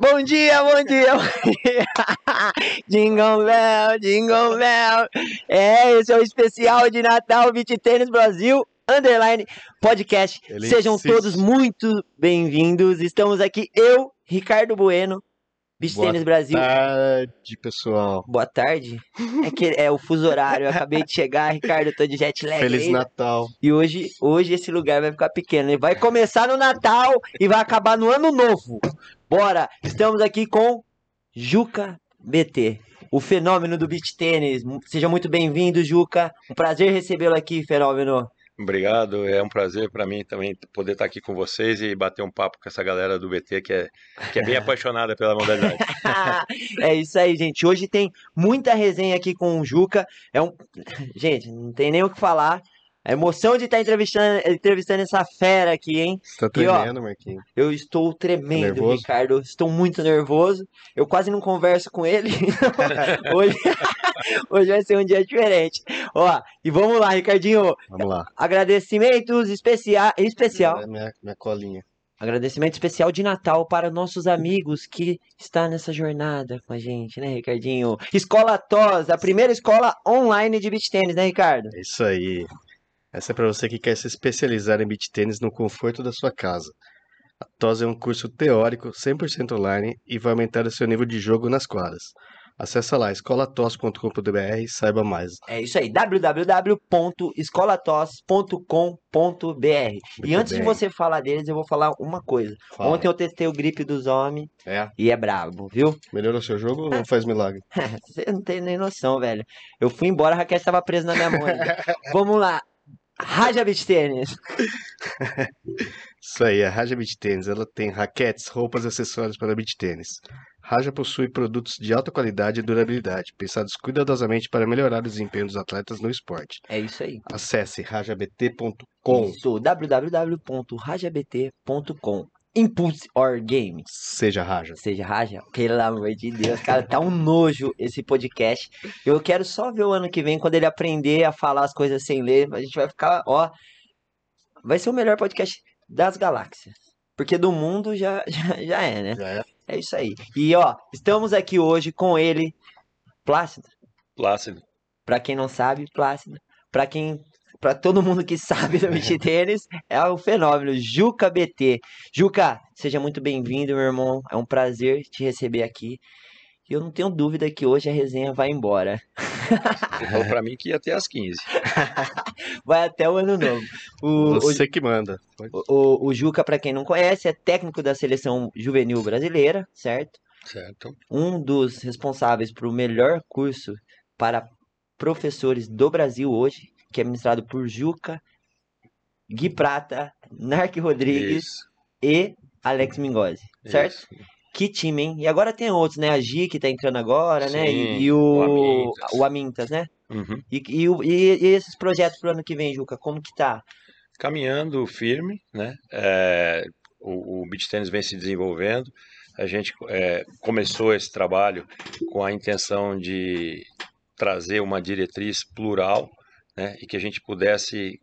Bom dia, bom dia, bom dia. Jingle Bell, Jingle Bell. É, esse é o especial de Natal Beat Tênis Brasil Underline Podcast. Ele Sejam insiste. todos muito bem-vindos. Estamos aqui, eu, Ricardo Bueno, Beat Boa Tênis Brasil. tarde, pessoal. Boa tarde. É que é o fuso horário. Eu acabei de chegar, Ricardo, eu tô de jet lag. Feliz ainda. Natal. E hoje, hoje esse lugar vai ficar pequeno. Ele vai começar no Natal e vai acabar no Ano Novo. Bora! Estamos aqui com Juca BT, o fenômeno do beach tênis. Seja muito bem-vindo, Juca. Um prazer recebê-lo aqui, fenômeno. Obrigado, é um prazer para mim também poder estar aqui com vocês e bater um papo com essa galera do BT que é, que é bem apaixonada pela modalidade. é isso aí, gente. Hoje tem muita resenha aqui com o Juca. É um. Gente, não tem nem o que falar. A emoção de estar entrevistando, entrevistando essa fera aqui, hein? Você tá E, ó, tremendo, Marquinhos? Eu estou tremendo, Nervoso? Ricardo. Estou muito nervoso. Eu quase não converso com ele. hoje, hoje vai ser um dia diferente. Ó, e vamos lá, Ricardinho. Vamos lá. Agradecimentos especial, especial. É minha, minha colinha. Agradecimento especial de Natal para nossos amigos que está nessa jornada com a gente, né, Ricardinho? Escola TOS, a primeira escola online de beach tênis, né, Ricardo? É isso aí. Essa é para você que quer se especializar em beach tênis no conforto da sua casa. A TOS é um curso teórico 100% online e vai aumentar o seu nível de jogo nas quadras. Acesse lá escolatos.com.br e saiba mais. É isso aí, www.escolatos.com.br. E antes de bem. você falar deles, eu vou falar uma coisa. Fala. Ontem eu testei o grip dos homens É, e é brabo, viu? melhorou seu jogo ou não faz milagre? Você não tem nem noção, velho. Eu fui embora, a raquete estava presa na minha mão. Vamos lá. Raja Beach Tênis. Isso aí, a Raja Beach Tênis, ela tem raquetes, roupas e acessórios para beach tênis. Raja possui produtos de alta qualidade e durabilidade, pensados cuidadosamente para melhorar o desempenho dos atletas no esporte. É isso aí. Acesse rajabt.com. Isso, www.rajabt.com. Impulse or Games. Seja Raja. Seja Raja, pelo amor de Deus, cara, tá um nojo esse podcast. Eu quero só ver o ano que vem, quando ele aprender a falar as coisas sem ler, a gente vai ficar, ó. Vai ser o melhor podcast das galáxias. Porque do mundo já, já, já é, né? Já é. É isso aí. E ó, estamos aqui hoje com ele, Plácido. Plácido. Pra quem não sabe, Plácido. Pra quem. Pra todo mundo que sabe do beach tênis, é o fenômeno Juca BT. Juca, seja muito bem-vindo, meu irmão. É um prazer te receber aqui. E eu não tenho dúvida que hoje a resenha vai embora. Falou para mim que ia até às 15. Vai até o ano novo. O, o, Você que manda. O, o Juca, pra quem não conhece, é técnico da seleção juvenil brasileira, certo? Certo? um dos responsáveis por o melhor curso para professores do Brasil hoje, que é ministrado por Juca, Gui Prata, Narc Rodrigues Isso. e Alex Mingozzi, certo? isso. Que time, hein? E agora tem outros, né? A Gi que tá entrando agora, né? E, Sim, e o, o Amintas. o Amintas, né? Uhum. E, e, e- esses projetos pro ano que vem, Juca, como que tá? Caminhando firme, né? É, o, o beach tennis vem se desenvolvendo. A gente é, começou esse trabalho com a intenção de trazer uma diretriz plural, né? E que a gente pudesse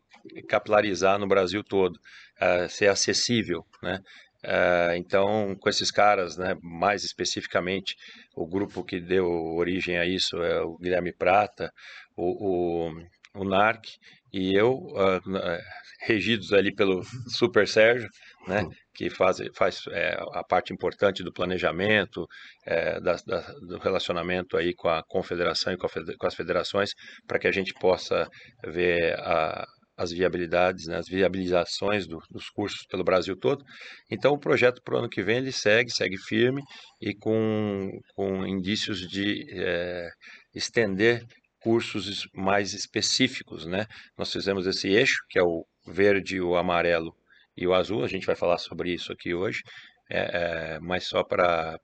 capilarizar no Brasil todo, eh, ser acessível, né? Eh, então, com esses caras, né, mais especificamente, o grupo que deu origem a isso é o Guilherme Prata, o, o, o NARC e eu, ah, na- regidos ali pelo Super Sérgio, né, que faz, faz eh, a parte importante do planejamento, eh, da- da- do relacionamento aí com a confederação e com, a com as federações, para que a gente possa ver a, as viabilidades, né, as viabilizações do- dos cursos pelo Brasil todo. Então, o projeto para o ano que vem ele segue, segue firme e com, com indícios de eh, estender cursos mais específicos, né? Nós fizemos esse eixo, que é o verde, o amarelo e o azul. A gente vai falar sobre isso aqui hoje, é, é, mas só para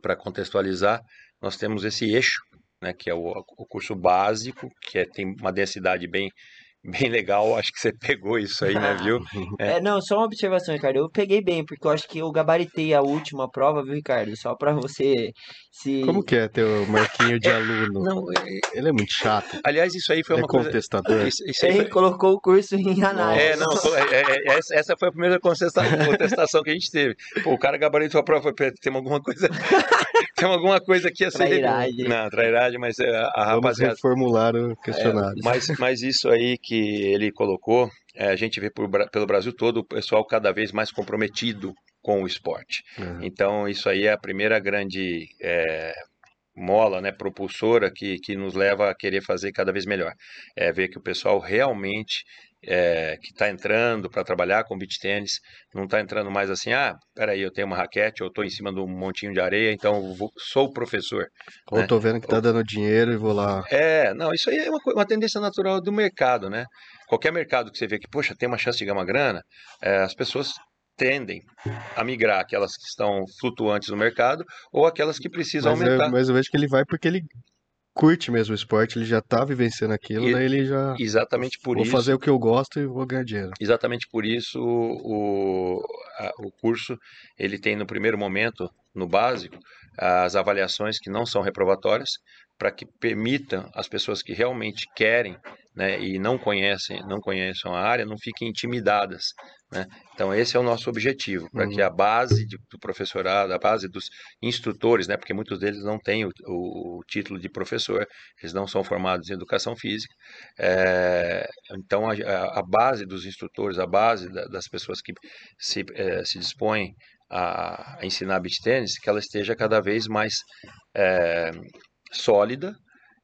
para contextualizar, nós temos esse eixo, né, que é o, o curso básico, que é- tem uma densidade bem bem legal. Acho que você pegou isso aí, né, viu? É. não, só uma observação, Ricardo. Eu peguei bem, porque eu acho que eu gabaritei a última prova, viu, Ricardo? Só pra você se. Como que é teu marquinho de aluno? Não, é- Ele é muito chato. aliás, isso aí foi É uma coisa. contestador. Isso, isso aí Ele foi- colocou o curso em análise. É, não, é, é, essa, foi a primeira contesta- contestação que a gente teve. Pô, o cara gabaritou a prova, tem alguma coisa, tem alguma coisa aqui a ser... Trairagem. Não, trairagem, mas é, a Vamos rapaziada... reformular o questionário. Mas, mas isso aí que ele colocou, é, a gente vê por pelo Brasil todo o pessoal cada vez mais comprometido com o esporte. Uhum. Então, isso aí é a primeira grande é, mola, né, propulsora que, que nos leva a querer fazer cada vez melhor. É ver que o pessoal realmente é, que está entrando para trabalhar com beach tênis, não está entrando mais assim, ah, peraí, eu tenho uma raquete, eu estou em cima de um montinho de areia, então vou- sou o professor. Ou né? tô vendo que tá dando dinheiro e vou lá. É, não, isso aí é uma, uma tendência natural do mercado, né? Qualquer mercado que você vê que, poxa, tem uma chance de ganhar uma grana, é, as pessoas tendem a migrar, aquelas que estão flutuantes no mercado ou aquelas que precisam Mas aumentar. eu, mas eu vejo que ele vai porque ele curte mesmo o esporte, ele já tá vivenciando aquilo, E- daí ele já. Exatamente por vou isso. fazer o que eu gosto e vou ganhar dinheiro. Exatamente por isso o, a- o curso ele tem no primeiro momento, no básico, as avaliações que não são reprovatórias, para que permitam as pessoas que realmente querem né, e não conhecem, não conheçam a área, não fiquem intimidadas. Né? Então esse é o nosso objetivo, para que Uhum. a base de- do professorado, a base dos instrutores, né, porque muitos deles não têm o, o título de professor, eles não são formados em educação física. É, então a, a- base dos instrutores, a base da- das pessoas que se, eh, se dispõem a, a ensinar beach tênis, que ela esteja cada vez mais eh, sólida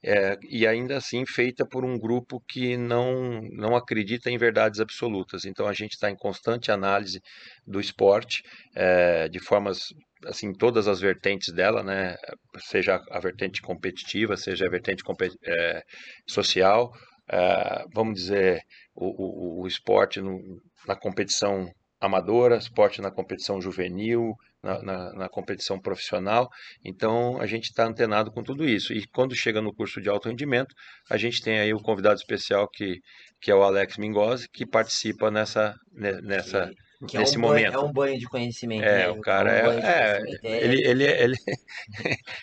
eh, e ainda assim feita por um grupo que não, não acredita em verdades absolutas. Então a gente está em constante análise do esporte, eh, de formas assim todas as vertentes dela, né? Seja a vertente competitiva, seja a vertente eh, social, eh, vamos dizer o, o, o esporte no- na competição amadora, esporte na competição juvenil, na, na, na competição profissional. Então a gente está antenado com tudo isso. E quando chega no curso de alto rendimento, a gente tem aí o convidado especial que, que é o Alex Mingosi, que participa nessa, ne- nessa Que é nesse um banho, momento. é um banho de conhecimento. É, né? o cara um é- banho de é, conhecimento. É- ele, ele, ele,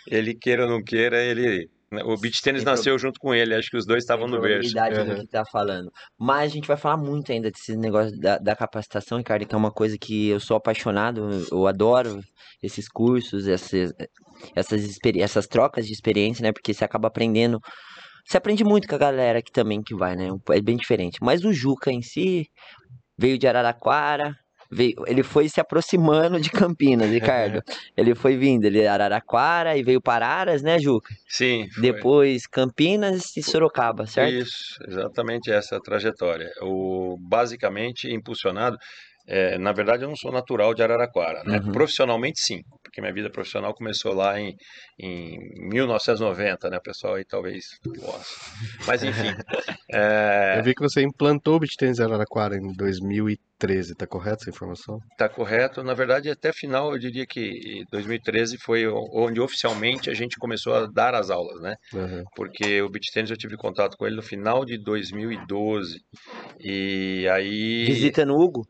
ele queira ou não queira, ele né, o beach tênis Tem nasceu junto com ele. Acho que os dois estavam no berço. probabilidade do Uhum. que tá falando. Mas a gente vai falar muito ainda desse negócio da, da capacitação, Ricardo, que é uma coisa que eu sou apaixonado, eu adoro esses cursos, essas, experi- essas trocas de experiência, né? Porque você acaba aprendendo. Você aprende muito com a galera aqui também que vai, né? É bem diferente. Mas o Juca em si veio de Araraquara. Ele foi se aproximando de Campinas, Ricardo. ele foi vindo, ele é Araraquara e veio para Aras, né, Juca? Sim, foi. Depois Campinas e Sorocaba, certo? Isso, exatamente essa trajetória. O, basicamente impulsionado. é, na verdade, eu não sou natural de Araraquara, né? Uhum. Profissionalmente, sim, porque minha vida profissional começou lá em, em 1990, né? O pessoal aí talvez. Mas, enfim. é, Eu vi que você implantou o em Araraquara em 2013, tá correto essa informação? Tá correto. Na verdade, até final, eu diria que 2013 foi onde oficialmente a gente começou a dar as aulas, né? Uhum. Porque o beach tennis eu tive contato com ele no final de 2012. E aí. Visita no Hugo?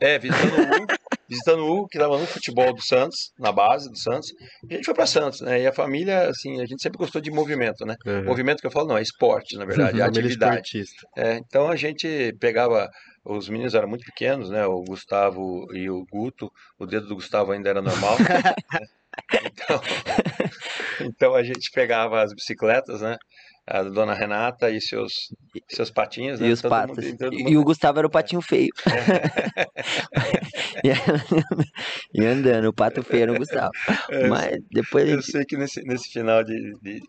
É, visitando o Hugo, visitando o Hugo, que estava no futebol do Santos, na base do Santos. E a gente foi para Santos, né? E a família, assim, a gente sempre gostou de movimento, né? Uhum. Movimento que eu falo, não, é esporte, na verdade, é atividade. É, então a gente pegava, os meninos eram muito pequenos, né? O Gustavo e o Guto, o dedo do Gustavo ainda era normal. né? Então, então a gente pegava as bicicletas, né? A dona Renata e seus, seus patinhos, né? E os Todo patos. mundo- mundo- e o Gustavo era o patinho feio. e andando, o pato feio era o Gustavo. É, Mas depois Eu gente. sei que nesse, nesse final de, de-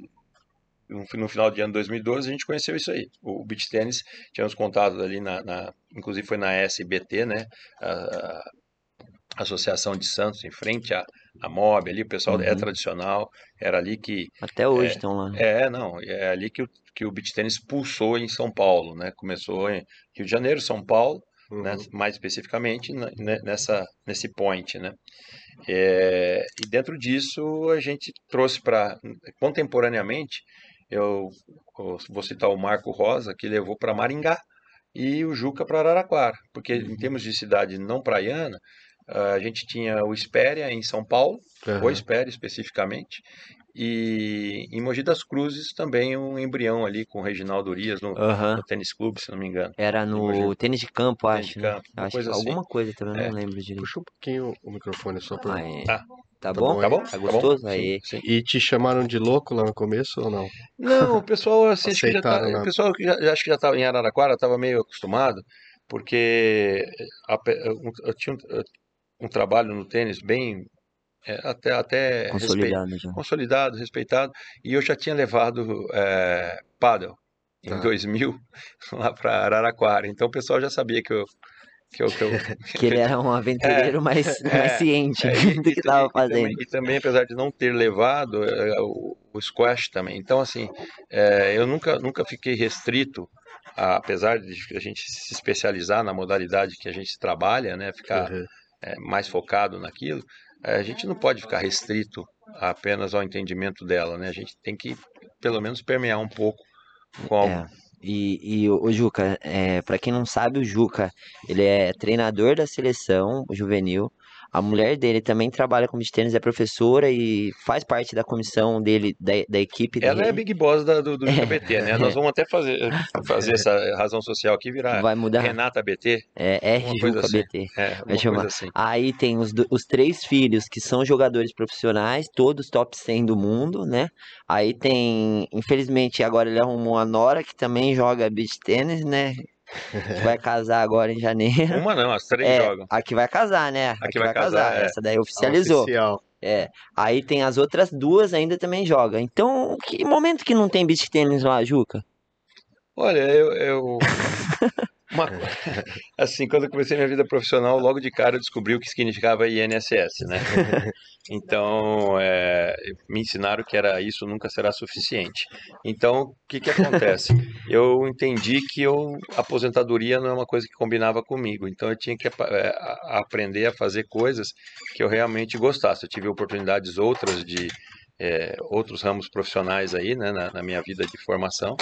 no, fi- no final de ano 2012 a gente conheceu isso aí. O, beach tennis, tínhamos contato ali na, na- inclusive foi na SBT, né? A, a Associação de Santos, em frente à, à MOB ali, o pessoal é Uhum. tradicional, era ali que, Até hoje estão lá. é, não, é ali que o, que o beach tennis pulsou em São Paulo, né? Começou em Rio de Janeiro, São Paulo, né, Uhum. mais especificamente né, nessa nesse point, né? É, e dentro disso a gente trouxe para contemporaneamente eu, eu vou citar o Marco Rosa que levou para Maringá e o Juca para Araraquara, porque em termos de cidade não praiana, a gente tinha o Espéria em São Paulo, Aham. o Espéria especificamente, e em Mogi das Cruzes também um embrião ali com o Reginaldo Urias no, Aham. no tênis clube, se não me engano. Era no tênis de campo, Tênis acho. de né? campo, uma acho coisa assim. alguma coisa também, É. não lembro direito. Puxa um pouquinho o microfone só pra... Ah, é. Ah, tá, tá bom? bom, Tá bom? Tá Tá gostoso? bom? Aí. Sim, sim. E te chamaram de louco lá no começo ou não? Não, o pessoal assim, acho que já tá, Aceitaram, né? o pessoal que já, acho que já estava em Araraquara estava meio acostumado, porque a eu, eu tinha um, um trabalho no tênis bem é, até até respe- Consolidado já. consolidado, respeitado, e eu já tinha levado é, paddle em Tá. 2000 lá para Araraquara, então o pessoal já sabia que eu que eu, que eu Que ele era um aventureiro mais, mais é, ciente é, do que estava e também- fazendo. E também, apesar de não ter levado é, o, o squash também. Então, assim, é, eu nunca, nunca fiquei restrito, apesar de a gente se especializar na modalidade que a gente trabalha, né, ficar Uhum. É, mais focado naquilo, é, a gente não pode ficar restrito apenas ao entendimento dela, né? A gente tem que, pelo menos, permear um pouco com algo. É. E, e o, o Juca, é, para quem não sabe, o Juca, ele é treinador da seleção juvenil. A mulher dele também trabalha com beach tênis, é professora e faz parte da comissão dele, da, da equipe Ela é a. Big Boss da- do, do BT, né? Nós vamos até fazer, fazer essa razão social aqui virar Vai mudar. Renata BT, É, R coisa Juca assim. BT. é, chamar. assim. Aí tem os, os três filhos que são jogadores profissionais, todos top 100 do mundo, né? Aí tem, infelizmente, agora ele arrumou a Nora, que também joga beach tênis, né? Que vai casar agora em janeiro. Uma não, as três É, jogam. a que vai casar, né? A que vai casar, é. Essa daí oficializou. Oficial. É. Aí tem as outras duas ainda também joga. Então, que momento que não tem beach tênis lá, Juca? Olha, eu, eu- uma- assim, quando eu comecei minha vida profissional, logo de cara eu descobri o que significava INSS, né? Então, é, me ensinaram que era isso nunca será suficiente. Então, o que que acontece? Eu entendi que eu, a aposentadoria não é uma coisa que combinava comigo. Então, eu tinha que é, aprender a fazer coisas que eu realmente gostasse. Eu tive oportunidades outras de é, outros ramos profissionais aí, né, na, na minha vida de formação,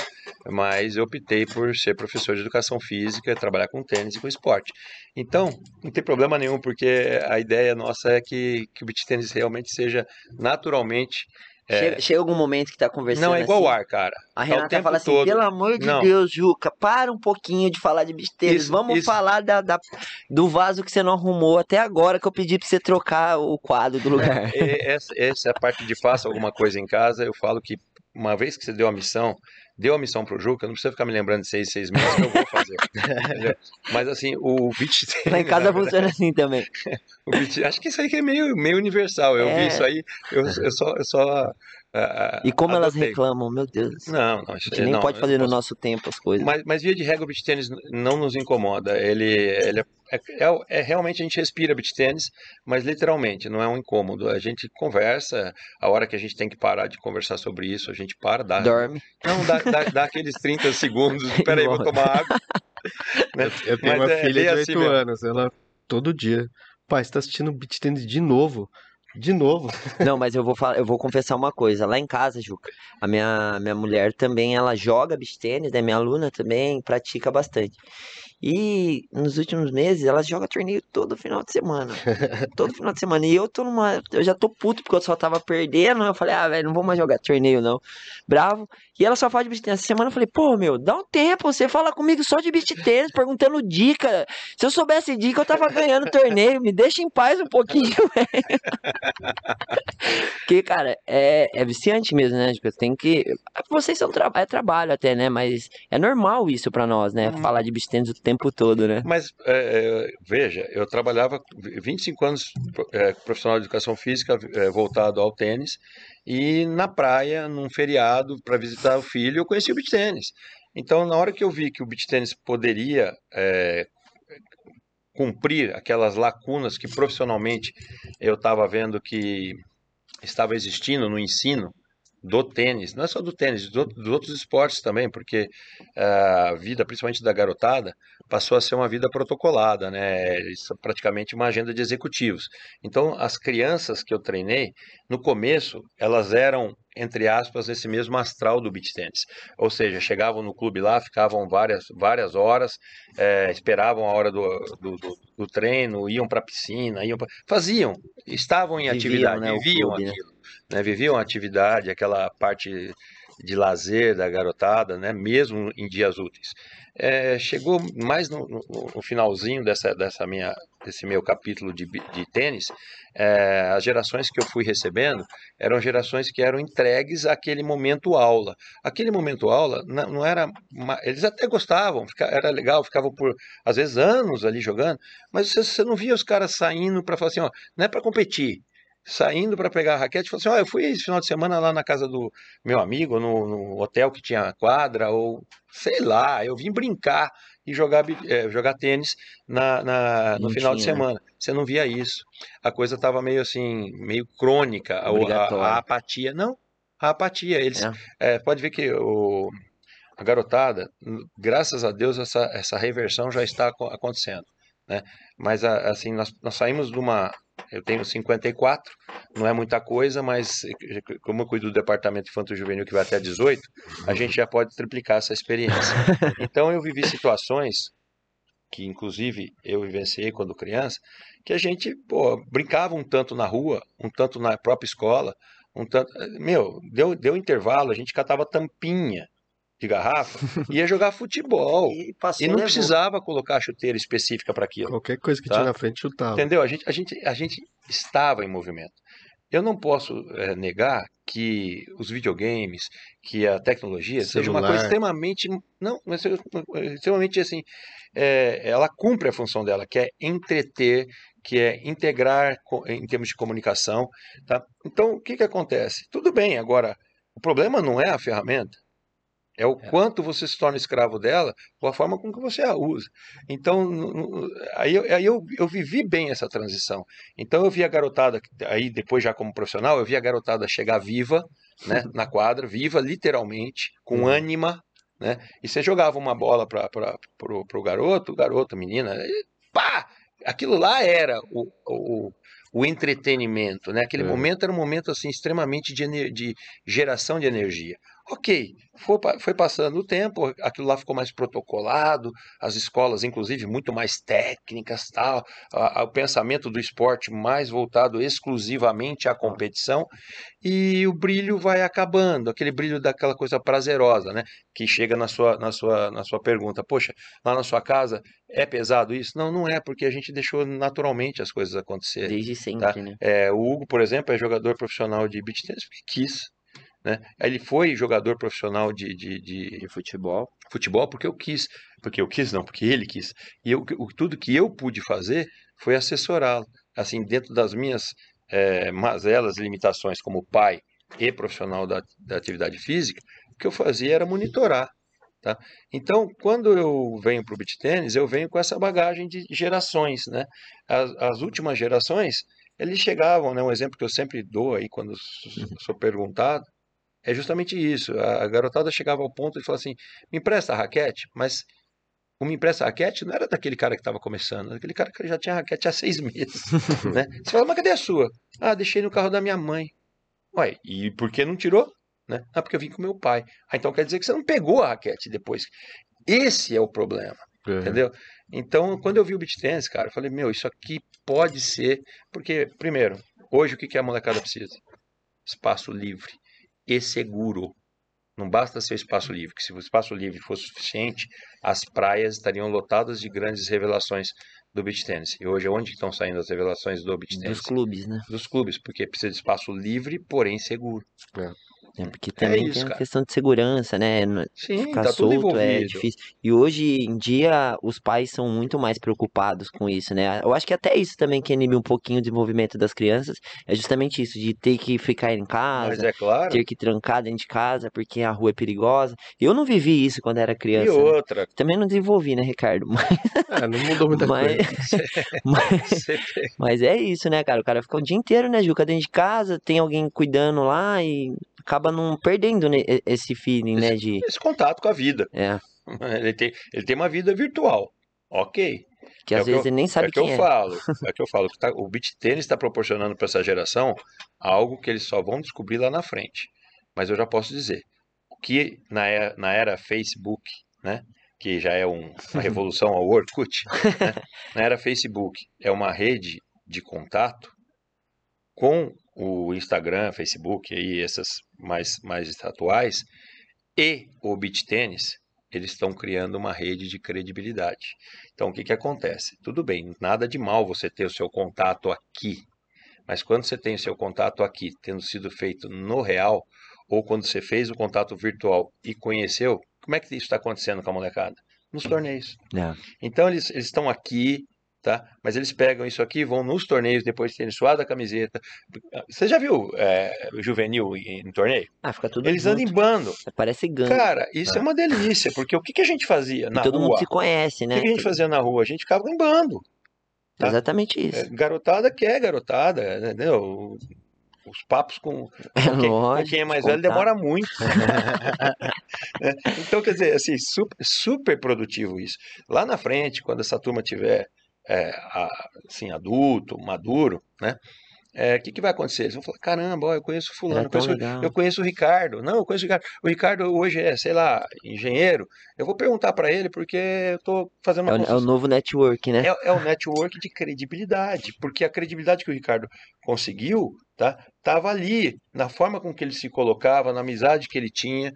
mas eu optei por ser professor de educação física, trabalhar com tênis e com esporte. Então, não tem problema nenhum, porque a ideia nossa é que, que o beach tênis realmente seja naturalmente. É, Chega, chega algum momento que tá conversando não é igual assim, o ar, cara. A o Renata tempo fala assim, todo. pelo amor de Não. Deus, Juca, para um pouquinho de falar de. Isso, Vamos isso. falar da, da- do vaso que você não arrumou até agora que eu pedi pra você trocar o quadro do lugar. E essa, essa é a parte de faça alguma coisa em casa. Eu falo que uma vez que você deu a missão, deu a missão pro Juca, não precisa ficar me lembrando de seis, seis meses que eu vou fazer. Mas assim, o beach tênis. Lá em na casa verdade, funciona assim também. o beach- acho que isso aí que é meio, meio universal. Eu É. vi isso aí, eu, eu só. Eu só ah, E como elas adotei. reclamam, meu Deus. Não, não, A isso gente nem não, pode eu fazer não no posso- nosso tempo as coisas. Mas, mas via de regra, o beach tênis não nos incomoda. Ele, ele é, é, é realmente a gente respira beach tênis, mas literalmente não é um incômodo. A gente conversa, a hora que a gente tem que parar de conversar sobre isso, a gente para, dá. Dorme. Não, dá, dá, dá aqueles 30 segundos. Peraí, vou tomar água. né? Eu tenho Mas uma é filha de assim 8 mesmo. anos, ela todo dia. Pai, você tá assistindo beat tênis de novo? De novo? Não, mas eu vou falar, eu vou confessar uma coisa. Lá em casa, Juca, a minha, minha mulher também, ela joga beach tênis, né? Minha aluna também pratica bastante. E nos últimos meses ela joga torneio todo final de semana. Todo final de semana. E eu tô numa. Eu já tô puto porque eu só tava perdendo. Eu falei, ah, velho, não vou mais jogar torneio, não. Bravo. E ela só fala de beach tênis. Essa semana eu falei, pô, meu, dá um tempo. Você fala comigo só de beach tênis, perguntando dica. Se eu soubesse dica, eu tava ganhando torneio. Me deixa em paz um pouquinho, velho. Porque, cara, é, é viciante mesmo, né? Tipo, tem que. Vocês são tra... é trabalho até, né? Mas é normal isso pra nós, né? Uhum. Falar de beach tênis o tempo todo, né? Mas, é, é, veja, eu trabalhava 25 anos é, profissional de educação física é, voltado ao tênis e na praia, num feriado, para visitar o filho, eu conheci o beach tênis. Então, na hora que eu vi que o beach tênis poderia é, cumprir aquelas lacunas que profissionalmente eu estava vendo que estava existindo no ensino do tênis, não é só do tênis, do- dos outros esportes também, porque ah, a vida, principalmente da garotada, passou a ser uma vida protocolada, né? Isso é praticamente uma agenda de executivos. Então, as crianças que eu treinei, no começo, elas eram entre aspas, nesse mesmo astral do beach tennis. Ou seja, chegavam no clube lá, ficavam várias, várias horas, é, esperavam a hora do, do, do, do treino, iam para a piscina, iam pra... faziam, estavam em Viviam, atividade, né, viviam clube, né? aquilo, né? Viviam a atividade, aquela parte de lazer da garotada, né? mesmo em dias úteis. É, chegou mais no, no- no finalzinho dessa, dessa minha, desse meu capítulo de, de tênis, é, as gerações que eu fui recebendo eram gerações que eram entregues àquele momento aula. Aquele momento aula não, não era. uma- eles até gostavam, era legal, ficavam por às vezes anos ali jogando, mas você, você não via os caras saindo para falar assim: ó, não é para competir. Saindo para pegar a raquete, falou assim: ó, eu fui esse final de semana lá na casa do meu amigo, no, no hotel que tinha quadra, ou sei lá, eu vim brincar e jogar, eh, jogar tênis na, na- no final de tinha, né? semana. Você não via isso. A coisa estava meio assim, meio crônica, a, a apatia. Não, a apatia. Eles, É. eh, pode ver que o, a garotada, graças a Deus, essa, essa reversão já está aco- acontecendo. Né? Mas assim, nós, nós saímos de uma. Eu tenho 54, não é muita coisa, mas como eu cuido do departamento infanto juvenil que vai até 18, a gente já pode triplicar essa experiência. Então eu vivi situações que inclusive eu vivenciei quando criança, que a gente pô, brincava um tanto na rua, um tanto na própria escola, um tanto, meu, deu, deu intervalo, a gente catava tampinha de garrafa e ia jogar futebol. E passou, E não levou. precisava colocar chuteira específica para aquilo. Qualquer coisa que Tá. tinha na frente chutava. Entendeu? A gente, a gente, a gente estava em movimento. Eu não posso eh, negar que os videogames, que a tecnologia seja uma coisa Celular. extremamente, não, mas é, extremamente assim, eh, ela cumpre a função dela, que é entreter, que é integrar em termos de comunicação, tá? Então, o que que acontece? Tudo bem, agora, o problema não é a ferramenta, é o quanto você se torna escravo dela ou a forma com que você a usa. Então, aí, eu, aí eu, eu vivi bem essa transição. Então, eu vi a garotada, aí depois já como profissional, eu vi a garotada chegar viva, né, na quadra, viva literalmente, com Uhum. ânima, né, e você jogava uma bola para pro, pro garoto, o garoto, a menina, e pá! Aquilo lá era o, o, o entretenimento, né? Aquele É. momento era um momento assim extremamente de, de geração de energia. Ok, foi, foi passando o tempo, aquilo lá ficou mais protocolado, as escolas, inclusive, muito mais técnicas, tal, a- a- o pensamento do esporte mais voltado exclusivamente à competição, e o brilho vai acabando, aquele brilho daquela coisa prazerosa, né? Que chega na sua, na sua, na sua pergunta, poxa, lá na sua casa é pesado isso? Não, não é, porque a gente deixou naturalmente as coisas acontecerem. Desde sempre, Tá. né? É, o Hugo, por exemplo, é jogador profissional de beach tennis porque quis. Né? Ele foi jogador profissional de, de, de De futebol. futebol porque eu quis. Porque eu quis, não, porque ele quis. E eu, o- tudo que eu pude fazer foi assessorá-lo. Assim, dentro das minhas eh, mazelas, limitações como pai e profissional da, da atividade física, o que eu fazia era monitorar. Tá? Então, quando eu venho para o beach tênis, eu venho com essa bagagem de gerações. Né? As, as últimas gerações, eles chegavam, né? um exemplo que eu sempre dou aí quando sou perguntado, é justamente isso. A garotada chegava ao ponto de falar assim: me empresta a raquete, mas o me empresta a raquete não era daquele cara que estava começando, era daquele cara que já tinha raquete há seis meses. né? Você fala, mas cadê a sua? Ah, deixei no carro da minha mãe. Ué, e por que não tirou? Né? Ah, porque eu vim com meu pai. Ah, então quer dizer que você não pegou a raquete depois. Esse é o problema. É. Entendeu? Então, quando eu vi o beat tennis, cara, eu falei, meu, isso aqui pode ser. Porque, primeiro, hoje o que que a molecada precisa? Espaço livre e seguro. Não basta ser espaço livre, que se o espaço livre fosse suficiente, as praias estariam lotadas de grandes revelações do beach tennis. E hoje, onde estão saindo as revelações do beach tennis? Dos clubes, né? Dos clubes, porque precisa de espaço livre, porém seguro. É, porque também isso, tem a cara. questão de segurança, né? Sim, Ficar tá solto é difícil. E hoje em dia os pais são muito mais preocupados com isso, né? Eu acho que até isso também que anime um pouquinho o desenvolvimento das crianças é justamente isso, de ter que ficar em casa, é claro. ter que trancar dentro de casa porque a rua é perigosa. Eu não vivi isso quando era E criança. né? outra, Também não desenvolvi, né, Ricardo? Mas, É, não mudou muita mas, coisa. mas, mas é isso, né, cara? O cara fica o dia inteiro, né, Juca, dentro de casa, tem alguém cuidando lá e acaba não perdendo né, esse feeling, né, de... esse contato com a vida. É, Ele tem, ele tem uma vida virtual. Ok. que É às o que vezes eu- ele nem sabe é que quem eu é. falo. É que eu falo. que tá- o beach tênis está proporcionando para essa geração algo que eles só vão descobrir lá na frente. Mas eu já posso dizer que na era, na era Facebook, né, que já é um, uma revolução ao Orkut, né, na era Facebook é uma rede de contato com o Instagram, Facebook e essas mais, mais atuais e o Beat Tênis, eles estão criando uma rede de credibilidade. Então, o que, que acontece? Tudo bem, nada de mal você ter o seu contato aqui, mas quando você tem o seu contato aqui, tendo sido feito no real, ou quando você fez o contato virtual e conheceu, como é que isso está acontecendo com a molecada? Nos torneios. É. Então, eles estão aqui, tá? Mas eles pegam isso aqui, vão nos torneios depois de terem suado a camiseta. Você já viu é, o juvenil em, em torneio? Ah, fica tudo Eles junto. andam em bando. Parece gangue. Cara, isso é uma delícia, porque o que, que a gente fazia E na todo rua? mundo se conhece, O né? que, que a gente fazia na rua? A gente ficava em bando. tá? Exatamente isso. É, Garotada que é garotada, entendeu? Os papos com, É, com quem, com lógico, quem é mais velho contar. demora muito. É, então, quer dizer, assim, super, super produtivo isso. Lá na frente, quando essa turma tiver é, assim, adulto, maduro, né? O que, que vai acontecer? Eles vão falar, caramba, ó, eu conheço fulano, eu conheço, eu conheço o Ricardo. Não, eu conheço o Ricardo. O Ricardo hoje é, sei lá, engenheiro. Eu vou perguntar para ele porque eu estou fazendo É uma o, é o novo network, né? é, é o network de credibilidade, porque a credibilidade que o Ricardo conseguiu, tá, tava ali na forma com que ele se colocava, na amizade que ele tinha,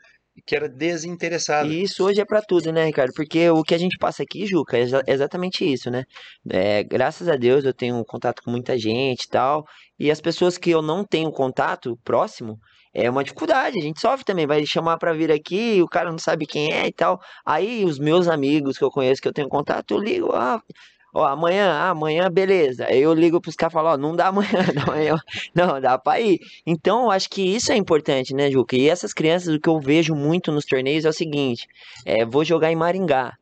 que era desinteressada. E isso hoje é pra tudo, né, Ricardo? Porque o que a gente passa aqui, Juca, é exa- exatamente isso, né? É, graças a Deus eu tenho contato com muita gente e tal. E as pessoas que eu não tenho contato próximo, é uma dificuldade. A gente sofre também. Vai chamar pra vir aqui, o cara não sabe quem é e tal. Aí os meus amigos que eu conheço, que eu tenho contato, eu ligo, ah, ó, amanhã, amanhã, beleza. Eu ligo pros caras e falo, ó, não dá amanhã, não, amanhã, não, dá pra ir. Então, eu acho que isso é importante, né, Juca? E essas crianças, o que eu vejo muito nos torneios é o seguinte: é, vou jogar em Maringá.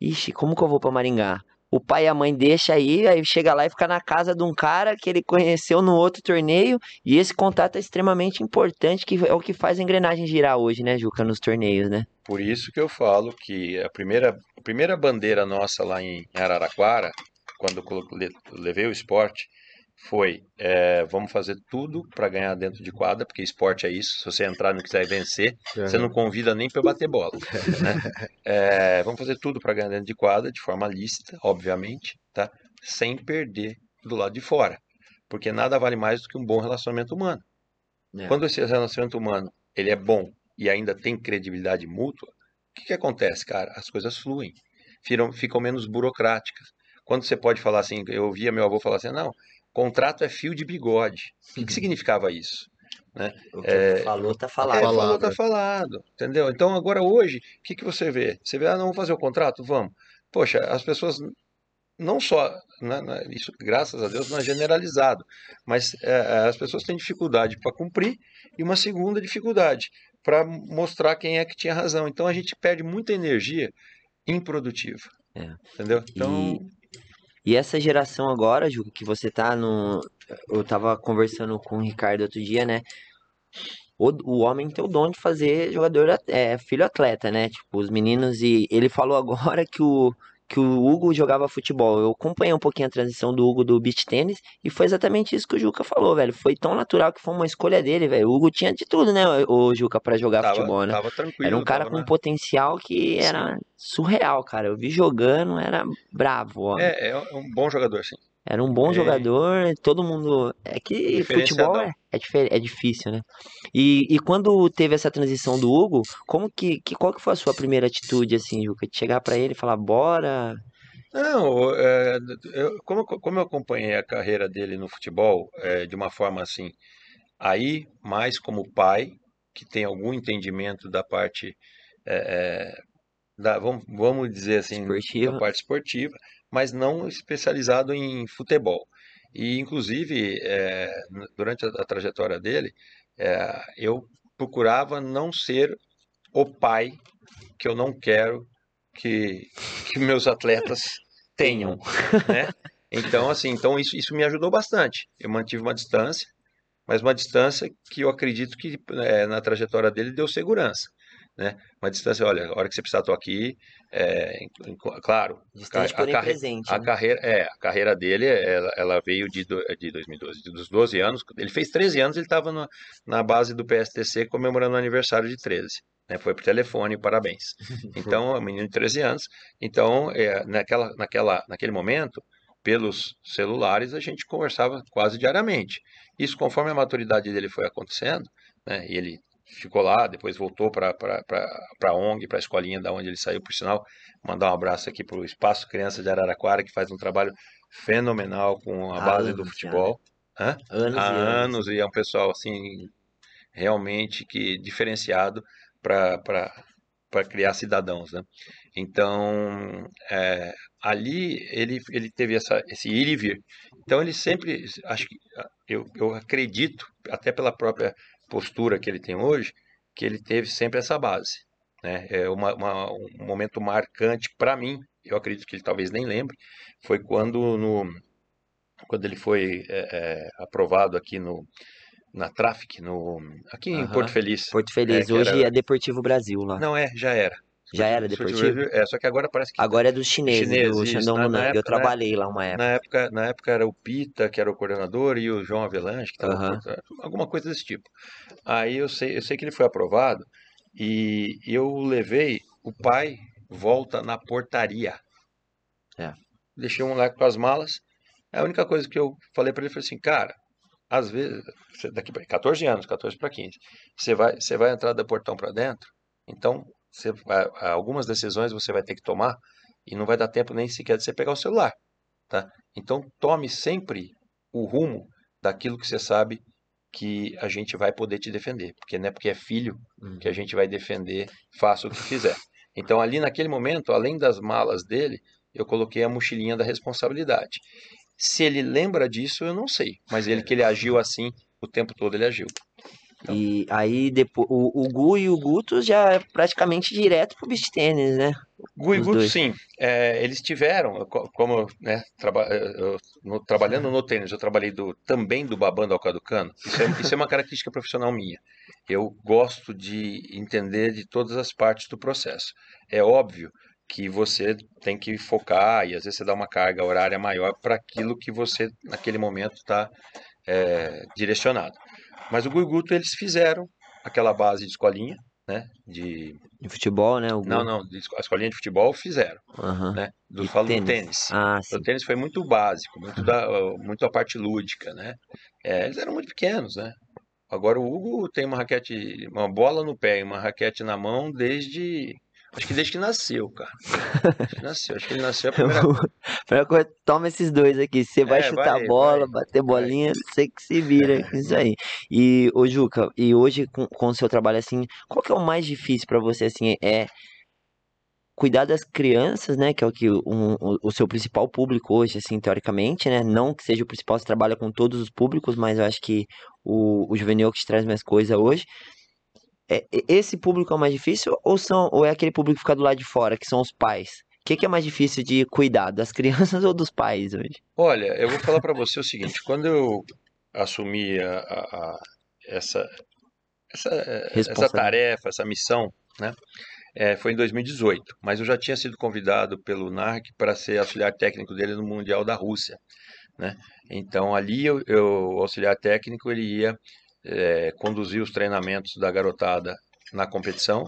Ixi, como que eu vou pra Maringá? O pai e a mãe deixa aí, aí chega lá e fica na casa de um cara que ele conheceu no outro torneio, e esse contato é extremamente importante, que é o que faz a engrenagem girar hoje, né, Juca, nos torneios, né? Por isso que eu falo que a primeira, primeira bandeira nossa lá em Araraquara, quando levei o esporte, foi é, vamos fazer tudo para ganhar dentro de quadra, porque esporte é isso. Se você entrar e não quiser vencer, você não convida nem para bater bola. né? É, vamos fazer tudo para ganhar dentro de quadra, de forma lícita, obviamente, tá? sem perder do lado de fora. Porque nada vale mais do que um bom relacionamento humano. É. Quando esse relacionamento humano ele é bom e ainda tem credibilidade mútua, que, que acontece, cara? As coisas fluem, ficam, ficam menos burocráticas. Quando você pode falar assim, eu ouvia meu avô falar assim, não, contrato é fio de bigode. O que, que significava isso? O que falou, tá É, falado. Falado. falou, tá falado, entendeu? Então agora hoje, o que, que você vê? Você vê, ah, não, vamos fazer o contrato? Vamos. Poxa, as pessoas, não só, né, né, isso graças a Deus não é generalizado, mas é, as pessoas têm dificuldade para cumprir e uma segunda dificuldade para mostrar quem é que tinha razão. Então a gente perde muita energia improdutiva, É. entendeu? Então, E essa geração agora, Juca, que você tá no. Eu tava conversando com o Ricardo outro dia, né? O, o homem tem o dom de fazer jogador, é, filho atleta, né? Tipo, os meninos. E ele falou agora que o, que o Hugo jogava futebol. Eu acompanhei um pouquinho a transição do Hugo do beach tênis e foi exatamente isso que o Juca falou, velho. Foi tão natural que foi uma escolha dele, velho. O Hugo tinha de tudo, né, o, Juca, pra jogar tava, futebol, né? tava tranquilo. Era um cara tava com um potencial que era surreal, cara. Eu vi jogando, era bravo, ó. É, é um bom jogador, sim. Era um bom É. jogador, todo mundo. É que futebol é, é, é difícil, né? E, e quando teve essa transição do Hugo, como que, que qual que foi a sua primeira atitude, assim, Juca? De chegar pra ele e falar, bora? Não, é, eu- como, eu- como eu acompanhei a carreira dele no futebol, é, de uma forma assim, aí mais como pai, que tem algum entendimento da parte, é, é, da, vamos, vamos dizer assim, Esportiva. da parte esportiva, mas não especializado em futebol. E, inclusive, é, durante a, a trajetória dele, é, eu procurava não ser o pai que eu não quero que, que meus atletas tenham, né? Então, assim, então isso, isso me ajudou bastante. Eu mantive uma distância, mas uma distância que eu acredito que é, na trajetória dele deu segurança. Né? Uma distância, olha, a hora que você precisar, estou aqui. É, em- em- claro, Distante, a, porém carre- presente. a né? carreira, é, a carreira dele, ela, ela veio de, do- de 2012, de- dos 12 anos. Ele fez 13 anos, ele estava na, na base do PSTC comemorando o aniversário de 13. Né? Foi por telefone, parabéns. Então, é um menino de 13 anos. Então, é, naquela, naquela, naquele momento, pelos celulares, a gente conversava quase diariamente. Isso, conforme a maturidade dele foi acontecendo, né? E ele ficou lá, depois voltou para a ONG, para a escolinha da onde ele saiu, por sinal, mandar um abraço aqui para o Espaço Criança de Araraquara, que faz um trabalho fenomenal com a base do futebol. Hã? Anos Há e anos. anos, e é um pessoal assim realmente que diferenciado para criar cidadãos, né? Então, é, ali ele, ele teve essa, esse ir e vir. Então, ele sempre, acho que, eu, eu acredito, até pela própria postura que ele tem hoje, que ele teve sempre essa base. Né? É uma, uma- um momento marcante para mim, eu acredito que ele talvez nem lembre, foi quando, no, quando ele foi é, é, aprovado aqui no, na Traffic, no, aqui em Aham. Porto Feliz. Porto Feliz. que Hoje era- é Deportivo Brasil lá. Não, é, já era. Já era Deportivo? É, só que agora parece que Agora é dos chineses, Chineses, do Munan. Eu época, né? trabalhei lá uma época. Na época, na época era o Pita, que era o coordenador, e o João Avelange, que estava Aham. alguma coisa desse tipo. Aí eu sei, eu sei que ele foi aprovado e eu levei o pai volta na portaria. É. Deixei um moleque com as malas. A única coisa que eu falei para ele foi assim, cara, às vezes, daqui para 14 anos, 14 para 15, você vai, você vai entrar do portão para dentro, então você algumas decisões você vai ter que tomar e não vai dar tempo nem sequer de você pegar o celular, tá? Então tome sempre o rumo daquilo que você sabe que a gente vai poder te defender, porque não é porque é filho Uhum. que a gente vai defender, faça o que fizer. Então ali naquele momento, além das malas dele, eu coloquei a mochilinha da responsabilidade. Se ele lembra disso, eu não sei, mas ele que ele agiu assim o tempo todo ele agiu. E aí depois o, o Gu e o Guto já é praticamente direto pro beach tênis, né? Gu e Os Guto, dois. sim, é, eles tiveram, co- como né, traba- eu- no- trabalhando no tênis, eu trabalhei do, também do babando ao caducano. Isso é, isso é uma característica profissional minha. Eu gosto de entender de todas as partes do processo. É óbvio que você tem que focar e às vezes você dá uma carga horária maior para aquilo que você naquele momento está direcionado. Mas o Gu e o Guto eles fizeram aquela base de escolinha, né? De De futebol, né? Não, não, de a escolinha de futebol fizeram, Aham. né? Do E falo do tênis? tênis. Ah. O tênis foi muito básico, muito da, muito a parte lúdica, né? É, eles eram muito pequenos, né? Agora o Hugo tem uma raquete, uma bola no pé e uma raquete na mão desde, acho que desde que nasceu, cara. Acho que nasceu, acho que ele nasceu a primeira Primeira coisa, toma esses dois aqui. Você vai É, chutar vai, a bola, vai, bater bolinha, você que se vira com isso aí. E, ô Juca, e hoje com, com o seu trabalho assim, qual que é o mais difícil pra você assim? É cuidar das crianças, né? Que é o que um- o, o seu principal público hoje, assim, teoricamente, né? Não que seja o principal, você trabalha com todos os públicos, mas eu acho que o, o juvenil é que te traz mais coisa hoje. É, esse público é o mais difícil ou são ou é aquele público que fica do lado de fora, que são os pais? O que, que é mais difícil de cuidar, das crianças ou dos pais hoje? Olha, eu vou falar para você o seguinte: quando eu assumi a, a- a- essa, essa, essa tarefa, essa missão, né? é, foi em 2018, mas eu já tinha sido convidado pelo NARC para ser auxiliar técnico dele no Mundial da Rússia, né? Então ali eu, eu- o auxiliar técnico ele ia é, conduzir os treinamentos da garotada na competição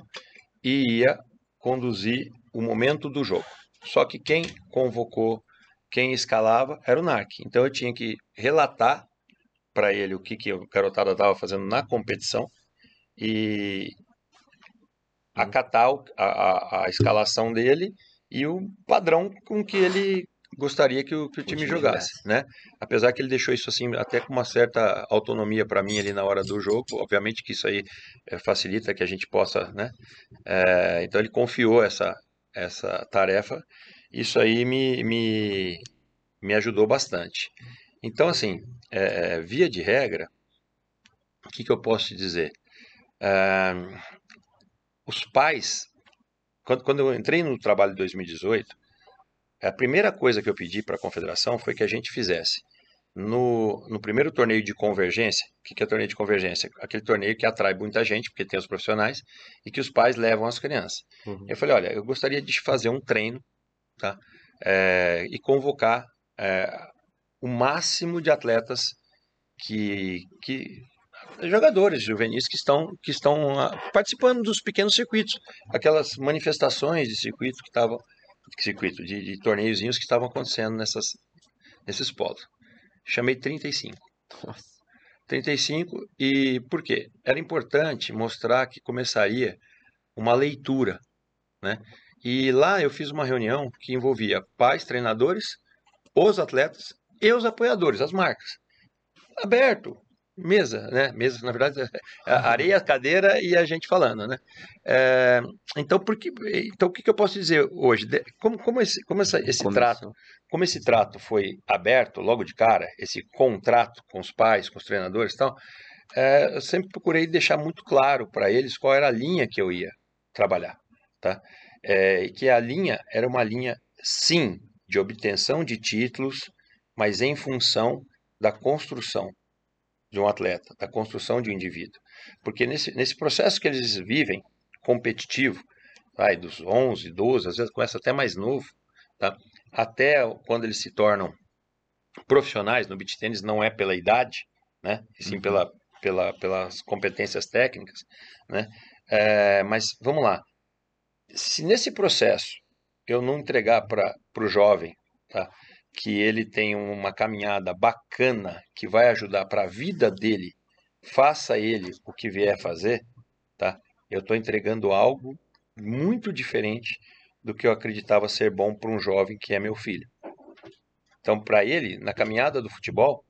e ia conduzir o momento do jogo. Só que quem convocou, quem escalava era o NARC. Então eu tinha que relatar para ele o que, que a garotada estava fazendo na competição e acatar a, a- a escalação dele e o padrão com que ele gostaria que o, que o time time jogasse, né? Apesar que ele deixou isso assim até com uma certa autonomia para mim ali na hora do jogo, obviamente que isso aí eh, facilita que a gente possa, né? Eh, então ele confiou essa essa tarefa, isso aí me, me, me ajudou bastante. Então assim, eh, via de regra, o que, que eu posso te dizer? Os pais, quando, quando eu entrei no trabalho de 2018, a primeira coisa que eu pedi para a confederação foi que a gente fizesse no, no primeiro torneio de convergência, o que, que é torneio de convergência? Aquele torneio que atrai muita gente, porque tem os profissionais, e que os pais levam as crianças. Uhum. Eu falei, olha, eu gostaria de fazer um treino, tá? É, e convocar é, o máximo de atletas que, que jogadores juvenis que estão, que estão ah, participando dos pequenos circuitos, aquelas manifestações de circuito que estavam circuito de, de torneiozinhos que estavam acontecendo nessas nesses polos. Chamei 35. Nossa. 35 e por quê? Era importante mostrar que começaria uma leitura, né? E lá eu fiz uma reunião que envolvia pais, treinadores, os atletas e os apoiadores, as marcas. Aberto, mesa, né? Mesa, na verdade, é areia, cadeira e a gente falando, né? É, então, por que, então, o que, que eu posso dizer hoje? De- Como, como esse, como essa, esse Começou. trato, como esse trato foi aberto logo de cara, esse contrato com os pais, com os treinadores e tal, é, eu sempre procurei deixar muito claro para eles qual era a linha que eu ia trabalhar, tá? É, e que a linha era uma linha, sim, de obtenção de títulos, mas em função da construção de um atleta, da construção de um indivíduo. Porque nesse, nesse processo que eles vivem, competitivo, vai dos 11, 12, às vezes começa até mais novo, tá? até quando eles se tornam profissionais no beach tênis, não é pela idade, né? e sim Uhum. pela, pela, pelas competências técnicas. Né? É, mas vamos lá, se nesse processo eu não entregar para o jovem tá? Que ele tem uma caminhada bacana que vai ajudar para a vida dele, faça ele o que vier fazer, tá? Eu estou entregando algo muito diferente do que eu acreditava ser bom para um jovem que é meu filho. Então, para ele, na caminhada do futebol,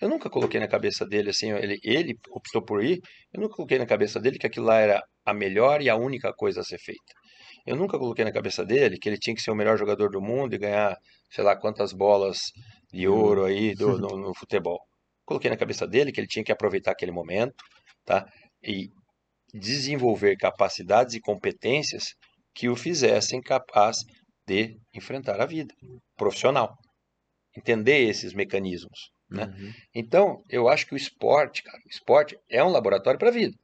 eu nunca coloquei na cabeça dele assim, ele, ele optou por ir, eu nunca coloquei na cabeça dele que aquilo lá era a melhor e a única coisa a ser feita. Eu nunca coloquei na cabeça dele que ele tinha que ser o melhor jogador do mundo e ganhar, sei lá, quantas bolas de ouro aí do, no, no futebol. Coloquei na cabeça dele que ele tinha que aproveitar aquele momento, tá? E desenvolver capacidades e competências que o fizessem capaz de enfrentar a vida profissional. Entender esses mecanismos, né? Uhum. Então, eu acho que o esporte, cara, o esporte é um laboratório para a vida.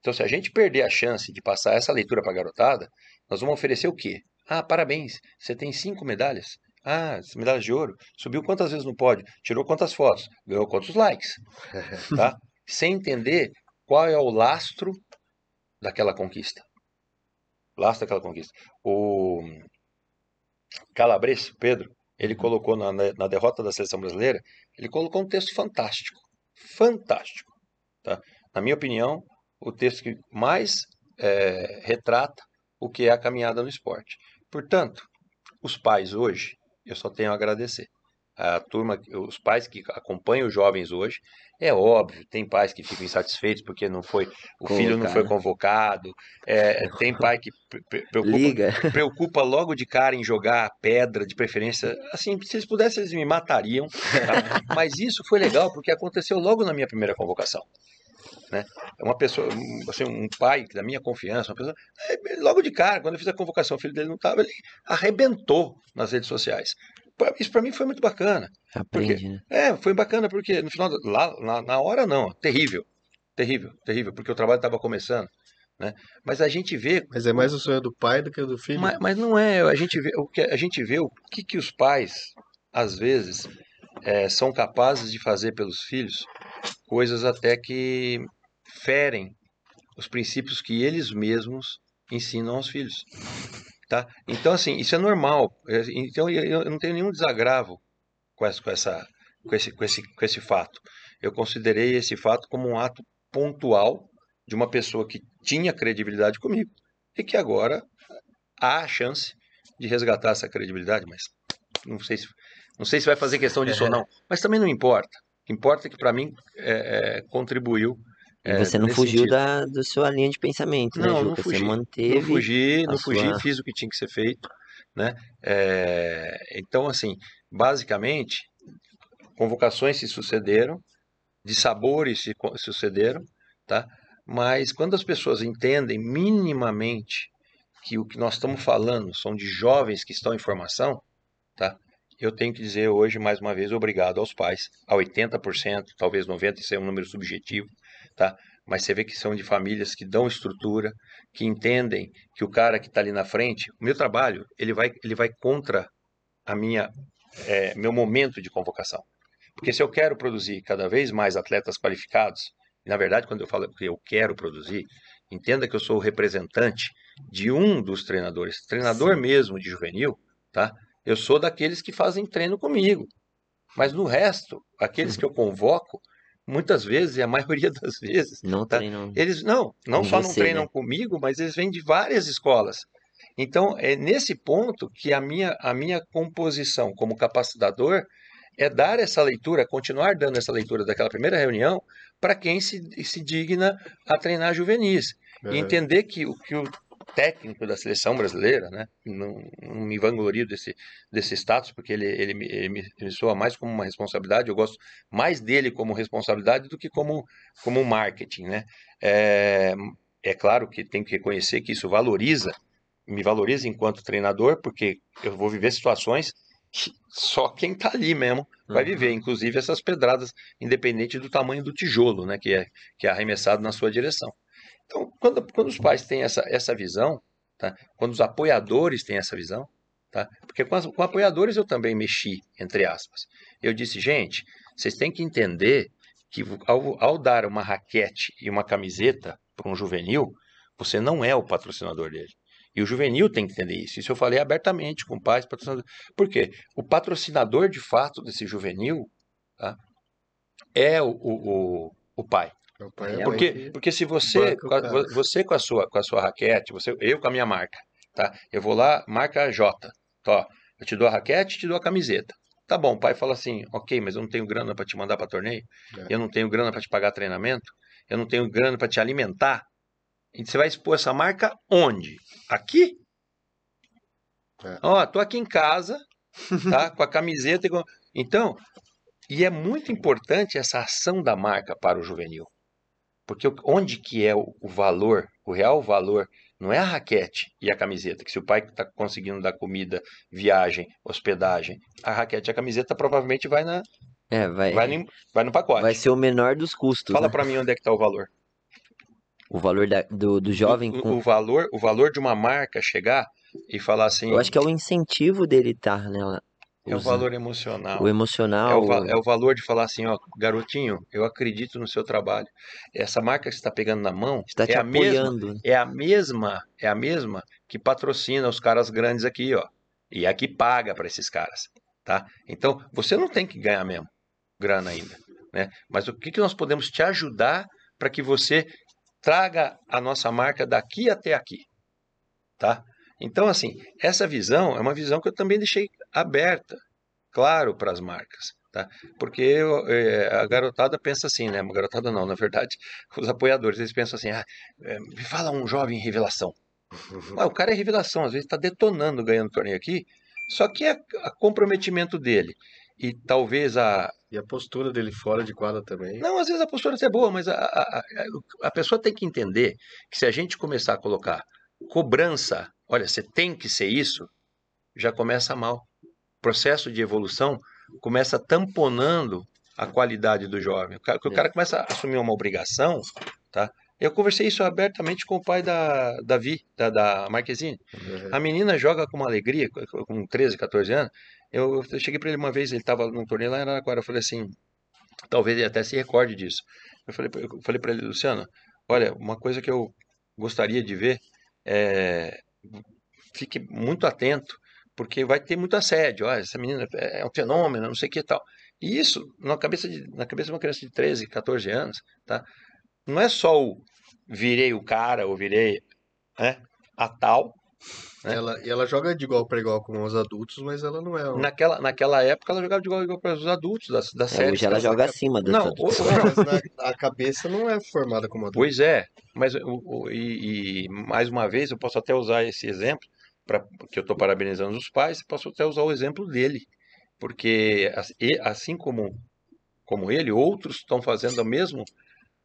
Então, se a gente perder a chance de passar essa leitura para a garotada, nós vamos oferecer o quê? Ah, parabéns, você tem cinco medalhas. Ah, medalhas de ouro. Subiu quantas vezes no pódio? Tirou quantas fotos? Ganhou quantos likes? Tá? Sem entender qual é o lastro daquela conquista. Lastro daquela conquista. O Calabres, Pedro, ele colocou na, na- derrota da seleção brasileira, ele colocou um texto fantástico. Fantástico. Tá? Na minha opinião, o texto que mais eh, retrata o que é a caminhada no esporte. Portanto, os pais hoje, eu só tenho a agradecer. A turma, os pais que acompanham os jovens hoje, é óbvio, tem pais que ficam insatisfeitos porque não foi, o filho não foi convocado, é, tem pai que pre- pre- preocupa, Liga. preocupa logo de cara em jogar pedra, de preferência. Assim, se eles pudessem, eles me matariam. tá? Mas isso foi legal porque aconteceu logo na minha primeira convocação. Né? É Uma pessoa, um- assim, um pai da minha confiança, uma pessoa, é, logo de cara, quando eu fiz a convocação, o filho dele não estava, ele arrebentou nas redes sociais. Isso para mim foi muito bacana. Aprende, né? É, foi bacana porque no final, lá, na, na hora não, terrível, terrível, terrível, porque o trabalho estava começando, né? Mas a gente vê Mas é mais o sonho do pai do que o do filho. mas, mas não é, a gente vê o que a gente vê o que, que os pais às vezes eh, são capazes de fazer pelos filhos, coisas até que ferem os princípios que eles mesmos ensinam aos filhos, tá? Então assim, isso é normal. Eh, Então eu, não tenho nenhum desagravo com essa, com essa com esse, com esse, com esse fato. Eu considerei esse fato como um ato pontual de uma pessoa que tinha credibilidade comigo e que agora há a chance de resgatar essa credibilidade, mas não sei se, não sei se vai fazer questão disso ou não. Mas também não importa. O que importa é que para mim é, é, contribuiu. E é, você não fugiu sentido. da do sua linha de pensamento, né, Não, Juca? não Você fugi. manteve. Não fugi, não fugi, sua- fiz o que tinha que ser feito, né? É, então, assim, basicamente, convocações se sucederam, de sabores se sucederam, tá? Mas quando as pessoas entendem minimamente que o que nós estamos falando são de jovens que estão em formação, tá? eu tenho que dizer hoje, mais uma vez, obrigado aos pais, a 80%, talvez 90%, isso é um número subjetivo, tá? Mas você vê que são de famílias que dão estrutura, que entendem que o cara que está ali na frente, o meu trabalho, ele vai, ele vai contra a minha, é, meu momento de convocação. Porque se eu quero produzir cada vez mais atletas qualificados, na verdade, quando eu falo que eu quero produzir, entenda que eu sou o representante de um dos treinadores, treinador Sim. mesmo de juvenil, tá? Eu sou daqueles que fazem treino comigo. Mas no resto, aqueles que eu convoco, muitas vezes, e a maioria das vezes, não tá? treinam. Eles não, não só você, não treinam né? comigo, mas eles vêm de várias escolas. Então, é nesse ponto que a minha, a minha composição como capacitador é dar essa leitura, continuar dando essa leitura daquela primeira reunião para quem se, se digna a treinar juvenis. É. E entender que, que o técnico da seleção brasileira, né? Não, não, me vanglorio desse, desse status, porque ele, ele, me, ele me, soa mais como uma responsabilidade, eu gosto mais dele como responsabilidade do que como, como marketing, né? É, é claro que tem que reconhecer que isso valoriza, me valoriza enquanto treinador, porque eu vou viver situações que só quem está ali mesmo vai uhum. viver, inclusive essas pedradas, independente do tamanho do tijolo, né? Que é, que é arremessado na sua direção. Então, quando, quando os pais têm essa, essa visão, tá? quando os apoiadores têm essa visão, tá? porque com, as, com apoiadores eu também mexi, entre aspas. Eu disse, gente, vocês têm que entender que ao, ao dar uma raquete e uma camiseta para um juvenil, você não é o patrocinador dele. E o juvenil tem que entender isso. Isso eu falei abertamente com pais, patrocinadores. Por quê? O patrocinador de fato desse juvenil tá? é o, o, o, o pai. É porque, porque se você, você com a sua, com a sua raquete, você, eu com a minha marca, tá? Eu vou lá, marca J, tá? Eu te dou a raquete, te dou a camiseta. Tá bom, o pai fala assim, ok, mas eu não tenho grana para te mandar para torneio, é. eu não tenho grana para te pagar treinamento, eu não tenho grana para te alimentar. E você vai expor essa marca onde? Aqui? É. Ó, tô aqui em casa, tá? com a camiseta. Com... Então, e é muito importante essa ação da marca para o juvenil. Porque onde que é o, valor, o real valor, não é a raquete e a camiseta, que se o pai está conseguindo dar comida, viagem, hospedagem, a raquete e a camiseta provavelmente vai na é, vai, vai, no, vai no pacote. Vai ser o menor dos custos. Fala né? para mim onde é que está o valor. O valor da, do, do jovem. O, com... o, valor, o valor de uma marca chegar e falar assim. Eu acho que é o incentivo dele estar tá nela. É o valor emocional. O emocional. É o, é o, valor de falar assim, ó, garotinho, eu acredito no seu trabalho. Essa marca que você está pegando na mão está é te a apoiando. mesma, é a mesma, é a mesma que patrocina os caras grandes aqui, ó. E é a que paga para esses caras, tá? Então, você não tem que ganhar mesmo grana ainda, né? Mas o que, que nós podemos te ajudar para que você traga a nossa marca daqui até aqui, tá? Então, assim, essa visão é uma visão que eu também deixei aberta, claro, para as marcas. Tá? Porque é, a garotada pensa assim, né? A garotada não, na verdade, os apoiadores, eles pensam assim, ah, é, me fala um jovem revelação. Ah, o cara é revelação, às vezes está detonando, ganhando torneio aqui, só que é o comprometimento dele. E talvez a. E a postura dele fora de quadra também. Não, às vezes a postura é boa, mas a, a, a pessoa tem que entender que se a gente começar a colocar cobrança olha, você tem que ser isso, já começa mal. Processo de evolução começa tamponando a qualidade do jovem. O cara, o cara começa a assumir uma obrigação, tá? Eu conversei isso abertamente com o pai da Davi, da, da Marquezine. Uhum. A menina joga com uma alegria, com 13, 14 anos. Eu, eu cheguei para ele uma vez, ele estava num torneio lá em Araraquara, eu falei assim, talvez ele até se recorde disso. Eu falei, eu falei para ele, Luciano, olha, uma coisa que eu gostaria de ver é, fique muito atento, porque vai ter muito assédio. Olha, essa menina é um fenômeno, não sei o que e tal. E isso, na cabeça, de, na cabeça de uma criança de 13, 14 anos, tá? não é só o virei o cara ou virei né, a tal. Né? Ela, e ela joga de igual para igual com os adultos, mas ela não é. Um... Naquela, naquela época ela jogava de igual, igual para os adultos da, da é, série. Hoje ela joga acima dos não, adultos. Não, a cabeça não é formada como adulto. Pois é, mas o, o, e, e mais uma vez eu posso até usar esse exemplo pra, que eu estou parabenizando os pais, posso até usar o exemplo dele, porque assim como, como ele, outros estão fazendo o mesmo,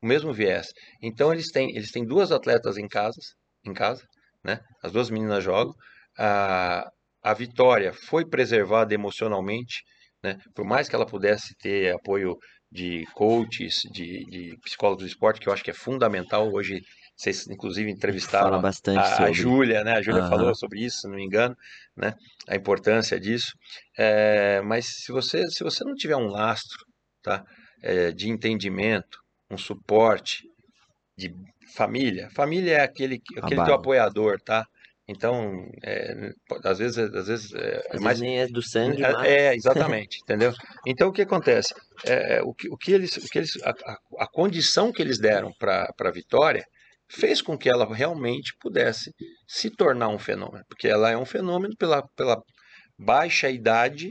o mesmo viés. Então eles têm, eles têm duas atletas em casa, em casa, né? As duas meninas jogam. Ah, a vitória foi preservada emocionalmente, né? Por mais que ela pudesse ter apoio de coaches, de, de psicólogos do esporte, que eu acho que é fundamental hoje. Vocês, inclusive, entrevistaram a, a sobre. Júlia, né? A Júlia Aham. falou sobre isso, se não me engano, né? A importância disso. É, mas se você, se você não tiver um lastro, tá? É, de entendimento, um suporte de família, família é aquele, aquele teu apoiador, tá? Então, é, às vezes, às vezes é, Às mais vezes nem é do sangue, é, mas... é, exatamente, entendeu? Então o que acontece? É, o, que, o que eles, o que eles, a, a- a condição que eles deram para a Vitória fez com que ela realmente pudesse se tornar um fenômeno, porque ela é um fenômeno pela, pela baixa idade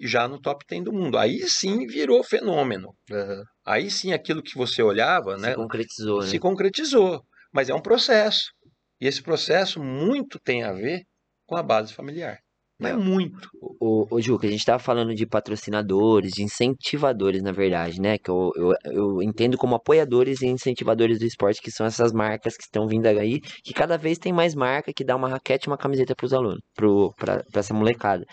já no top 10 do mundo. Aí sim virou fenômeno. Aham. Aí sim aquilo que você olhava, se né, concretizou, né? se concretizou. Mas é um processo. E esse processo muito tem a ver com a base familiar. Mas É. muito. O, o Juca, a gente tava falando de patrocinadores, de incentivadores, na verdade, né? Que eu, eu, eu entendo como apoiadores e incentivadores do esporte, que são essas marcas que estão vindo aí, que cada vez tem mais marca que dá uma raquete e uma camiseta pros alunos, pro, pra, pra essa molecada.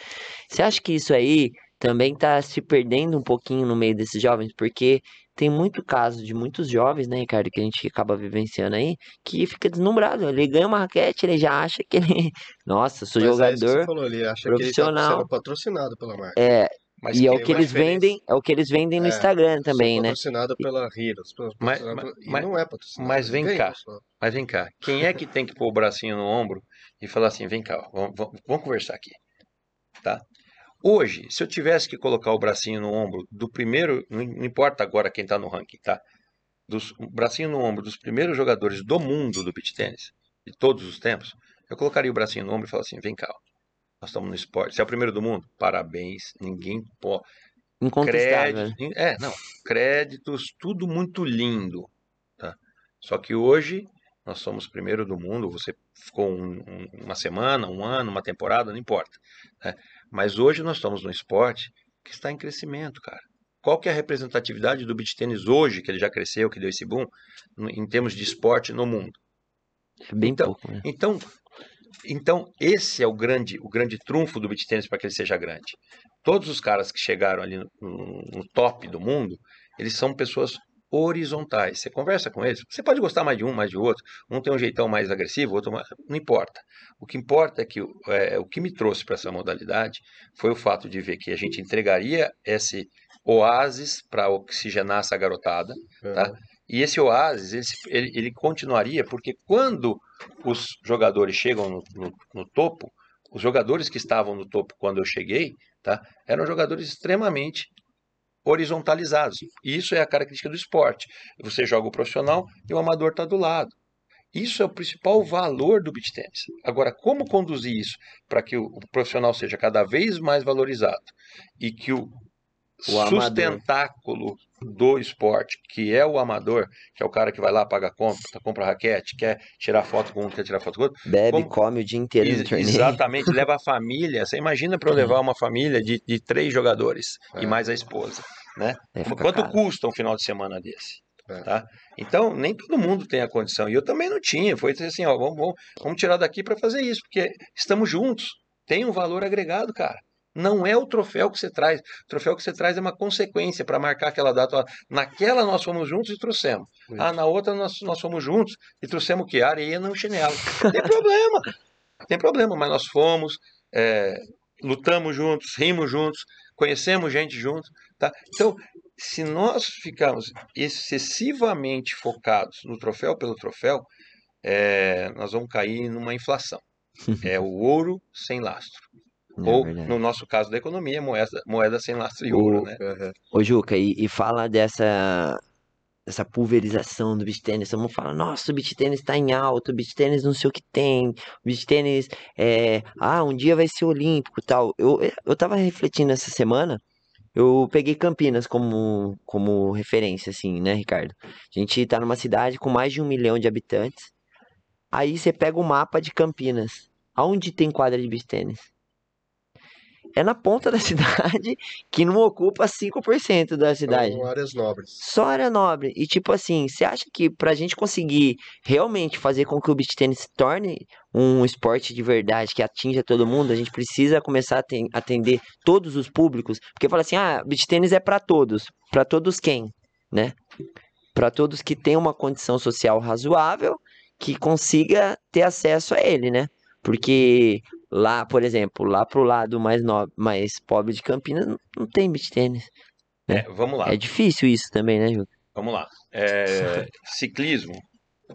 Você acha que isso aí também tá se perdendo um pouquinho no meio desses jovens? Porque tem muito caso de muitos jovens, né, Ricardo, que a gente acaba vivenciando aí, que fica deslumbrado. Ele ganha uma raquete, ele já acha que ele. Nossa, sou Mas é isso que jogador. você falou, ele acha que ele profissional. tá sendo patrocinado pela marca. É, Mas e é o que eles diferença. vendem, é o que eles vendem no É, Instagram também, né? patrocinado pela Heroes. pela- Mas- mas- e não é patrocinado. mas vem cá. Mas vem cá, quem é que tem que pôr o bracinho no ombro e falar assim, vem cá, ó, vamos, vamos- vamos conversar aqui, tá? Hoje, se eu tivesse que colocar o bracinho no ombro do primeiro, não importa agora quem tá no ranking, tá? Dos, o bracinho no ombro dos primeiros jogadores do mundo do beach tênis, de todos os tempos, eu colocaria o bracinho no ombro e falaria assim, vem cá, ó, nós estamos no esporte, você é o primeiro do mundo? Parabéns, ninguém pode, Incontestável. Crédito, é, não, créditos, tudo muito lindo, tá? Só que hoje nós somos primeiro do mundo, você ficou um- um- uma semana, um ano, uma temporada, não importa, né? Mas hoje nós estamos num esporte que está em crescimento, cara. Qual que é a representatividade do beach tênis hoje, que ele já cresceu, que deu esse boom, em termos de esporte no mundo? É bem Então- pouco, né? Então, então esse é o grande, o grande trunfo do beach tennis para que ele seja grande. Todos os caras que chegaram ali no, no- no top do mundo, eles são pessoas horizontais. Você conversa com eles, você pode gostar mais de um, mais de outro. Um tem um jeitão mais agressivo, outro mais... não importa. O que importa é que é, o que me trouxe para essa modalidade foi o fato de ver que a gente entregaria esse oásis para oxigenar essa garotada. Tá? E esse oásis, ele, ele, ele continuaria, porque quando os jogadores chegam no, no- no topo, os jogadores que estavam no topo quando eu cheguei, tá, eram jogadores extremamente horizontalizados. E isso é a característica do esporte. Você joga o profissional e o amador está do lado. Isso é o principal valor do beach tennis. Agora, como conduzir isso para que o, profissional seja cada vez mais valorizado e que o, O amador. Do esporte, que é o amador, que é o cara que vai lá, paga a conta, compra raquete, quer tirar foto com um, quer tirar foto com o outro, Bebe, como- come o dia inteiro no Ex- torneio. Exatamente, leva a família. Você imagina para eu levar uma família de, de três jogadores e É. mais a esposa, né? É, Quanto caro. custa um final de semana desse? É. Tá? Então, nem todo mundo tem a condição. E eu também não tinha. Foi assim, ó, vamos, vamos, vamos tirar daqui para fazer isso, porque estamos juntos. Tem um valor agregado, cara. Não é o troféu que você traz. O troféu que você traz é uma consequência para marcar aquela data. Ó, Naquela nós fomos juntos e trouxemos. Isso. Ah, na outra nós, nós fomos juntos e trouxemos o quê? Areia, não chinelo. Tem problema. Tem problema, mas nós fomos, é, lutamos juntos, rimos juntos, conhecemos gente juntos. Tá? Então, se nós ficarmos excessivamente focados no troféu pelo troféu, é, nós vamos cair numa inflação. É o ouro sem lastro. É Ou, verdade. no nosso caso da economia, moeda, moeda sem lastro e ouro. Né? Ô, Juca, e, e fala dessa, dessa pulverização do beach tênis. Todo mundo fala, nossa, o beach tênis tá em alta, o beach tênis não sei o que tem, o beach tênis é, ah, um dia vai ser olímpico e tal. Eu, eu tava refletindo essa semana, eu peguei Campinas como, como referência, assim, né, Ricardo? A gente tá numa cidade com mais de um milhão de habitantes. Aí você pega o mapa de Campinas. Aonde tem quadra de beach tênis? É na ponta da cidade que não ocupa 5% da cidade. São áreas nobres. Só área nobre. E tipo assim, você acha que pra gente conseguir realmente fazer com que o beach tênis se torne um esporte de verdade, que atinja todo mundo, a gente precisa começar a aten- atender todos os públicos? Porque fala assim, ah, beach tênis é pra todos. Pra todos quem? Né? Pra todos que têm uma condição social razoável, que consiga ter acesso a ele, né? Porque lá, por exemplo, lá pro lado mais, mais pobre de Campinas, não- não tem beach tênis. É, vamos lá, É difícil isso também, né, Ju? vamos lá. É, ciclismo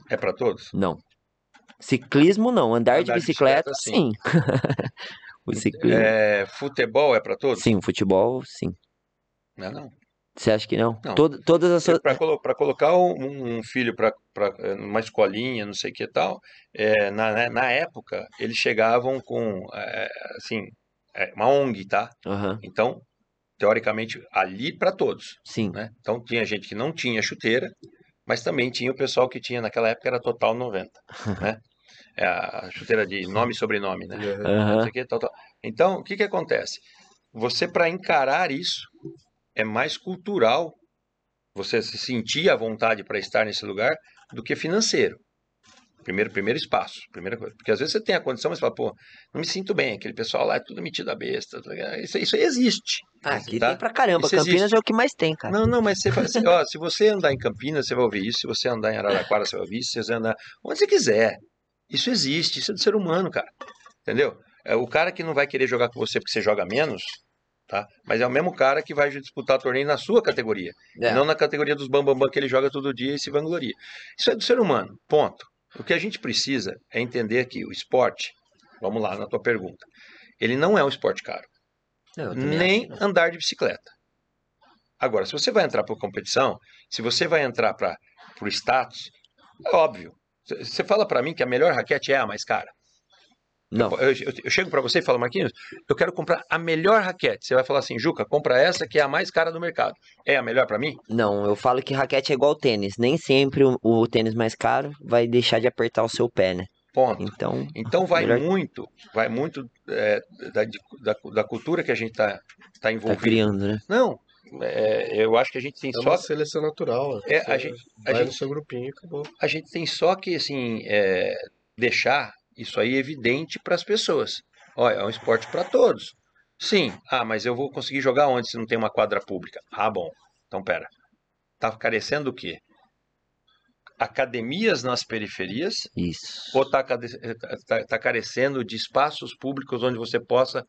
é para todos? Não. Ciclismo não. Andar, de Andar de bicicleta, bicicleta, sim. o ciclismo. É, futebol é para todos? Sim, futebol, sim. Não, não. Você acha que não? Não. Todas as suas. Para colocar um, um filho para numa escolinha, não sei o que e tal, é, na, né, na época eles chegavam com é, assim é, uma ONG, tá? Aham, Então teoricamente ali para todos, sim. né? Então tinha gente que não tinha chuteira, mas também tinha o pessoal que tinha naquela época era total 90, né? É a chuteira de nome e sobrenome, né? não Aham, sei o que, tal, tal. Então, o que que acontece? Você, para encarar isso, é mais cultural você se sentir à vontade para estar nesse lugar do que financeiro. Primeiro, primeiro espaço, primeira coisa. Porque às vezes você tem a condição, mas você fala, pô, não me sinto bem, aquele pessoal lá é tudo metido a besta. tá? Isso, isso aí existe. Ah, aqui tá? tem pra caramba. Isso Campinas existe. é o que mais tem, cara. Não, não, mas você fala assim, ó, se você andar em Campinas, você vai ouvir isso, se você andar em Araraquara, você vai ouvir isso, se você andar onde você quiser. Isso existe, isso é do ser humano, cara. Entendeu? É o cara que não vai querer jogar com você porque você joga menos, tá? Mas é o mesmo cara que vai disputar torneio na sua categoria, É. não na categoria dos bambambam que ele joga todo dia e se vangloria. Isso é do ser humano, ponto. O que a gente precisa é entender que o esporte, vamos lá na tua pergunta, ele não é um esporte caro Não, nem acho andar de bicicleta. Agora, se você vai entrar para competição, se você vai entrar para o status, é óbvio. Você fala para mim que a melhor raquete é a mais cara. Não, Eu, eu- eu chego para você e falo, Marquinhos, eu quero comprar a melhor raquete. Você vai falar assim, Juca, compra essa que é a mais cara do mercado. É a melhor para mim? não, eu falo que raquete é igual tênis. Nem sempre o, o tênis mais caro vai deixar de apertar o seu pé, né? Ponto. Então, Então vai Melhor- muito, vai muito é, da, da, da cultura que a gente está tá tá envolvido. criando, né? Não, é, eu acho que a gente tem É só uma seleção natural. É, Você a gente- a vai no gente- seu grupinho e acabou. a gente tem só que assim é, deixar isso aí evidente para as pessoas. Olha, é um esporte para todos. Sim. Ah, mas eu vou conseguir jogar onde se não tem uma quadra pública? Ah, bom. Então pera. Tá carecendo do quê? Academias nas periferias Isso. ou tá, tá- tá carecendo de espaços públicos onde você possa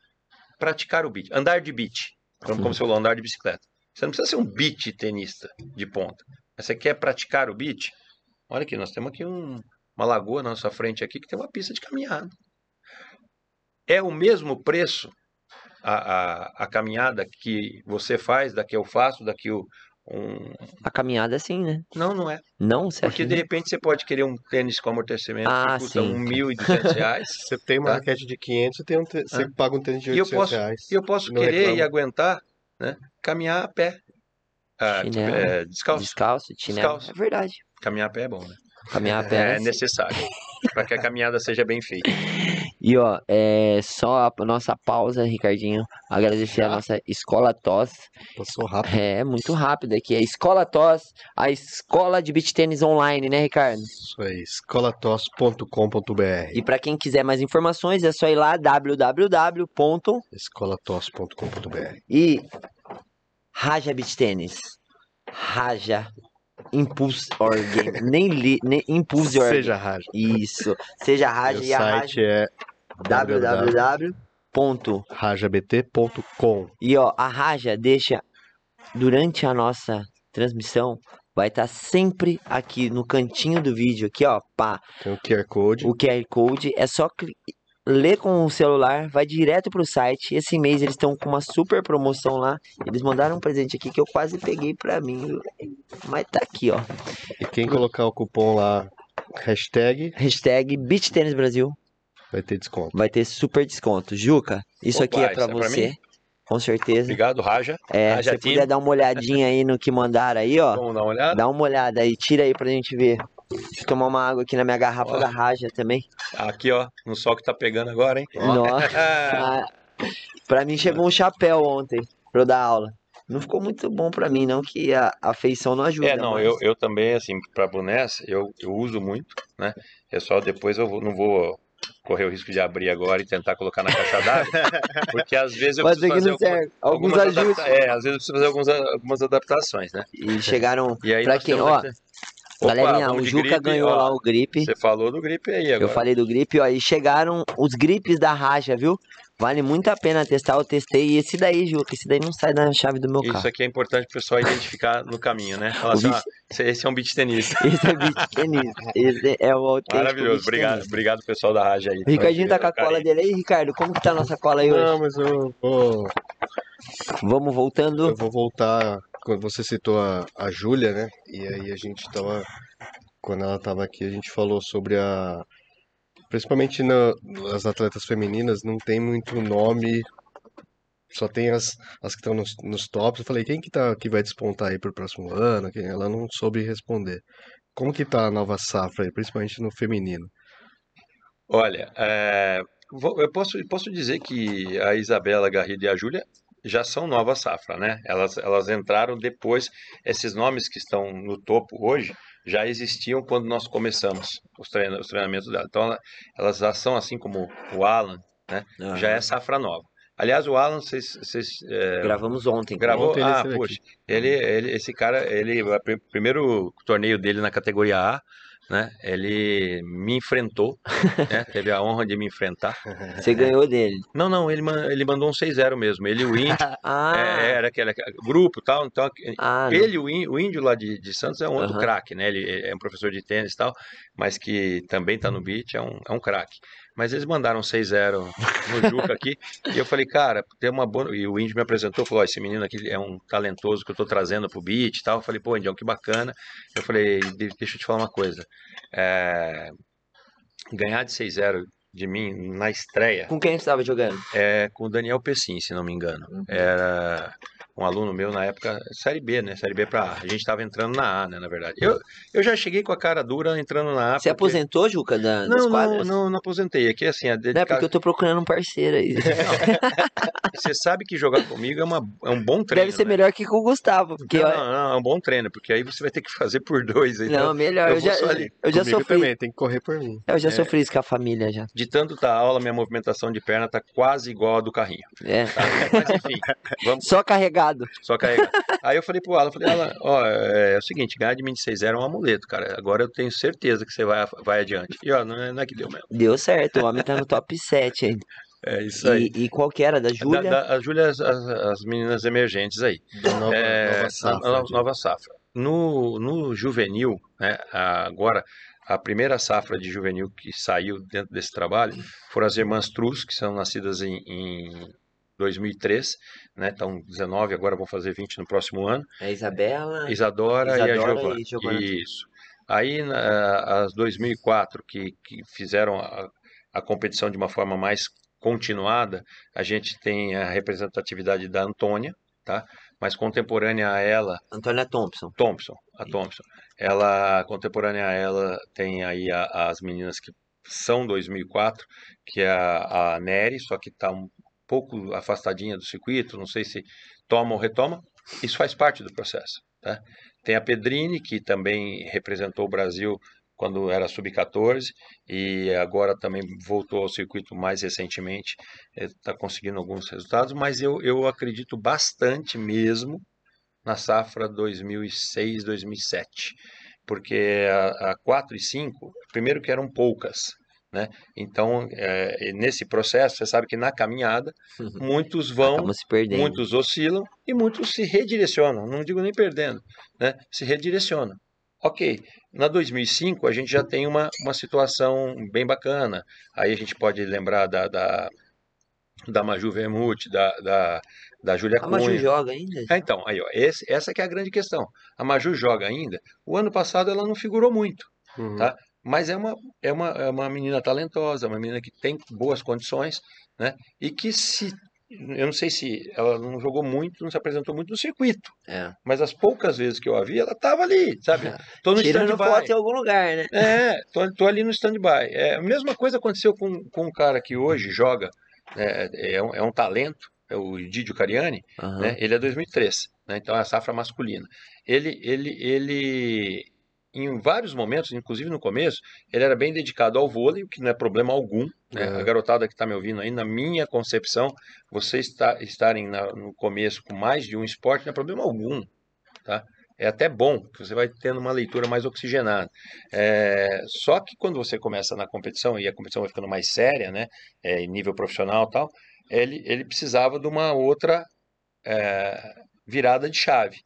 praticar o beat, andar de beat, como, como você falou, andar de bicicleta. Você não precisa ser um beat tenista de ponta. Mas você quer praticar o beat? Olha aqui, nós temos aqui um- uma lagoa na nossa frente aqui que tem uma pista de caminhada. É o mesmo preço a, a, a caminhada que você faz, da que eu faço, da que o um... A caminhada é assim, né? Não, não é. Não, você Porque acha de que repente você pode querer um tênis com amortecimento Ah, que custa sim. R$ 1.200 reais. Você tem uma Tá. raquete de 500, você, tem um te- você Ah. paga um tênis de E eu 800 posso- reais. E eu posso querer e reclamo. aguentar, né? Caminhar a pé. Ah, Chinelo. é, descalço. descalço, chinelo. Descalço. É verdade. Caminhar a pé é bom, né? Caminhar a pé. É necessário. para que a caminhada seja bem feita. E ó, é só a nossa pausa, Ricardinho. Agradecer a Já? nossa Escola TOS. Passou rápido. É muito rápido aqui. É Escola TOS, a escola de beach tênis online, né, Ricardo? Isso aí, escolatos.com.br. E pra quem quiser mais informações, é só ir lá www. escolatos.com.br. E Raja Beach Tênis. Raja Impulse Organ. nem li, nem Impulse Organ. Seja rádio. Isso. Seja O Raja e a site é www. ponto. rajabt.com. E ó, a Raja deixa durante a nossa transmissão vai estar sempre aqui no cantinho do vídeo aqui, ó, pá, Tem o QR Code. o QR Code, é só ler com o celular, vai direto pro site. Esse mês eles estão com uma super promoção lá. Eles mandaram um presente aqui que eu quase peguei pra mim, mas tá aqui, ó. E quem colocar o cupom lá, hashtag, Hashtag Beach Tênis Brasil vai ter desconto. vai ter super desconto. Juca, isso Opa, aqui é pra isso é pra você. mim? com certeza. Obrigado, Raja. É, Raja se você puder dar uma olhadinha aí no que mandaram aí, ó. Vamos dar uma olhada? Dá uma olhada aí, tira aí pra gente ver. Deixa eu tomar uma água aqui na minha garrafa Ó. da Raja também. Aqui, ó, no sol que tá pegando agora, hein? Nossa. Ah, Pra mim chegou um chapéu ontem pra eu dar aula. Não ficou muito bom pra mim, não, que a, feição não ajuda. É, não, mas- eu, eu também, assim, para bonés, eu, eu uso muito, né? É só depois eu vou- não vou correr o risco de abrir agora e tentar colocar na caixa d'água, porque às vezes eu ser preciso fazer não alguma- serve. Alguns algumas ajustes. É, às vezes eu preciso fazer alguns, algumas adaptações, né? E chegaram. E aí Pra nós quem, ó, aqui- Opa, Galerinha, o Juca gripe, ganhou ó, lá o gripe. Você falou do gripe aí agora. Eu falei do gripe, ó, e chegaram os gripes da Raja, viu? Vale muito a pena testar, eu testei. E esse daí, Juca, esse daí não sai da chave do meu carro. Isso aqui é importante o pessoal identificar no caminho, né? Falar assim, bicho- ó, esse- é um beat tenista. Esse é beat tênis. Esse é o autêntico Maravilhoso, beach obrigado, obrigado pessoal da rádio aí. O Ricardinho tá com a Carinho. cola dele aí, Ricardo. Como que tá a nossa cola aí hoje? Não, mas eu vou, Vamos voltando. eu vou voltar. Você citou a, a Júlia, né? E aí a gente tava. Quando ela tava aqui, a gente falou sobre a. Principalmente na, as atletas femininas, não tem muito nome. Só tem as, as que estão nos, nos tops. Eu falei, quem que tá, que vai despontar aí pro próximo ano? Quem? Ela não soube responder. Como que tá a nova safra aí, principalmente no feminino? Olha, é, eu posso, posso dizer que a Isabela Garrido e a Júlia já são nova safra, né? Elas, elas entraram depois, esses nomes que estão no topo hoje já existiam quando nós começamos os, treina, os treinamentos dela. Então, ela- elas já são assim como o Alan, já é safra nova. Aliás, o Alan, vocês, vocês, é, Gravamos ontem. Gravou? Ontem ele Ah, poxa. Ele, ele, esse cara, ele, o pr- primeiro torneio dele na categoria A, né? Ele me enfrentou, né? Teve a honra de me enfrentar. Você ganhou dele. Não, não, ele, ele mandou um 6-0 mesmo. Ele e o Índio, Ah, é, era aquele grupo tal. Então, ah ele o Ín- o Índio lá de, de Santos é um outro Aham. craque, né? Ele é um professor de tênis e tal, mas que também tá no beat, é um, é um craque. Mas eles mandaram 6-0 no Juca aqui, e eu falei, cara, tem uma boa. E o Índio me apresentou, falou: esse menino aqui é um talentoso que eu tô trazendo pro beat e tal. Eu falei, pô, Indião, que bacana. Eu falei, "De- deixa eu te falar uma coisa. É, Ganhar de 6-0 de mim na estreia Com quem estava jogando? é com o Daniel Pessin, se não me engano. Uhum. Era um aluno meu na época, Série B, né? Série B pra A. A gente estava entrando na A, né? Na verdade. Eu, eu já cheguei com a cara dura entrando na A. Você porque- aposentou, Juca, da, Não, não, quadras? não, não aposentei. Aqui, assim, a Não é porque eu tô procurando um parceiro aí. você sabe que jogar comigo é, uma, é um bom treino. Deve ser né? melhor que com o Gustavo. Porque, Não, não, não, é um bom treino, porque aí você vai ter que fazer por dois. Então, não, melhor. eu Eu, já, ali. eu já Comigo sofri. também, tem que correr por mim. Eu já É. sofri isso com a família já. De tanto tá aula, minha movimentação de perna tá quase igual a do carrinho. É. Tá? Mas enfim, vamos Só carregado. Só carregar. Aí eu falei pro Alan, falei, Alan, ó, é, é o seguinte, ganhar de mim de 6 é um amuleto, cara. Agora eu tenho certeza que você vai, vai adiante. E ó, não é, não é que deu mesmo. Deu certo, o homem tá no top 7 ainda. É isso aí. E, e qual que era? Da Da, Júlia? da, a Júlia, as, as- as meninas emergentes aí. Da nova, É, nova safra. nova, safra. No, no juvenil, né, agora, a primeira safra de juvenil que saiu dentro desse trabalho foram as irmãs Trus, que são nascidas em, em 2003, né, estão 19, agora vão fazer 20 no próximo ano. A Isabela. Isadora, e a Isadora Giovana. e Giovana. Isso. Aí, na- as 2004, que, que fizeram a, a competição de uma forma mais continuada, a gente tem a representatividade da Antônia, tá? Mas contemporânea a ela, Antônia Thompson. Thompson, a Thompson. Ela, contemporânea a ela, tem aí a- as meninas que são 2004, que é a, a Nery, só que está um pouco afastadinha do circuito, não sei se toma ou retoma. Isso faz parte do processo, tá? Tem a Pedrini, que também representou o Brasil quando era sub-14 e agora também voltou ao circuito mais recentemente, está conseguindo alguns resultados, mas eu, eu acredito bastante mesmo na safra 2006, 2007, porque a, a 4 e 5, primeiro que eram poucas, né? Então, é, nesse processo, você sabe que na caminhada, muitos vão, muitos oscilam e muitos se redirecionam, não digo nem perdendo, né? Se redirecionam. Ok, na 2005 a gente já tem uma, uma situação bem bacana. Aí a gente pode lembrar da, da, da Maju Vermute, da, da, da Júlia A Maju Cunha. joga ainda? É, então, aí, ó, esse, essa que é a grande questão. A Maju joga ainda. O ano passado ela não figurou muito, Uhum. tá? Mas é uma, é uma, é uma menina talentosa, uma menina que tem boas condições, né? E que se. Eu não sei se ela não jogou muito, não se apresentou muito no circuito, É. mas as poucas vezes que eu a vi, ela estava ali, sabe? Tô no Tirando stand-by. foto em algum lugar, né? É, tô, tô ali no stand-by. É, a mesma coisa aconteceu com, com um cara que hoje joga, é, é, um, é um talento, é o Didio Cariani, Aham. né? Ele é 2003, né? Então é a safra masculina. Ele, ele, ele, em vários momentos, inclusive no começo, ele era bem dedicado ao vôlei, o que não é problema algum. Né? É. A garotada que está me ouvindo aí, na minha concepção, você está, estarem na- no começo com mais de um esporte não é problema algum, tá? É até bom, que você vai tendo uma leitura mais oxigenada. É, só que quando você começa na competição, e a competição vai ficando mais séria, né? É, em nível profissional e tal, ele, ele precisava de uma outra é, virada de chave.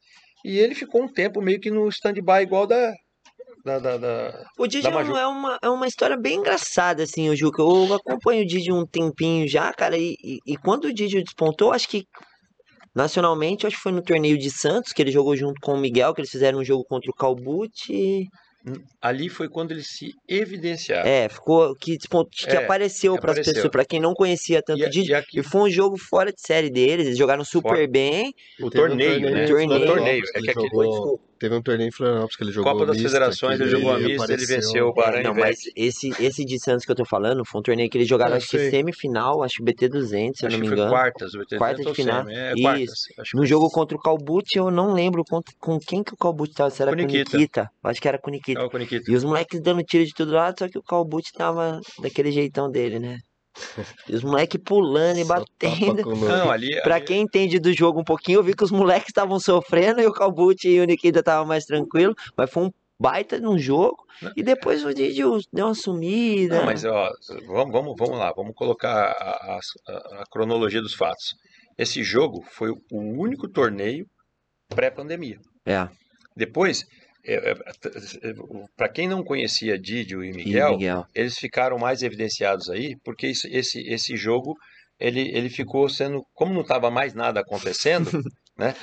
E ele ficou um tempo meio que no stand-by igual da, da, da- da- O Didi Da é, é uma, é uma história bem engraçada, assim, o Juca. Eu acompanho o Didi um tempinho já, cara, e, e, e quando o Didi despontou, acho que nacionalmente, acho que foi no torneio de Santos, que ele jogou junto com o Miguel, que eles fizeram um jogo contra o Calbucci. Ali foi quando ele se evidenciaram. É, ficou que, que É, apareceu para as pessoas, para quem não conhecia tanto E, o Didi. e aqui, E foi um jogo fora de série deles, eles jogaram super Fora. bem. o um torneio, né? em Torneio. O torneio. É que aquele, jogou- Teve um torneio em Florianópolis que ele jogou Copa das mista, Federações, que ele jogou a mista, ele venceu o É, Bahrein não, mas esse, esse de Santos que eu tô falando foi um torneio que eles jogaram, Ah, acho que semifinal, acho que BT200, se eu não que me foi engano. quartas. o BT Quartas de final. semi, É, Isso. quartas. Acho que No jogo contra o Calbucci, eu não lembro com, com quem que o Calbucci tava, se era Com Nikita. Acho que era com o Nikita. É Nikita. E os moleques dando tiro de todo lado, só que o Calbucci tava daquele jeitão dele, né? E os moleques pulando e Só batendo. Não, ali, Pra ali- quem entende do jogo um pouquinho, eu vi que os moleques estavam sofrendo e o Calbucci e o Nikita estavam mais tranquilo, mas foi um baita num jogo. Não. E depois o Didi deu uma sumida. Não, mas ó, vamos, vamos, vamos lá, vamos colocar a, a- a cronologia dos fatos. Esse jogo foi o único torneio pré-pandemia. É, Depois, para quem não conhecia Didio e e Miguel, Miguel. eles ficaram mais evidenciados aí, porque isso- esse, esse jogo ele, ele ficou sendo, como não estava mais nada acontecendo, né?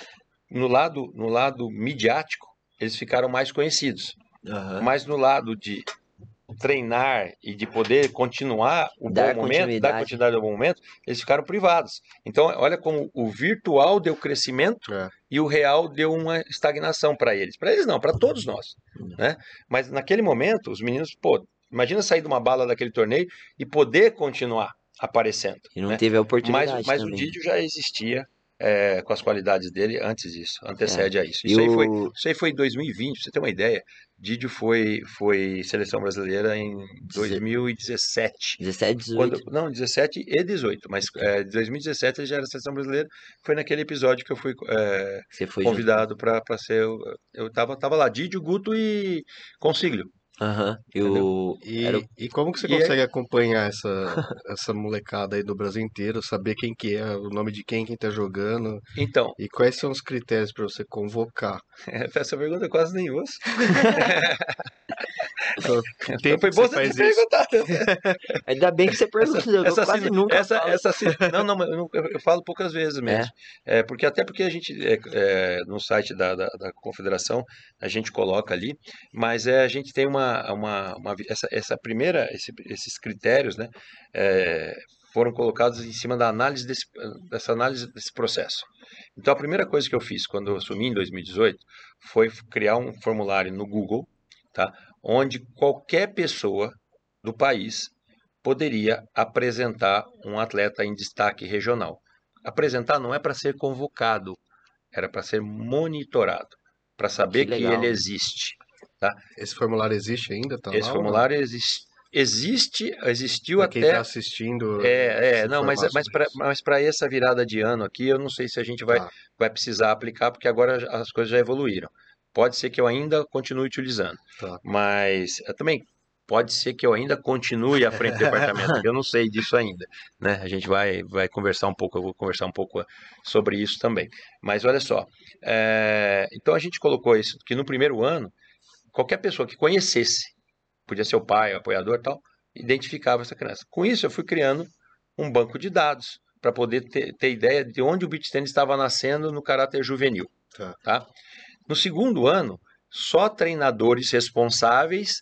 No lado, no lado midiático, eles ficaram mais conhecidos. Mas no lado de treinar e de poder continuar o Dar bom momento, dar continuidade. ao bom momento, eles ficaram privados. Então, olha como o virtual deu crescimento É. e o real deu uma estagnação para eles. Para eles não, para todos nós, né? Mas naquele momento, os meninos, pô, imagina sair de uma bala daquele torneio e poder continuar aparecendo, E não né? teve a oportunidade Mas, mas o. Didio já existia é, com as qualidades dele antes disso, antecede a isso. Isso aí foi o- isso aí foi em 2020, pra você ter uma ideia. Didio foi, foi seleção brasileira em 2017. 17, 18. Quando, não, 17 e 18, mas é, 2017 ele já era seleção brasileira. Foi naquele episódio que eu fui é, convidado para ser. Eu tava, tava lá, Didio, Guto e Consiglio. Aham. E. E, Era e como que você E consegue acompanhar essa, essa molecada aí do Brasil inteiro, saber quem que é, o nome de quem, quem tá jogando, Então, e quais são os critérios para você convocar? essa pergunta eu quase nem ouço. Então, tempo Foi bom você você perguntado. Ainda bem que você perguntou, essa, sim- nunca essa, falo. essa não, não, eu, eu falo poucas vezes mesmo. É, porque até porque a gente é, é, no site da, da, da confederação a gente coloca ali, mas é, a gente tem uma, uma, uma essa, essa primeira esse- esses critérios, né, é, foram colocados em cima da análise desse, dessa análise desse processo. Então a primeira coisa que eu fiz quando eu assumi em 2018 foi criar um formulário no Google, tá, onde qualquer pessoa do país poderia apresentar um atleta em destaque regional. Apresentar não é para ser convocado, era para ser monitorado, para saber Que que, ele existe. Esse formulário existe ainda? Tá Esse lá, ou formulário existe, existe existiu Pra quem até. tá assistindo. É, é, não, mas, informar mas sobre para mas essa virada de ano aqui, eu não sei se a gente vai, Tá. vai precisar aplicar, porque agora as coisas já evoluíram. Pode ser que eu ainda continue utilizando, Tá. mas eh, também pode ser que eu ainda continue à frente do departamento, eu não sei disso ainda, né? A gente vai, vai conversar um pouco, eu vou conversar um pouco sobre isso também. Mas olha só, eh, então a gente colocou isso, que no primeiro ano, qualquer pessoa que conhecesse, podia ser o pai, o apoiador e tal, identificava essa criança. Com isso, eu fui criando um banco de dados para poder ter, ter ideia de onde o beach tennis estava nascendo no caráter juvenil. Tá. No segundo ano, só treinadores responsáveis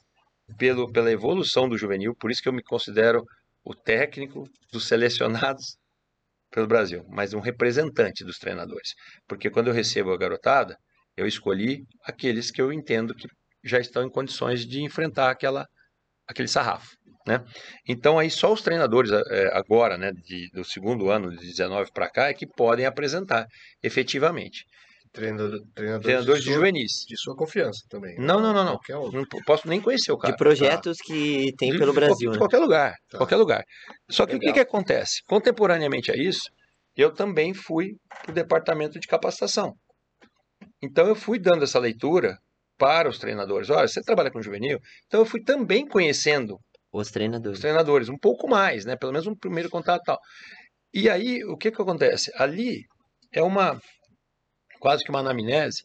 pelo, pela evolução do juvenil, por isso que eu me considero o técnico dos selecionados pelo Brasil, mas um representante dos treinadores. Porque quando eu recebo a garotada, eu escolhi aqueles que eu entendo que já estão em condições de enfrentar aquela, aquele sarrafo. Né? Então aí só os treinadores é, agora, né, de, do segundo ano de 19 para cá, é que podem apresentar efetivamente. Treinador, treinadores, Treinadores de, de, juvenis. de sua confiança também. né? Não, não, não, não. Não posso nem conhecer o cara. De projetos que tem pelo de Brasil, De né? qualquer lugar, Tá. qualquer lugar. Só que o que, que acontece? Contemporaneamente a isso, eu também fui para o departamento de capacitação. Então eu fui dando essa leitura para os treinadores. Olha, você trabalha com juvenil, então eu fui também conhecendo Os os treinadores. treinadores, um pouco mais, né? Pelo menos um primeiro contato e tal. E aí, o que que acontece? Ali é uma quase que uma anamnese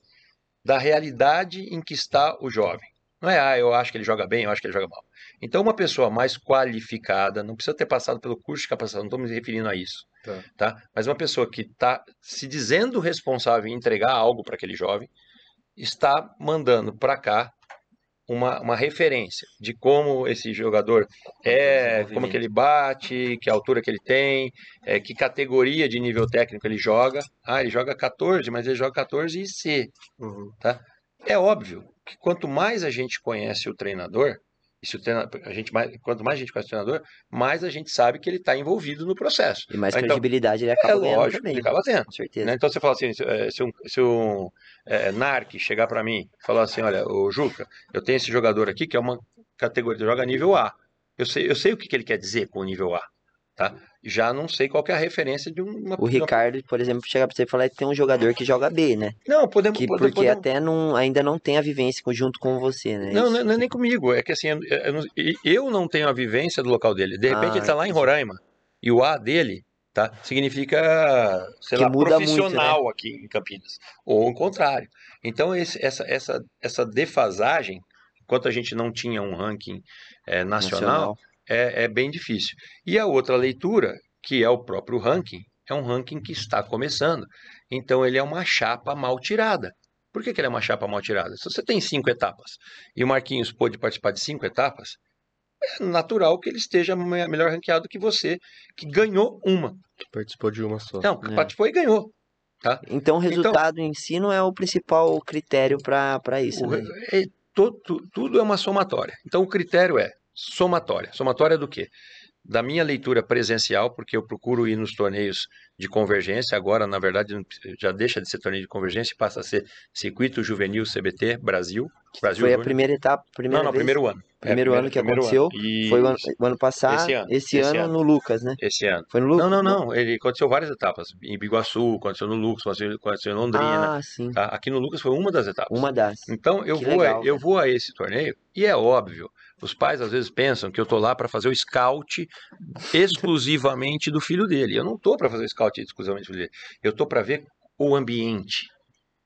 da realidade em que está o jovem. Não é, ah, eu acho que ele joga bem, eu acho que ele joga mal. Então, uma pessoa mais qualificada, não precisa ter passado pelo curso de capacitação, não estou me referindo a isso, Tá. tá? Mas uma pessoa que está se dizendo responsável em entregar algo para aquele jovem, está mandando para cá uma, uma referência de como esse jogador é, como que ele bate, que altura que ele tem, é, que categoria de nível técnico ele joga. Ah, ele joga 14, mas ele joga 14 e C. Uhum. É óbvio que quanto mais a gente conhece o treinador, e se o treina- a gente mais, quanto mais a gente conhece o treinador, mais a gente sabe que ele está envolvido no processo. E mais Então, credibilidade ele É acaba ganhando lógico, também. ele acaba tendo. Com certeza. né? Então você fala assim, se, eh, um, se um eh, NARC chegar para mim e falar assim, olha, o Juca, eu tenho esse jogador aqui que é uma categoria, joga nível A. Eu sei, eu sei o que, que ele quer dizer com o nível A, tá? Já não sei qual é a referência de uma... O Ricardo, por exemplo, chega pra você e falar que tem um jogador que joga B, né? Não, podemos... Que, porque podemos- até não, ainda não tem a vivência junto com você, né? Não, não, não é nem comigo, é que assim, eu, não- eu não tenho a vivência do local dele. De repente Ah, ele tá lá em. Roraima, e o A dele, tá? Significa, sei Que lá, muda muito, né? profissional aqui em Campinas. Ou o contrário. Então, esse- essa, essa, essa defasagem, enquanto a gente não tinha um ranking eh, nacional, é, é bem difícil. E a outra leitura, que é o próprio ranking, é um ranking que está começando. Então, ele é uma chapa mal tirada. Por que, que ele é uma chapa mal tirada? Se você tem cinco etapas e o Marquinhos pôde participar de cinco etapas, é natural que ele esteja me- melhor ranqueado que você, que ganhou uma. Participou de uma só. Não, É. participou e ganhou. Então o resultado em si não é o principal critério pra isso, O né? é, to- tu- tudo é uma somatória. Então, o critério é somatória. Somatória do quê? Da minha leitura presencial, porque eu procuro ir nos torneios de convergência, agora, na verdade, já deixa de ser torneio de convergência passa a ser Circuito Juvenil CBT Brasil. Brasil Foi a primeira etapa, primeira Não, não, vez, primeiro ano. É, primeiro ano que aconteceu, Isso. foi o ano, o ano passado, Esse ano, esse esse ano ano. no Lucas, né? Esse ano. Foi no Lucas? Não, não, não. Ele aconteceu várias etapas. Em Biguaçu, aconteceu no Lucas, aconteceu em Londrina. Ah, sim. tá? Aqui no Lucas foi uma das etapas. Uma das. Então eu Que vou, legal, a, eu vou a esse torneio e é óbvio. Os pais às vezes pensam que eu tô lá para fazer o scout exclusivamente do filho dele. Eu não tô para fazer o scout exclusivamente do filho dele. Eu tô para ver o ambiente.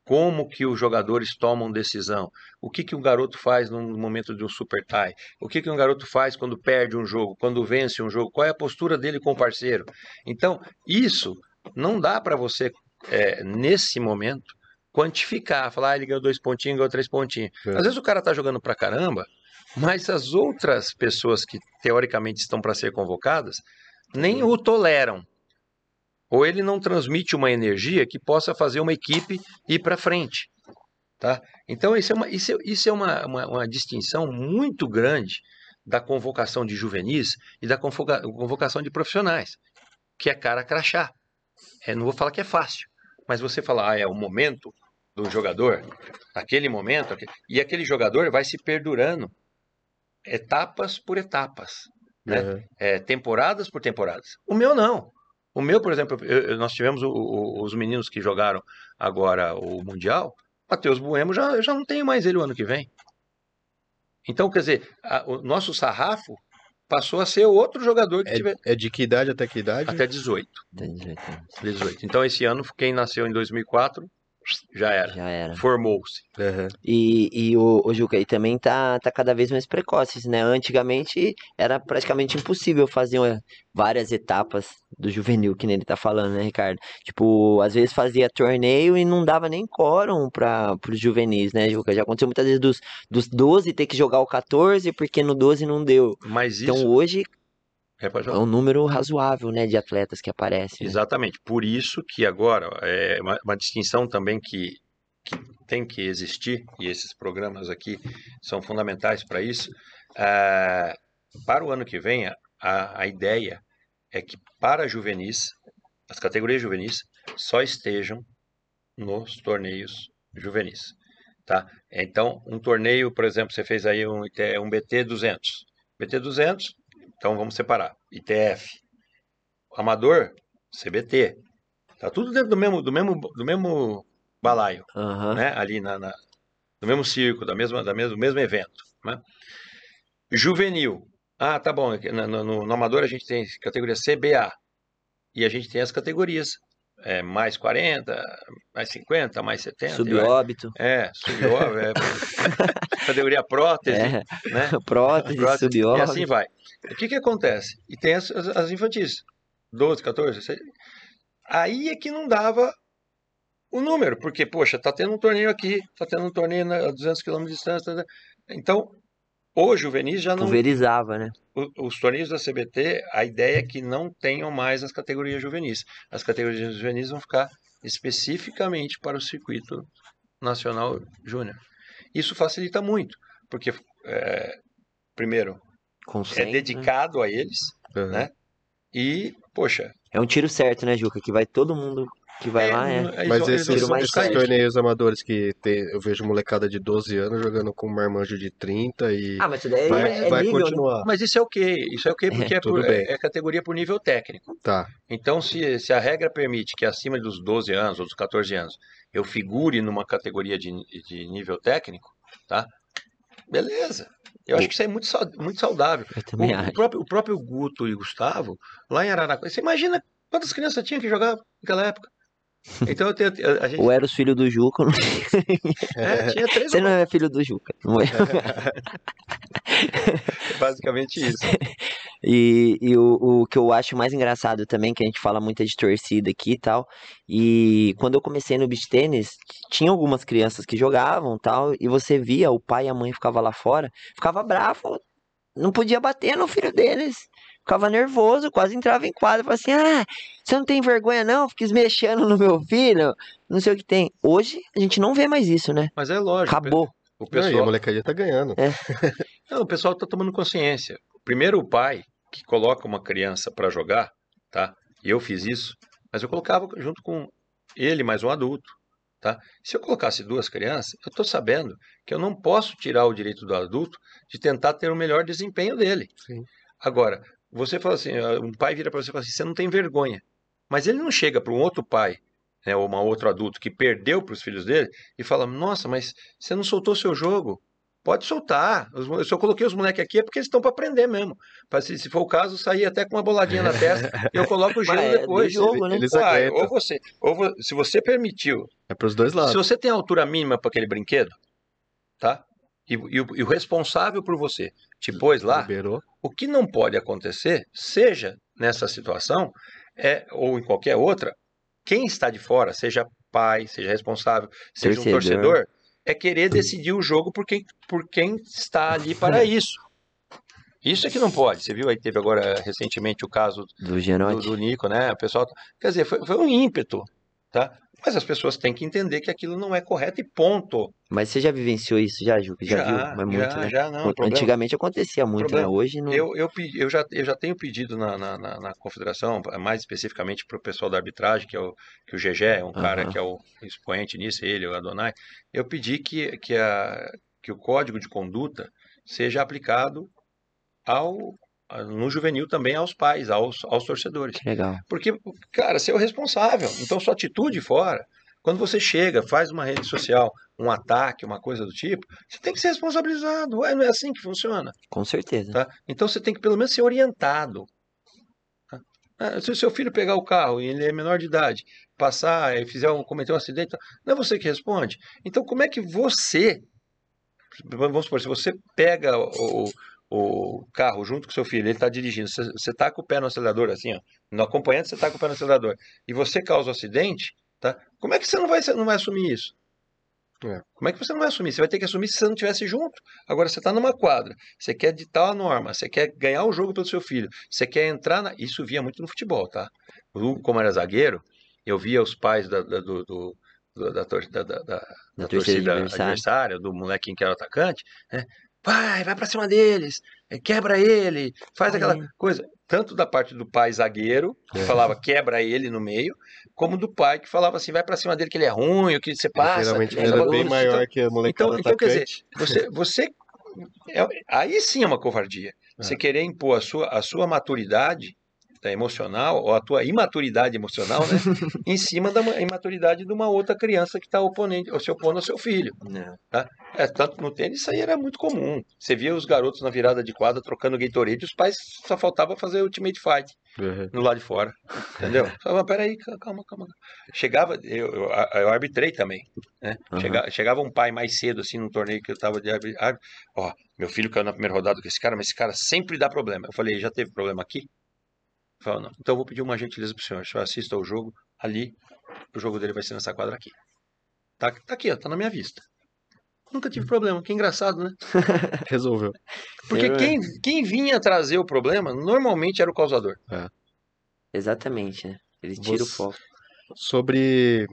Como que os jogadores tomam decisão? O que que um garoto faz no momento de um super tie? O que que um garoto faz quando perde um jogo, quando vence um jogo? Qual é a postura dele com o parceiro? Então, isso não dá para você, é, nesse momento, quantificar, falar, ah, ele ganhou dois pontinhos, ganhou três pontinhos. É. Às vezes o cara tá jogando pra caramba, mas as outras pessoas que teoricamente estão para ser convocadas nem o toleram. Ou ele não transmite uma energia que possa fazer uma equipe ir para frente. Tá? Então, isso é uma, isso é, isso é uma, uma, uma distinção muito grande da convocação de juvenis e da convoca- convocação de profissionais, que é cara crachá. É, não vou falar que é fácil, mas você falar, ah, é o momento do jogador, aquele momento, aque- e aquele jogador vai se perdurando etapas por etapas, né? Uhum. é, temporadas por temporadas. O meu não. O meu, por exemplo, eu- nós tivemos o- o- os meninos que jogaram agora o Mundial. Matheus Bueno já, eu já não tenho mais ele o ano que vem. Então, quer dizer, a- o nosso sarrafo passou a ser outro jogador que tiver É, é de que idade até que idade? até 18, Tem jeito, né? 18. Então, esse ano, quem nasceu em 2004 já era. Já era. Formou-se. Uhum. E, e o, o Juca, e também tá, tá cada vez mais precoces, né? Antigamente era praticamente impossível fazer uma- várias etapas do juvenil, que nem ele tá falando, né, Ricardo? Tipo, às vezes fazia torneio e não dava nem quórum para os juvenis, né, Juca? Já aconteceu muitas vezes dos, dos 12 ter que jogar o 14 porque no 12 não deu. Mas Então isso. hoje É é um número razoável, né, de atletas que aparecem. né? Exatamente. Por isso que agora é uma, uma distinção também que, que tem que existir, e esses programas aqui são fundamentais para isso. ah, para o ano que vem, a, a ideia é que para juvenis, as categorias juvenis só estejam nos torneios juvenis. Tá? Então, um torneio, por exemplo, você fez aí um, um BT 200. BT 200, então vamos separar. ITF. Amador, CBT. Tá tudo dentro do mesmo, do mesmo, do mesmo balaio, Aham. né? Ali na, na, no mesmo circo, da mesma, da mesmo, do mesmo evento, né? Juvenil. Ah, tá bom. No, no, no amador a gente tem categoria CBA. E a gente tem as categorias é, mais 40, mais 50, mais 70. e vai- Subóbito. É, subóbito, é, categoria prótese, É. né? Prótese, Prótese, E subóbito. assim vai. O que que acontece? E tem as, as, infantis, 12, 14, 16. Aí é que não dava o número, porque, poxa, tá tendo um torneio aqui, tá tendo um torneio a 200 km de distância. tá- Então, o juvenis já não... Pulverizava, né? Os torneios da CBT, a ideia é que não tenham mais as categorias juvenis. As categorias juvenis vão ficar especificamente para o circuito nacional júnior. Isso facilita muito, porque, é, primeiro, é Consenso, né? dedicado a eles, Aham. né? E, poxa, É um tiro certo, né, Juca? Que vai todo mundo que vai lá, é. Mas eles esses, mais esses torneios amadores que tem, eu vejo molecada de 12 anos jogando com um marmanjo de 30 e Ah, mas isso daí vai, é, é vai nível, né? continuar. Mas isso é o quê? Isso é o quê? Porque é, por- bem. é categoria por nível técnico. Tá. Então, se, se a regra permite que acima dos 12 anos ou dos 14 anos eu figure numa categoria de, de nível técnico, tá? Beleza. Eu acho que isso é muito, muito saudável. Eu O, também o acho. próprio, o próprio Guto e Gustavo, lá em Araraquara, você imagina quantas crianças tinha que jogar naquela época? Então, eu tenho, a gente Ou era os filhos do Juca, não... é, tinha três você ou não é filho do Juca. Não é. quatro, basicamente isso. E, e o, o que eu acho mais engraçado também, que a gente fala muito é de torcida aqui e tal. E quando eu comecei no beach tênis, tinha algumas crianças que jogavam tal, e você via o pai e a mãe ficava lá fora, ficava bravo, não podia bater no filho deles. Ficava nervoso, quase entrava em quadra, falava assim: Ah, você não tem vergonha, não? Fica mexendo no meu filho, não sei o que tem. Hoje a gente não vê mais isso, né? Mas é lógico. Acabou. O Não, e a pessoal, molecadinha tá ganhando. Não, o pessoal está tomando consciência. Primeiro o pai que coloca uma criança para jogar, tá? E eu fiz isso, mas eu colocava junto com ele mais um adulto, tá? Se eu colocasse duas crianças, eu estou sabendo que eu não posso tirar o direito do adulto de tentar ter o melhor desempenho dele. Sim. Agora, você fala assim, ah, um pai vira para você e fala assim, você não tem vergonha. Mas ele não chega para um outro pai, né, ou um outro adulto que perdeu para os filhos dele e fala, nossa, mas você não soltou seu jogo. Pode soltar. Os eu coloquei os moleques aqui é porque eles estão para aprender mesmo. Pra, se, se for o caso, sair até com uma boladinha na testa e eu coloco o gelo é depois. jogo, né? Uai, ou você, ou se você permitiu, É pros dois lados. se você tem a altura mínima para aquele brinquedo, tá? E, e o, e o responsável por você te pôs lá, Liberou. o que não pode acontecer, seja nessa situação, é, ou em qualquer outra, quem está de fora, seja pai, seja responsável, seja um Torcedor. torcedor, é querer decidir o jogo por quem, por quem está ali para isso. Isso é que não pode. Você viu aí, teve agora recentemente o caso Do do, do Nico, né? O pessoal, quer dizer, foi, foi um ímpeto, tá? Mas as pessoas têm que entender que aquilo não é correto e ponto. Mas você já vivenciou isso, já, Juca? Já, viu? Mas muito, já, né? já, não. Antigamente acontecia muito, né? Hoje não. Eu, eu, eu, já, eu já tenho pedido na, na, na- na confederação, mais especificamente para o pessoal da arbitragem, que é o, que o GG é um cara Aham. que é o expoente nisso, ele, o Adonai. Eu pedi que, que, a, que o código de conduta seja aplicado ao, no juvenil também aos pais, aos, aos torcedores. Que legal. Porque, cara, você é o responsável. Então, sua atitude fora, quando você chega, faz uma rede social, um ataque, uma coisa do tipo, você tem que ser responsabilizado. Ué, não é assim que funciona. Com certeza. Tá? Então você tem que pelo menos ser orientado. tá? Ah, Se o seu filho pegar o carro e ele é menor de idade, passar e fizer um, cometer um acidente, não é você que responde. Então como é que você, vamos supor, se você pega o, o carro junto com o seu filho, ele está dirigindo, você, você tá com o pé no acelerador assim, ó, no acompanhante você tá com o pé no acelerador, e você causa o acidente, tá? Como é que você não vai, não vai assumir isso? É. Como é que você não vai assumir? Você vai ter que assumir se você não estivesse junto. Agora, você está numa quadra, você quer ditar a norma, você quer ganhar o jogo pelo seu filho, você quer entrar na. Isso via muito no futebol, tá? Como era zagueiro, eu via os pais da, da- do, do- da, da- da- da- da Da torcida adversária, do molequinho que era atacante, né? Vai, vai pra cima deles, eh, quebra ele, faz aquela coisa. Tanto da parte do pai zagueiro, que É. falava quebra ele no meio, como do pai que falava assim, vai pra cima dele que ele é ruim, o que você passa. Geralmente essa ele era bagunça. bem maior que a molecada então, então, quer dizer. Você, você é- aí sim é uma covardia. É. Você querer impor a sua, a sua maturidade emocional, ou a tua imaturidade emocional, né, em cima da ma- imaturidade de uma outra criança que está oponente, ou se opondo ao seu filho. Não. É, tanto no tênis isso aí era muito comum. Você via os garotos na virada de quadra trocando Gatorade, os pais só faltava fazer Ultimate Fight Uhum. no lado de fora. Entendeu? Falava, peraí, calma, calma. Chegava, eu, eu, eu arbitrei também. Né? Aham. Chega- chegava um pai mais cedo, assim, num torneio que eu tava de árbitro, Ó, meu filho caiu na primeira rodada com esse cara, mas esse cara sempre dá problema. Eu falei, já teve problema aqui? Falou, não. Então eu vou pedir uma gentileza pro senhor. O senhor assista ao jogo ali, o jogo dele vai ser nessa quadra aqui. Tá, tá aqui, ó, tá na minha vista. Nunca tive problema, que engraçado, né? Resolveu. Porque É. quem, quem vinha trazer o problema, normalmente era o causador. Exatamente, né? Ele tira o Você- foco. Sobre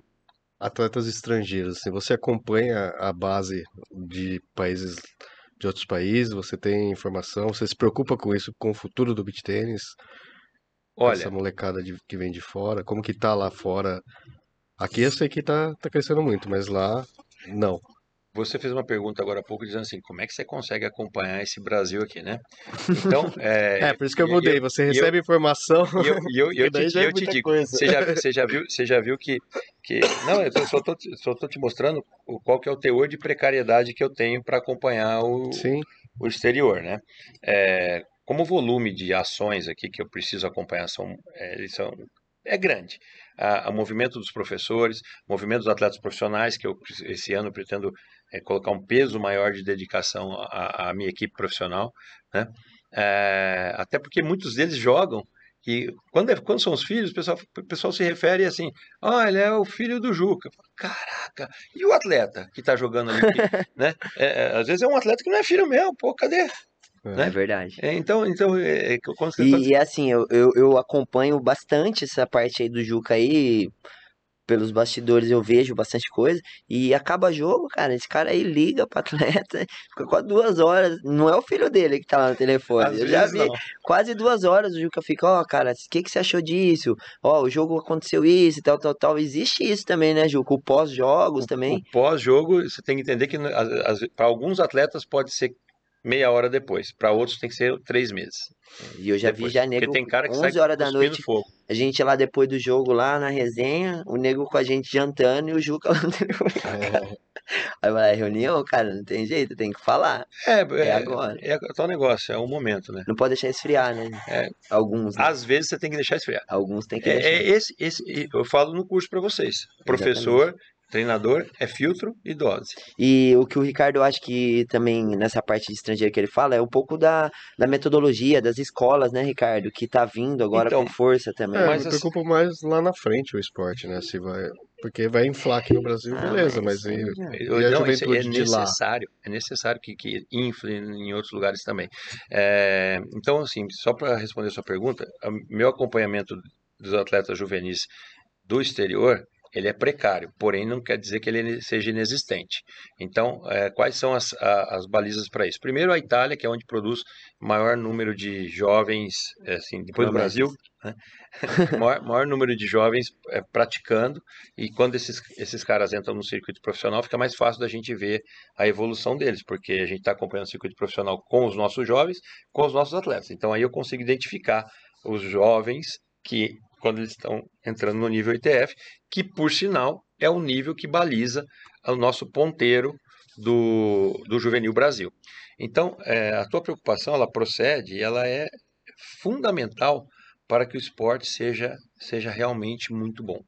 atletas estrangeiros, assim, você acompanha a base de países de outros países, você tem informação, você se preocupa com isso, com o futuro do beach tênis, Olha, essa molecada de- que vem de fora, como que tá lá fora? Aqui eu sei que tá, tá crescendo muito, mas lá não. Você fez uma pergunta agora há pouco dizendo assim, como é que você consegue acompanhar esse Brasil aqui, né? Então, é, É, por isso que eu mudei, e você e eu- recebe informação, E eu, eu, eu te, é eu te muita digo, você já, você já viu, você já viu que, que não, eu tô- só tô, te- só tô te mostrando qual que é o teor de precariedade que eu tenho para acompanhar o, Sim, o exterior, né? É, como o volume de ações aqui que eu preciso acompanhar são, é, são é grande. A, a movimento dos professores, movimento dos atletas profissionais, que eu esse ano pretendo é, colocar um peso maior de dedicação à, à minha equipe profissional, né? É, até porque muitos deles jogam e quando, é- quando são os filhos, o pessoal, o pessoal se refere assim, ah, ele é o filho do Juca. Caraca, e o atleta que está jogando ali, né? É, é, às vezes é um atleta que não é filho meu, pô, cadê? É verdade. É, então, então é, é, E, e assim, eu, eu, eu acompanho bastante essa parte aí do Juca aí. Pelos bastidores eu vejo bastante coisa. E acaba jogo, cara. Esse cara aí liga pro atleta, fica quase duas horas. Não é o filho dele que tá lá no telefone. às eu já vi não. quase duas horas o Juca fica, ó, cara, o que, que você achou disso? Ó, o jogo aconteceu isso e tal, tal, tal. Existe isso também, né, Juca? O pós-jogos também. O pós-jogo, você tem que entender que para alguns atletas pode ser meia hora depois, para outros tem que ser três meses. E eu já vi depois. já Porque nego tem cara que 11 sai horas da noite, fogo. a gente lá depois do jogo lá na resenha, o nego com a gente jantando e o Juca lá no telefone. Aí vai lá, reunião, cara, não tem jeito, tem que falar. É, É é, agora. é, tal negócio, é o momento, né? Não pode deixar esfriar, né? É. Alguns, né? Às vezes você tem que deixar esfriar. Alguns tem que É, deixar. é esse, esse, eu falo no curso para vocês. Professor, treinador, é filtro e dose. E o que o Ricardo eu acho que também nessa parte de estrangeiro que ele fala é um pouco da, da metodologia das escolas, né, Ricardo? Que tá vindo agora Então, com força também. É, Mas me assim- preocupa mais lá na frente o esporte, né? Se vai, porque vai inflar aqui no Brasil, Ah, beleza, mas mas, e, isso aí Eu- e a não, juventude é de lá? necessário, é necessário que, que infle em outros lugares também. É, então, assim, só para responder a sua pergunta, a- meu acompanhamento dos atletas juvenis do exterior, ele é precário, porém não quer dizer que ele seja inexistente. Então, é, quais são as, a- as balizas para isso? Primeiro, a Itália, que é onde produz maior número de jovens, é, assim, depois do. Brasil, né? maior, maior número de jovens é, praticando, e quando esses, esses caras entram no circuito profissional, fica mais fácil da gente ver a evolução deles, porque a gente está acompanhando o circuito profissional com os nossos jovens, com os nossos atletas. Então aí eu consigo identificar os jovens que, quando eles estão entrando no nível ITF, que por sinal é o nível que baliza o nosso ponteiro do, do Juvenil Brasil. Então, é, a tua preocupação, ela procede, e ela é fundamental para que o esporte seja, seja realmente muito bom.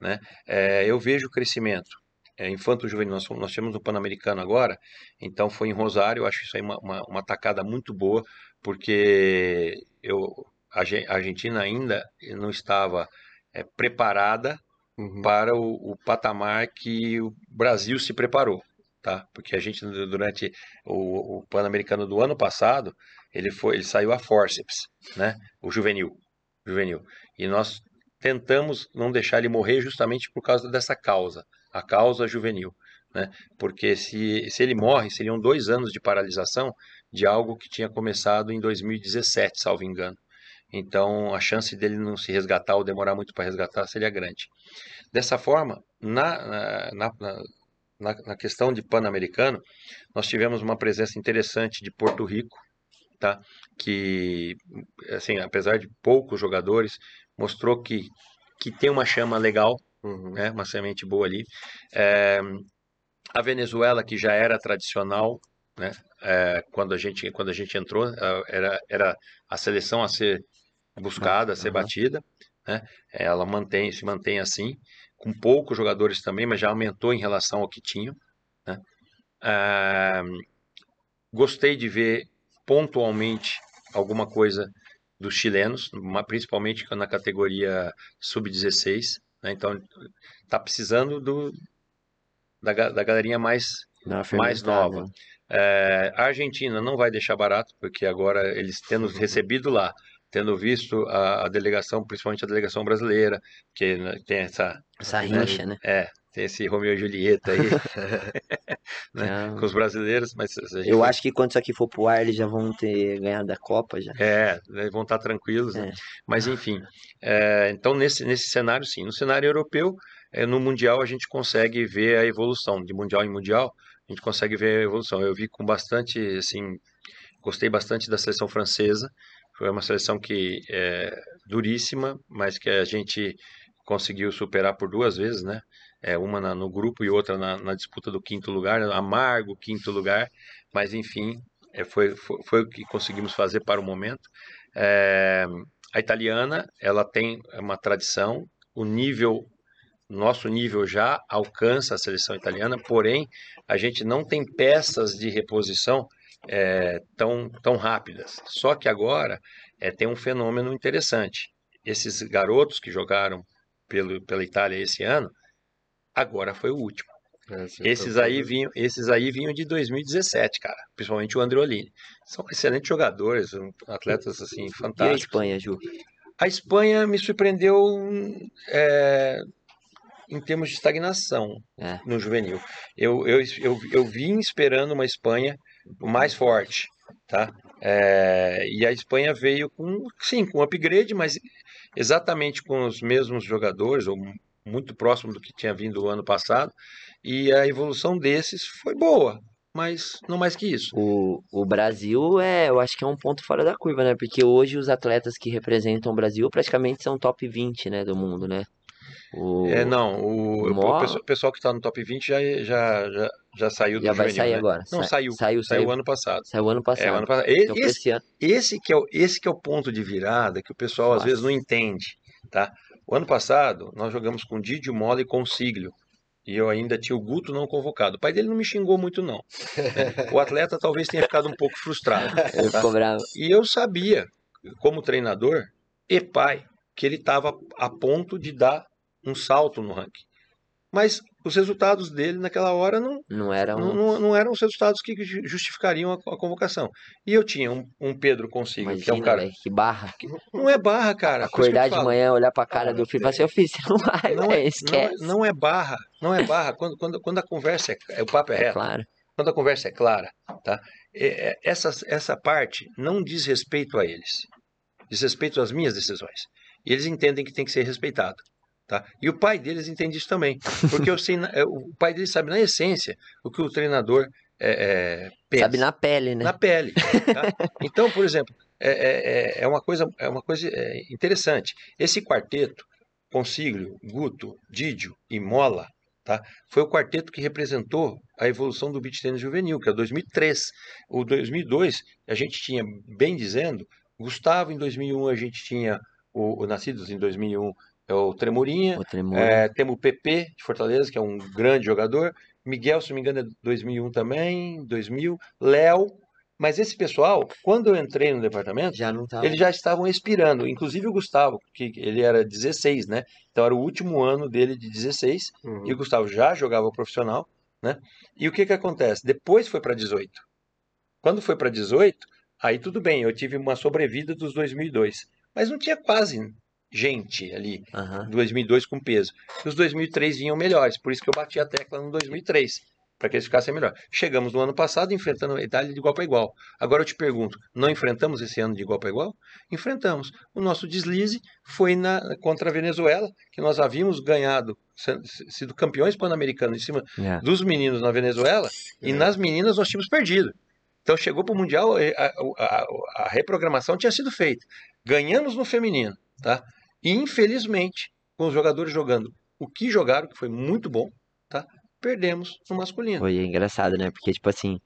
Né? É, eu vejo o crescimento é, infanto-juvenil, nós, nós temos o Pan-Americano agora, então foi em Rosário, eu acho isso aí uma, uma, uma tacada muito boa, porque eu, a Arge- a Argentina ainda não estava é, preparada Uhum. para o, o patamar que o Brasil se preparou, tá? Porque a gente du- durante o, o Pan-Americano do ano passado, ele foi, ele saiu a forceps, né? O juvenil, juvenil. E nós tentamos não deixar ele morrer justamente por causa dessa causa, a causa juvenil, né? Porque se, se ele morre, seriam dois anos de paralisação de algo que tinha começado em 2017, salvo engano. Então, a chance dele não se resgatar ou demorar muito para resgatar seria grande. Dessa forma, na, na, na, na questão de Pan-Americano, nós tivemos uma presença interessante de Porto Rico, tá? que, assim, apesar de poucos jogadores, mostrou que, que tem uma chama legal, uhum. né? uma semente boa ali. É, a Venezuela, que já era tradicional, né? É, quando, a gente, quando a gente entrou, era, era a seleção a ser buscada, a ser batida. Né? Ela mantém, se mantém assim, com poucos jogadores também, mas já aumentou em relação ao que tinha. Né? É, gostei de ver pontualmente alguma coisa dos chilenos, principalmente na categoria sub-16. Né? Então, está precisando do, da, da galerinha mais, mais nova. É, a Argentina não vai deixar barato, porque agora eles tendo recebido lá, tendo visto a, a, delegação, principalmente a delegação brasileira, que né, tem essa... Essa né, rincha, né? É, tem esse Romeu e Julieta aí, né, com os brasileiros, mas... Eu vai... acho que quando isso aqui for pro ar, eles já vão ter ganhado a Copa já. É, vão estar tranquilos, né? é. né? Mas enfim, é, então nesse, nesse cenário sim. No cenário europeu, é, no Mundial a gente consegue ver a evolução, de Mundial em Mundial, a gente consegue ver a evolução. Eu vi com bastante, assim, gostei bastante da seleção francesa, foi uma seleção que é duríssima, mas que a gente conseguiu superar por duas vezes, né? É, uma na, no grupo e outra na, na, disputa do quinto lugar, amargo quinto lugar, mas enfim, é, foi, foi, foi, o que conseguimos fazer para o momento. É, a italiana, ela tem uma tradição, o nível nosso nível já alcança a seleção italiana, porém a gente não tem peças de reposição é, tão, tão rápidas. Só que agora é, tem um fenômeno interessante. Esses garotos que jogaram pelo, pela Itália esse ano, agora foi o último. É, esses, aí vinham, esses aí vinham de 2017, cara. Principalmente o Andreolini. São excelentes jogadores, atletas assim, fantásticos. E a Espanha, Ju? A Espanha me surpreendeu é, em termos de estagnação é. no juvenil. Eu, eu, eu, eu vim esperando uma Espanha mais forte, tá? É, e a Espanha veio com, sim, com upgrade, mas exatamente com os mesmos jogadores, ou muito próximo do que tinha vindo o ano passado, e a evolução desses foi boa, mas não mais que isso. O, o Brasil é, eu acho que é um ponto fora da curva, né? Porque hoje os atletas que representam o Brasil praticamente são top 20, né, do mundo, né? O... É, não, o, o, pessoal, pessoal, que está no top 20 já, já, já, já saiu já do vai sair né? agora. Não, Sa saiu, saiu. Saiu o ano passado. Saiu ano passado. É, ano passado. Então, esse, esse, que é o, esse que é o ponto de virada que o pessoal Nossa. às vezes não entende, tá? O ano passado, nós jogamos com Didio Mola e com Siglio. E eu ainda tinha o Guto não convocado. O pai dele não me xingou muito, não. o atleta talvez tenha ficado um pouco frustrado. Tá? E eu sabia, como treinador e pai, que ele estava a ponto de dar um salto no ranking. Mas os resultados dele naquela hora não, não, eram... não, não, não eram os resultados que justificariam a, a convocação. E eu tinha um, um Pedro consigo, Imagina, que é um cara. Véio, que barra. Não é barra, cara. Acordar de manhã, olhar pra cara do filho e falar assim, eu fiz, não vai, não, é, esquece. Não, não, é barra, não é barra. Quando, quando, quando a conversa é. O papo é, é reto. claro. Quando a conversa é clara, tá? É, essa, essa parte não diz respeito a eles. Diz respeito às minhas decisões. E eles entendem que tem que ser respeitado. Tá? E o pai deles entende isso também, porque sei, é, o pai deles sabe na essência o que o treinador é, é, pensa. Sabe na pele, né? Na pele. Tá? Então, por exemplo, é, é, é, uma coisa, é uma coisa é, interessante. Esse quarteto, Consiglio, Guto, Didio e Mola, tá? foi o quarteto que representou a evolução do beach tênis juvenil, que é 2003. O 2002, a gente tinha, bem dizendo, Gustavo em 2001, a gente tinha o, o Nascidos em 2001, é o Tremorinha. O. É, temos o PP de Fortaleza, que é um grande jogador. Miguel, se não me engano, é 2001 também, 2000. Léo. Mas esse pessoal, quando eu entrei no departamento, já não tava. eles já estavam expirando. Inclusive o Gustavo, que ele era 16, né? Então era o último ano dele de 16. Uhum. E o Gustavo já jogava profissional, né? E o que que acontece? Depois foi para 18. Quando foi para 18, aí tudo bem, eu tive uma sobrevida dos 2002. Mas não tinha quase gente ali, uhum. 2002 com peso. E os 2003 vinham melhores, por isso que eu bati a tecla no 2003. para que eles ficassem melhor. Chegamos no ano passado enfrentando a Itália de igual para igual. Agora eu te pergunto, não enfrentamos esse ano de igual para igual? Enfrentamos. O nosso deslize foi na, contra a Venezuela, que nós havíamos ganhado, sido campeões pan-americanos em cima É. dos meninos na Venezuela, e nas meninas nós tínhamos perdido. Então chegou para o Mundial, eh, a, a- a- a reprogramação tinha sido feita. Ganhamos no feminino, tá? E infelizmente, com os jogadores jogando o que jogaram, que foi muito bom, tá? Perdemos no masculino. Foi engraçado, né? Porque, tipo assim,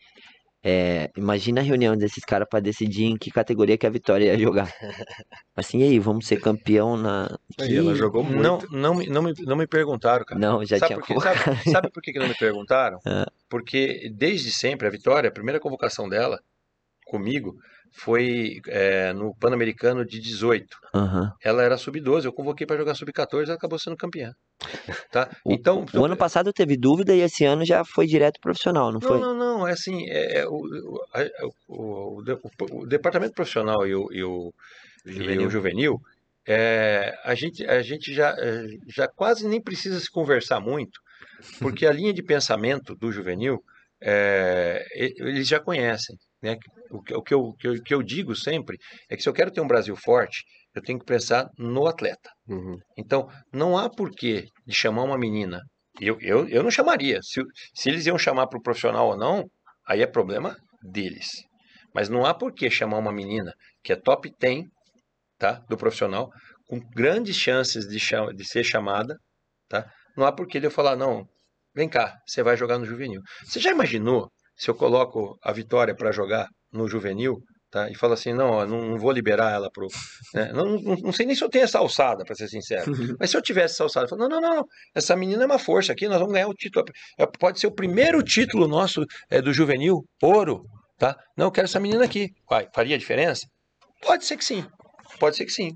é, imagina a reunião desses caras pra decidir em que categoria que a Vitória ia jogar. Assim, e aí, vamos ser campeão na. Aí ela que- jogou muito. Não, não, me, não, me, não me perguntaram, cara. Não, já sabe, tinha por sabe, sabe por que que não me perguntaram? Ah. Porque desde sempre a Vitória, a primeira convocação dela comigo foi é, no Pan-Americano de 18. Aham. Ela era sub-12, eu convoquei para jogar sub-14, ela acabou sendo campeã. Tá? O- Então, O ano passado teve dúvida e esse ano já foi direto profissional, não Não, foi? não, não, é assim, é, é o, o, o- o de- o- o departamento profissional e o, e o, e o juvenil, é, a gente, a gente já, é, já quase nem precisa se conversar muito, porque a linha de pensamento do juvenil, é, eles já conhecem. Né? O, que- o que eu, o que eu, digo sempre é que se eu quero ter um Brasil forte, eu tenho que pensar no atleta. Uhum. Então, não há porquê de chamar uma menina. Eu, eu, eu não chamaria. Se, se eles iam chamar para o profissional ou não, aí é problema deles. Mas não há porquê chamar uma menina que é top 10 tá, do profissional, com grandes chances de, cha- de ser chamada. Tá? Não há porquê de eu falar, não, vem cá, você vai jogar no juvenil. Você já imaginou se eu coloco a Vitória para jogar no juvenil? Tá? E falo assim, não, ó, não, não vou liberar ela pro. né? Não, não, não sei nem se eu tenho essa alçada, para ser sincero. Mas se eu tivesse essa alçada, eu falo, não, não, não, não, essa menina é uma força aqui, nós vamos ganhar o título. É, Pode ser o primeiro título nosso é, do juvenil, ouro, tá? Não, eu quero essa menina aqui. Vai, faria diferença? Pode ser que sim, pode ser que sim.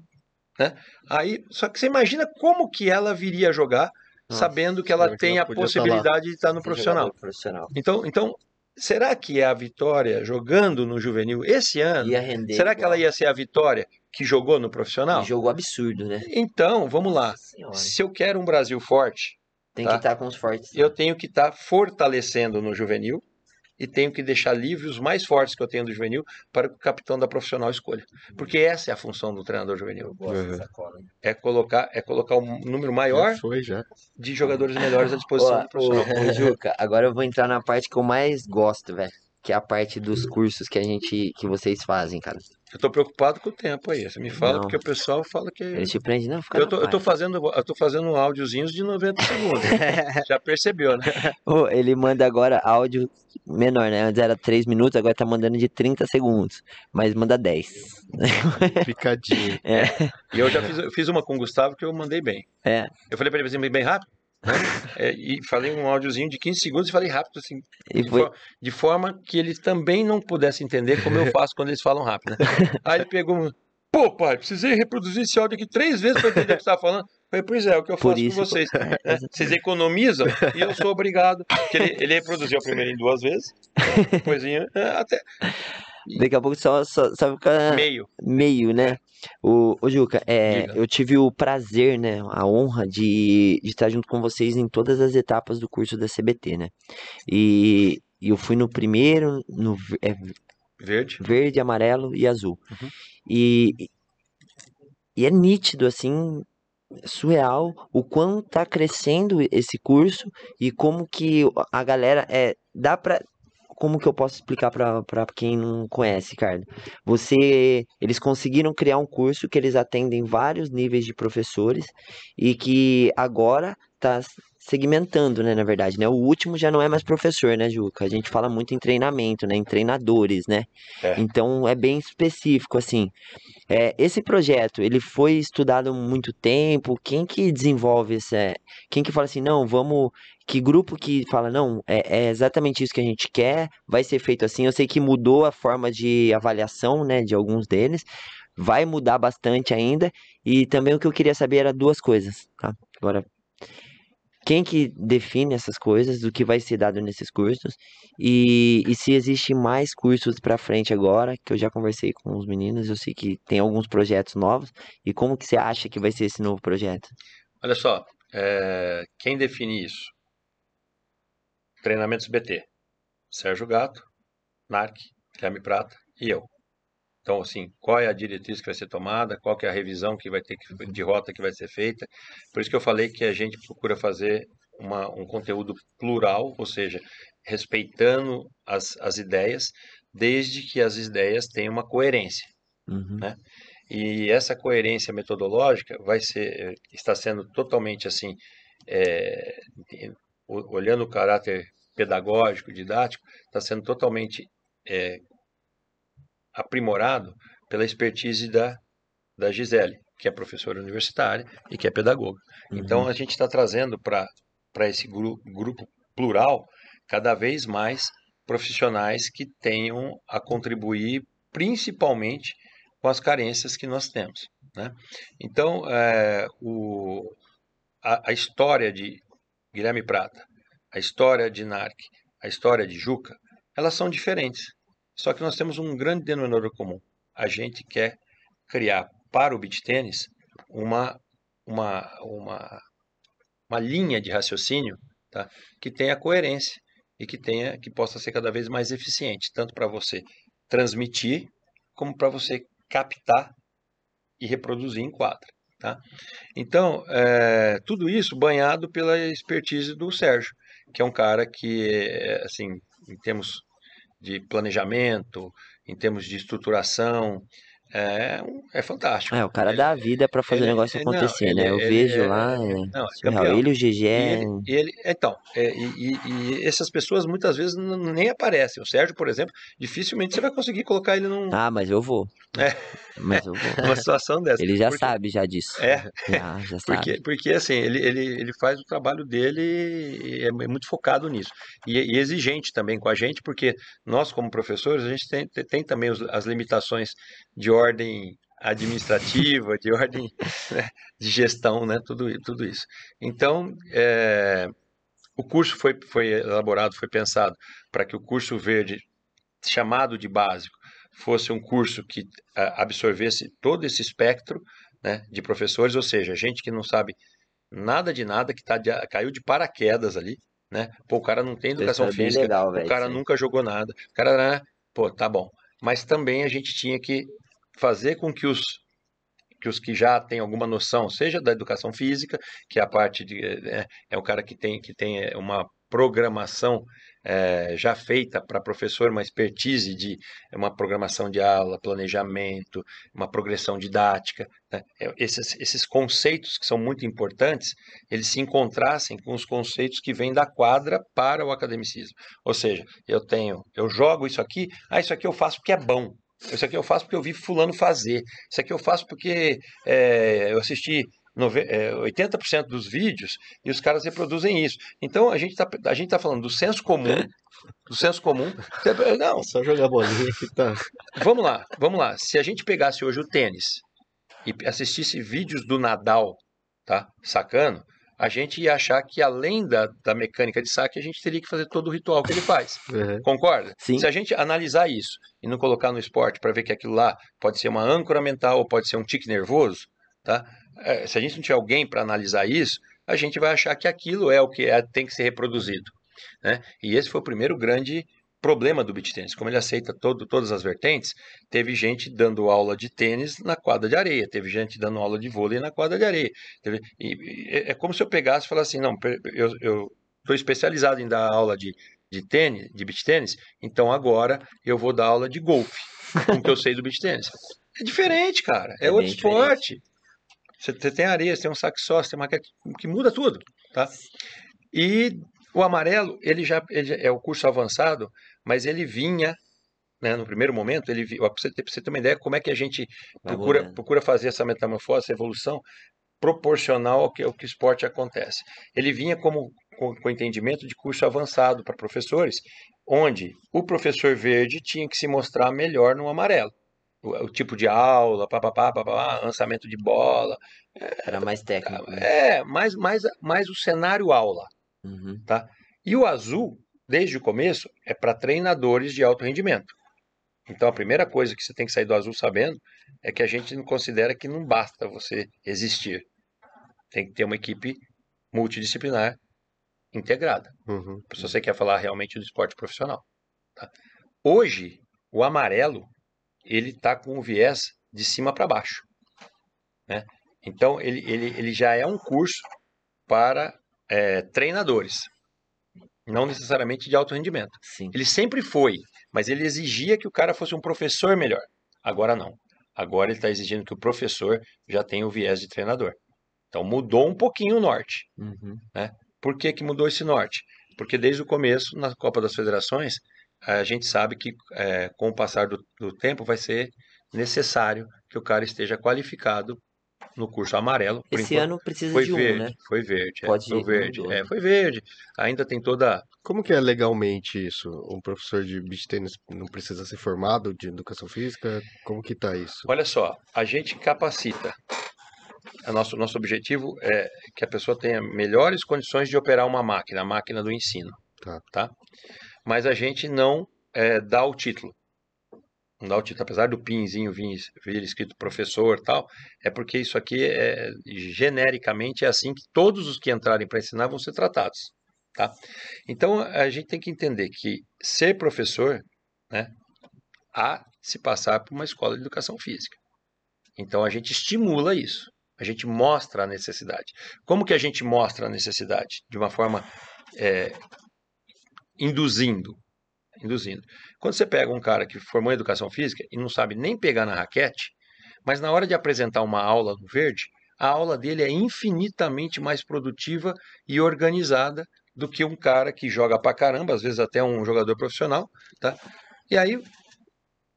Né? Aí, só que você imagina como que ela viria jogar, Nossa, sabendo que ela tem a tá possibilidade de estar no profissional. profissional. Então, então, será que é a Vitória jogando no juvenil esse ano? Render. Será que ela ia ser a Vitória que jogou no profissional? Um jogo absurdo, né? Então, vamos lá. Senhora. Se eu quero um Brasil forte, Tem tá. que estar com os fortes. eu tenho que estar fortalecendo no juvenil e tenho que deixar livre os mais fortes que eu tenho do juvenil para que o capitão da profissional escolha. Porque essa é a função do treinador juvenil. Uhum. É colocar, é colocar um número maior Já foi, já. de jogadores melhores à disposição do profissional. ô, ô, Juca, agora eu vou entrar na parte que eu mais gosto, velho. Que é a parte dos cursos que a gente, que vocês fazem, cara. Eu tô preocupado com o tempo aí. Você me fala, Não. porque o pessoal fala que. Eles te prendem, não, fica Eu tô, eu tô fazendo, eu tô fazendo áudiozinhos de 90 segundos. Já percebeu, né? Ô, ele manda agora áudio menor, né? Antes era 3 minutos, agora tá mandando de 30 segundos. Mas manda 10. Picadinho. E eu já fiz, eu fiz uma com o Gustavo que eu mandei bem. É. Eu falei pra ele assim, bem rápido. Né? É, e falei um áudiozinho de 15 segundos e falei rápido, assim, de, foi. for- de forma que ele também não pudesse entender como eu faço quando eles falam rápido. Né? Aí ele pegou, pô, pai, precisei reproduzir esse áudio aqui três vezes para entender o que você estava falando. Falei, pois é, é o que eu Por faço isso- com vocês. né? Vocês economizam e eu sou obrigado. Ele, ele reproduziu a primeira em duas vezes, depoisinho, é, até Daqui a pouco só, só, só fica meio. meio, né? O, o Juca, é, Diga. eu tive o prazer, né? A honra de, de estar junto com vocês em todas as etapas do curso da CBT, né? E, e eu fui no primeiro, no é, Verde. verde, amarelo e azul. Uhum. E, e é nítido, assim, surreal o quanto tá crescendo esse curso e como que a galera é dá pra como que eu posso explicar pra quem não conhece, Ricardo? Você eles conseguiram criar um curso que eles atendem vários níveis de professores e que agora tá segmentando, né, na verdade, né? O último já não é mais professor, né, Juca? A gente fala muito em treinamento, né, em treinadores, né? É. Então é bem específico assim. É, esse projeto, ele foi estudado há muito tempo? Quem que desenvolve esse, quem que fala assim, não, vamos, que grupo que fala, não, é, é exatamente isso que a gente quer, vai ser feito assim. Eu sei que mudou a forma de avaliação, né, de alguns deles, vai mudar bastante ainda. E também o que eu queria saber era duas coisas, tá? Agora, quem que define essas coisas, o que vai ser dado nesses cursos e, e se existe mais cursos para frente agora, que eu já conversei com os meninos, eu sei que tem alguns projetos novos e como que você acha que vai ser esse novo projeto? Olha só, é, quem define isso treinamentos BT. Sérgio Gato, NARC, Guilherme Prata e eu. Então, assim, qual é a diretriz que vai ser tomada, qual que é a revisão que vai ter que, de rota que vai ser feita. Por isso que eu falei que a gente procura fazer uma, um conteúdo plural, ou seja, respeitando as, as ideias, desde que as ideias tenham uma coerência. Uhum. Né? E essa coerência metodológica vai ser, está sendo totalmente assim, é, olhando o caráter pedagógico, didático, está sendo totalmente é, aprimorado pela expertise da, da Gisele, que é professora universitária e que é pedagoga. Uhum. Então, a gente está trazendo para esse gru, grupo plural cada vez mais profissionais que tenham a contribuir principalmente com as carências que nós temos. Né? Então, é, o, a, a, história de Guilherme Prata, a história de Narc, a história de Juca, elas são diferentes. Só que nós temos um grande denominador comum. A gente quer criar para o beach tênis uma, uma, uma, uma linha de raciocínio tá? que tenha coerência e que tenha que possa ser cada vez mais eficiente, tanto para você transmitir como para você captar e reproduzir em quadra. Tá? Então, é, tudo isso banhado pela expertise do Sérgio, que é um cara que, é, assim, em termos de planejamento, em termos de estruturação, é, é fantástico. É, o cara ele, dá a vida para fazer ele, o negócio não, acontecer, ele, né? Eu ele, vejo é, lá, é, não, é surreal. ele o GG. É- ele, ele- então, é, e, e- e essas pessoas muitas vezes nem aparecem. O Sérgio, por exemplo, dificilmente você vai conseguir colocar ele num- Ah, mas eu vou. É. Mas eu vou. numa situação dessa. Ele já Porque- sabe já disso. É, Já, já sabe. porque, porque assim, ele, ele, ele faz o trabalho dele e é muito focado nisso. E, e exigente também com a gente, porque nós, como professores, a gente tem, tem também as limitações de ordem administrativa, de ordem né, de gestão, né, tudo, tudo isso. Então, é, o curso foi, foi elaborado, foi pensado para que o curso verde, chamado de básico, fosse um curso que absorvesse todo esse espectro né, de professores, ou seja, gente que não sabe nada de nada, que tá de- caiu de paraquedas ali, né? Pô, o cara não tem educação é física, legal, o velho, cara aí. nunca jogou nada, o cara, né, pô, tá bom. Mas também a gente tinha que fazer com que os que os que já têm alguma noção, seja da educação física, que é a parte de é, é o cara que tem que tem é, uma programação é, já feita para professor, uma expertise de uma programação de aula, planejamento, uma progressão didática, né? É, esses, esses conceitos que são muito importantes, eles se encontrassem com os conceitos que vêm da quadra para o academicismo. Ou seja, eu tenho, eu jogo isso aqui, ah, isso aqui eu faço porque é bom. Isso aqui eu faço porque eu vi fulano fazer. Isso aqui eu faço porque é, eu assisti nove- é, 80% dos vídeos e os caras reproduzem isso. Então a gente está a gente tá falando do senso comum, do senso comum. Não, só jogar bolinha que tá. vamos lá, vamos lá. Se a gente pegasse hoje o tênis e assistisse vídeos do Nadal, tá? Sacando, a gente ia achar que além da, da mecânica de saque, a gente teria que fazer todo o ritual que ele faz. É. Concorda? Sim. Se a gente analisar isso e não colocar no esporte para ver que aquilo lá pode ser uma âncora mental ou pode ser um tique nervoso, tá? É, se a gente não tiver alguém para analisar isso, a gente vai achar que aquilo é o que é- tem que ser reproduzido. Né? E esse foi o primeiro grande problema do beach tênis. Como ele aceita todo, todas as vertentes, teve gente dando aula de tênis na quadra de areia, teve gente dando aula de vôlei na quadra de areia. teve- e- e é é como se eu pegasse e falasse assim, não, eu estou especializado em dar aula de, de tênis, de beach tênis, então agora eu vou dar aula de golfe, com o que eu sei do beach tênis. É diferente, cara. É, É outro esporte. Você você tem areia, você tem um saque só, você tem uma que, que muda tudo, tá? E o amarelo, ele já ele já é o curso avançado, mas ele vinha, né, no primeiro momento, ele para você, pra você ter uma ideia como é que a gente Vai procura, procura fazer essa metamorfose, essa evolução proporcional ao que, ao que o esporte acontece. Ele vinha como com, com entendimento de curso avançado para professores, onde o professor verde tinha que se mostrar melhor no amarelo. O, o tipo de aula, papapá, papapá, lançamento de bola, Era mais técnico. né? é, mais, mais, mais o cenário aula. Uhum. E o azul, desde o começo, é para treinadores de alto rendimento. Então, a primeira coisa que você tem que sair do azul sabendo é que a gente considera que não basta você existir. Tem que ter uma equipe multidisciplinar integrada. Uhum. Se você quer falar realmente do esporte profissional. tá? Hoje, o amarelo, ele está com o viés de cima para baixo. Né? Então, ele, ele, ele já é um curso para é, treinadores, não necessariamente de alto rendimento. Sim. Ele sempre foi, mas ele exigia que o cara fosse um professor melhor. Agora não. Agora ele está exigindo que o professor já tenha o viés de treinador. Então mudou um pouquinho o norte. Uhum. Por que, que mudou esse norte? Porque desde o começo, na Copa das Federações, a gente sabe que é, com o passar do, do tempo vai ser necessário que o cara esteja qualificado no curso amarelo. Esse enquanto, ano precisa foi de um, verde, né? foi verde, é, Pode foi ir, verde, é, né? foi verde. Ainda tem toda Como que é legalmente isso? Um professor de beach tênis não precisa ser formado de educação física? Como que tá isso? Olha só, a gente capacita. O nosso, nosso objetivo é que a pessoa tenha melhores condições de operar uma máquina, a máquina do ensino. Tá. Mas a gente não é, dá o título. Título. Apesar do pinzinho vir, vir escrito professor tal, é porque isso aqui, é, genericamente, é assim que todos os que entrarem para ensinar vão ser tratados. Tá? Então, a gente tem que entender que ser professor, né, há se passar por uma escola de educação física. Então a gente estimula isso, a gente mostra a necessidade. Como que a gente mostra a necessidade? De uma forma é, induzindo. Induzindo. Quando você pega um cara que formou em educação física e não sabe nem pegar na raquete, mas na hora de apresentar uma aula no verde, a aula dele é infinitamente mais produtiva e organizada do que um cara que joga pra caramba, às vezes até um jogador profissional, tá? E aí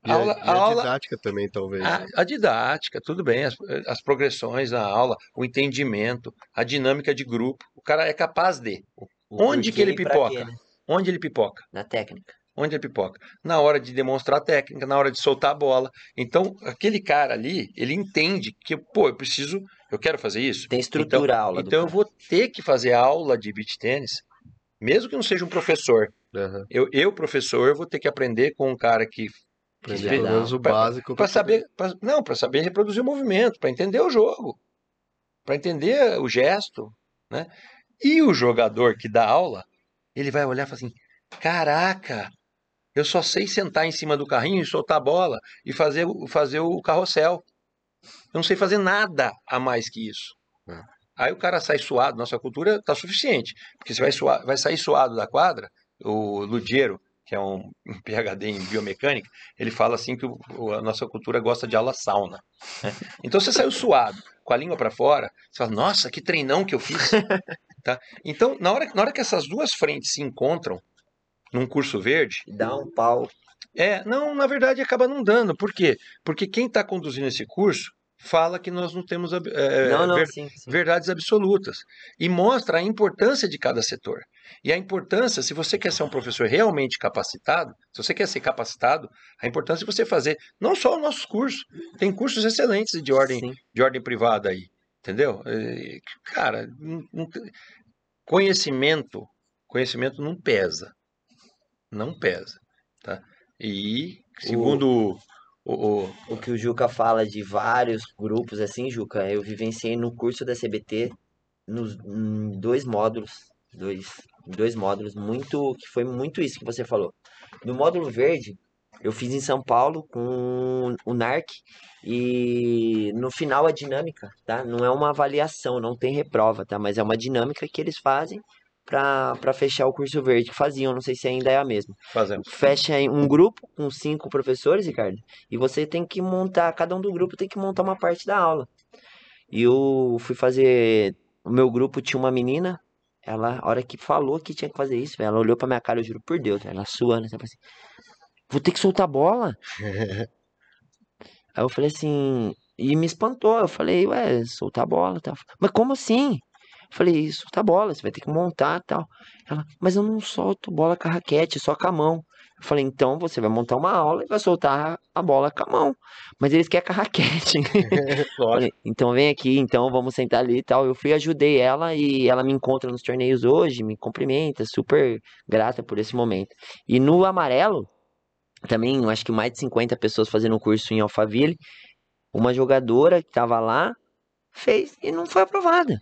a aula, e a a aula, didática também, talvez. a, né? a didática, tudo bem, as, as progressões na aula, o entendimento, a dinâmica de grupo, o cara é capaz de. O Onde que ele pipoca? quê, né? Onde ele pipoca? Na técnica. Onde ele pipoca? Na hora de demonstrar técnica, na hora de soltar a bola. Então, aquele cara ali, ele entende que, pô, eu preciso, eu quero fazer isso. Tem estrutura a aula. Então, eu cara. vou ter que fazer aula de beach tênis, mesmo que não seja um professor. Aham. Eu, eu professor, eu vou ter que aprender com um cara que Aprender pelo menos o Pra- básico. para saber, pra- não, para saber reproduzir o movimento, para entender o jogo, para entender o gesto, né? E o jogador que dá aula, ele vai olhar e falar assim: "Caraca, eu só sei sentar em cima do carrinho e soltar a bola e fazer o- fazer o carrossel. Eu não sei fazer nada a mais que isso." É. Aí o cara sai suado, nossa cultura tá suficiente, porque você vai suar, vai sair suado da quadra, o Ludiero, que é um um PhD em biomecânica, ele fala assim que o- o- a nossa cultura gosta de aula sauna. né? Então você saiu suado, com a língua para fora, você fala, nossa, que treinão que eu fiz. tá? Então, na hora, na hora que essas duas frentes se encontram num curso verde, Dá um pau. é, não, na verdade acaba não dando. Por quê? Porque quem está conduzindo esse curso fala que nós não temos ab- é, não, não, ver- sim, sim. verdades absolutas e mostra a importância de cada setor. E a importância, se você quer ser um professor realmente capacitado, se você quer ser capacitado, a importância é você fazer não só os nossos cursos, tem cursos excelentes de ordem, Sim. de ordem privada aí, entendeu? É, Cara, conhecimento, conhecimento não pesa, não pesa, tá? E segundo o, o- O que o Juca fala de vários grupos assim, Juca, eu vivenciei no curso da CBT nos dois módulos, dois, dois módulos, muito que foi muito isso que você falou. No módulo verde, eu fiz em São Paulo com o NARC e no final a dinâmica, tá? Não é uma avaliação, não tem reprova, tá? Mas é uma dinâmica que eles fazem para fechar o curso verde que faziam, não sei se ainda é a mesma fazendo fecha um grupo com cinco professores, Ricardo, e você tem que montar, cada um do grupo tem que montar uma parte da aula. E eu fui fazer, o meu grupo tinha uma menina, ela, a hora que falou que tinha que fazer isso, ela olhou pra minha cara, eu juro por Deus, ela suando, sabe assim, vou ter que soltar a bola. Aí eu falei assim, e me espantou, eu falei, ué, soltar a bola, tal. Mas como assim? Falei, soltar a bola, você vai ter que montar, tal. Ela, mas eu não solto bola com a raquete, só com a mão. Eu falei, então você vai montar uma aula e vai soltar a bola com a mão. Mas eles querem com a raquete. Falei, então vem aqui, então vamos sentar ali e tal. Eu fui, ajudei ela e ela me encontra nos torneios hoje, me cumprimenta, super grata por esse momento. E no amarelo, também, acho que mais de 50 pessoas fazendo um curso em Alphaville. Uma jogadora que estava lá fez e não foi aprovada.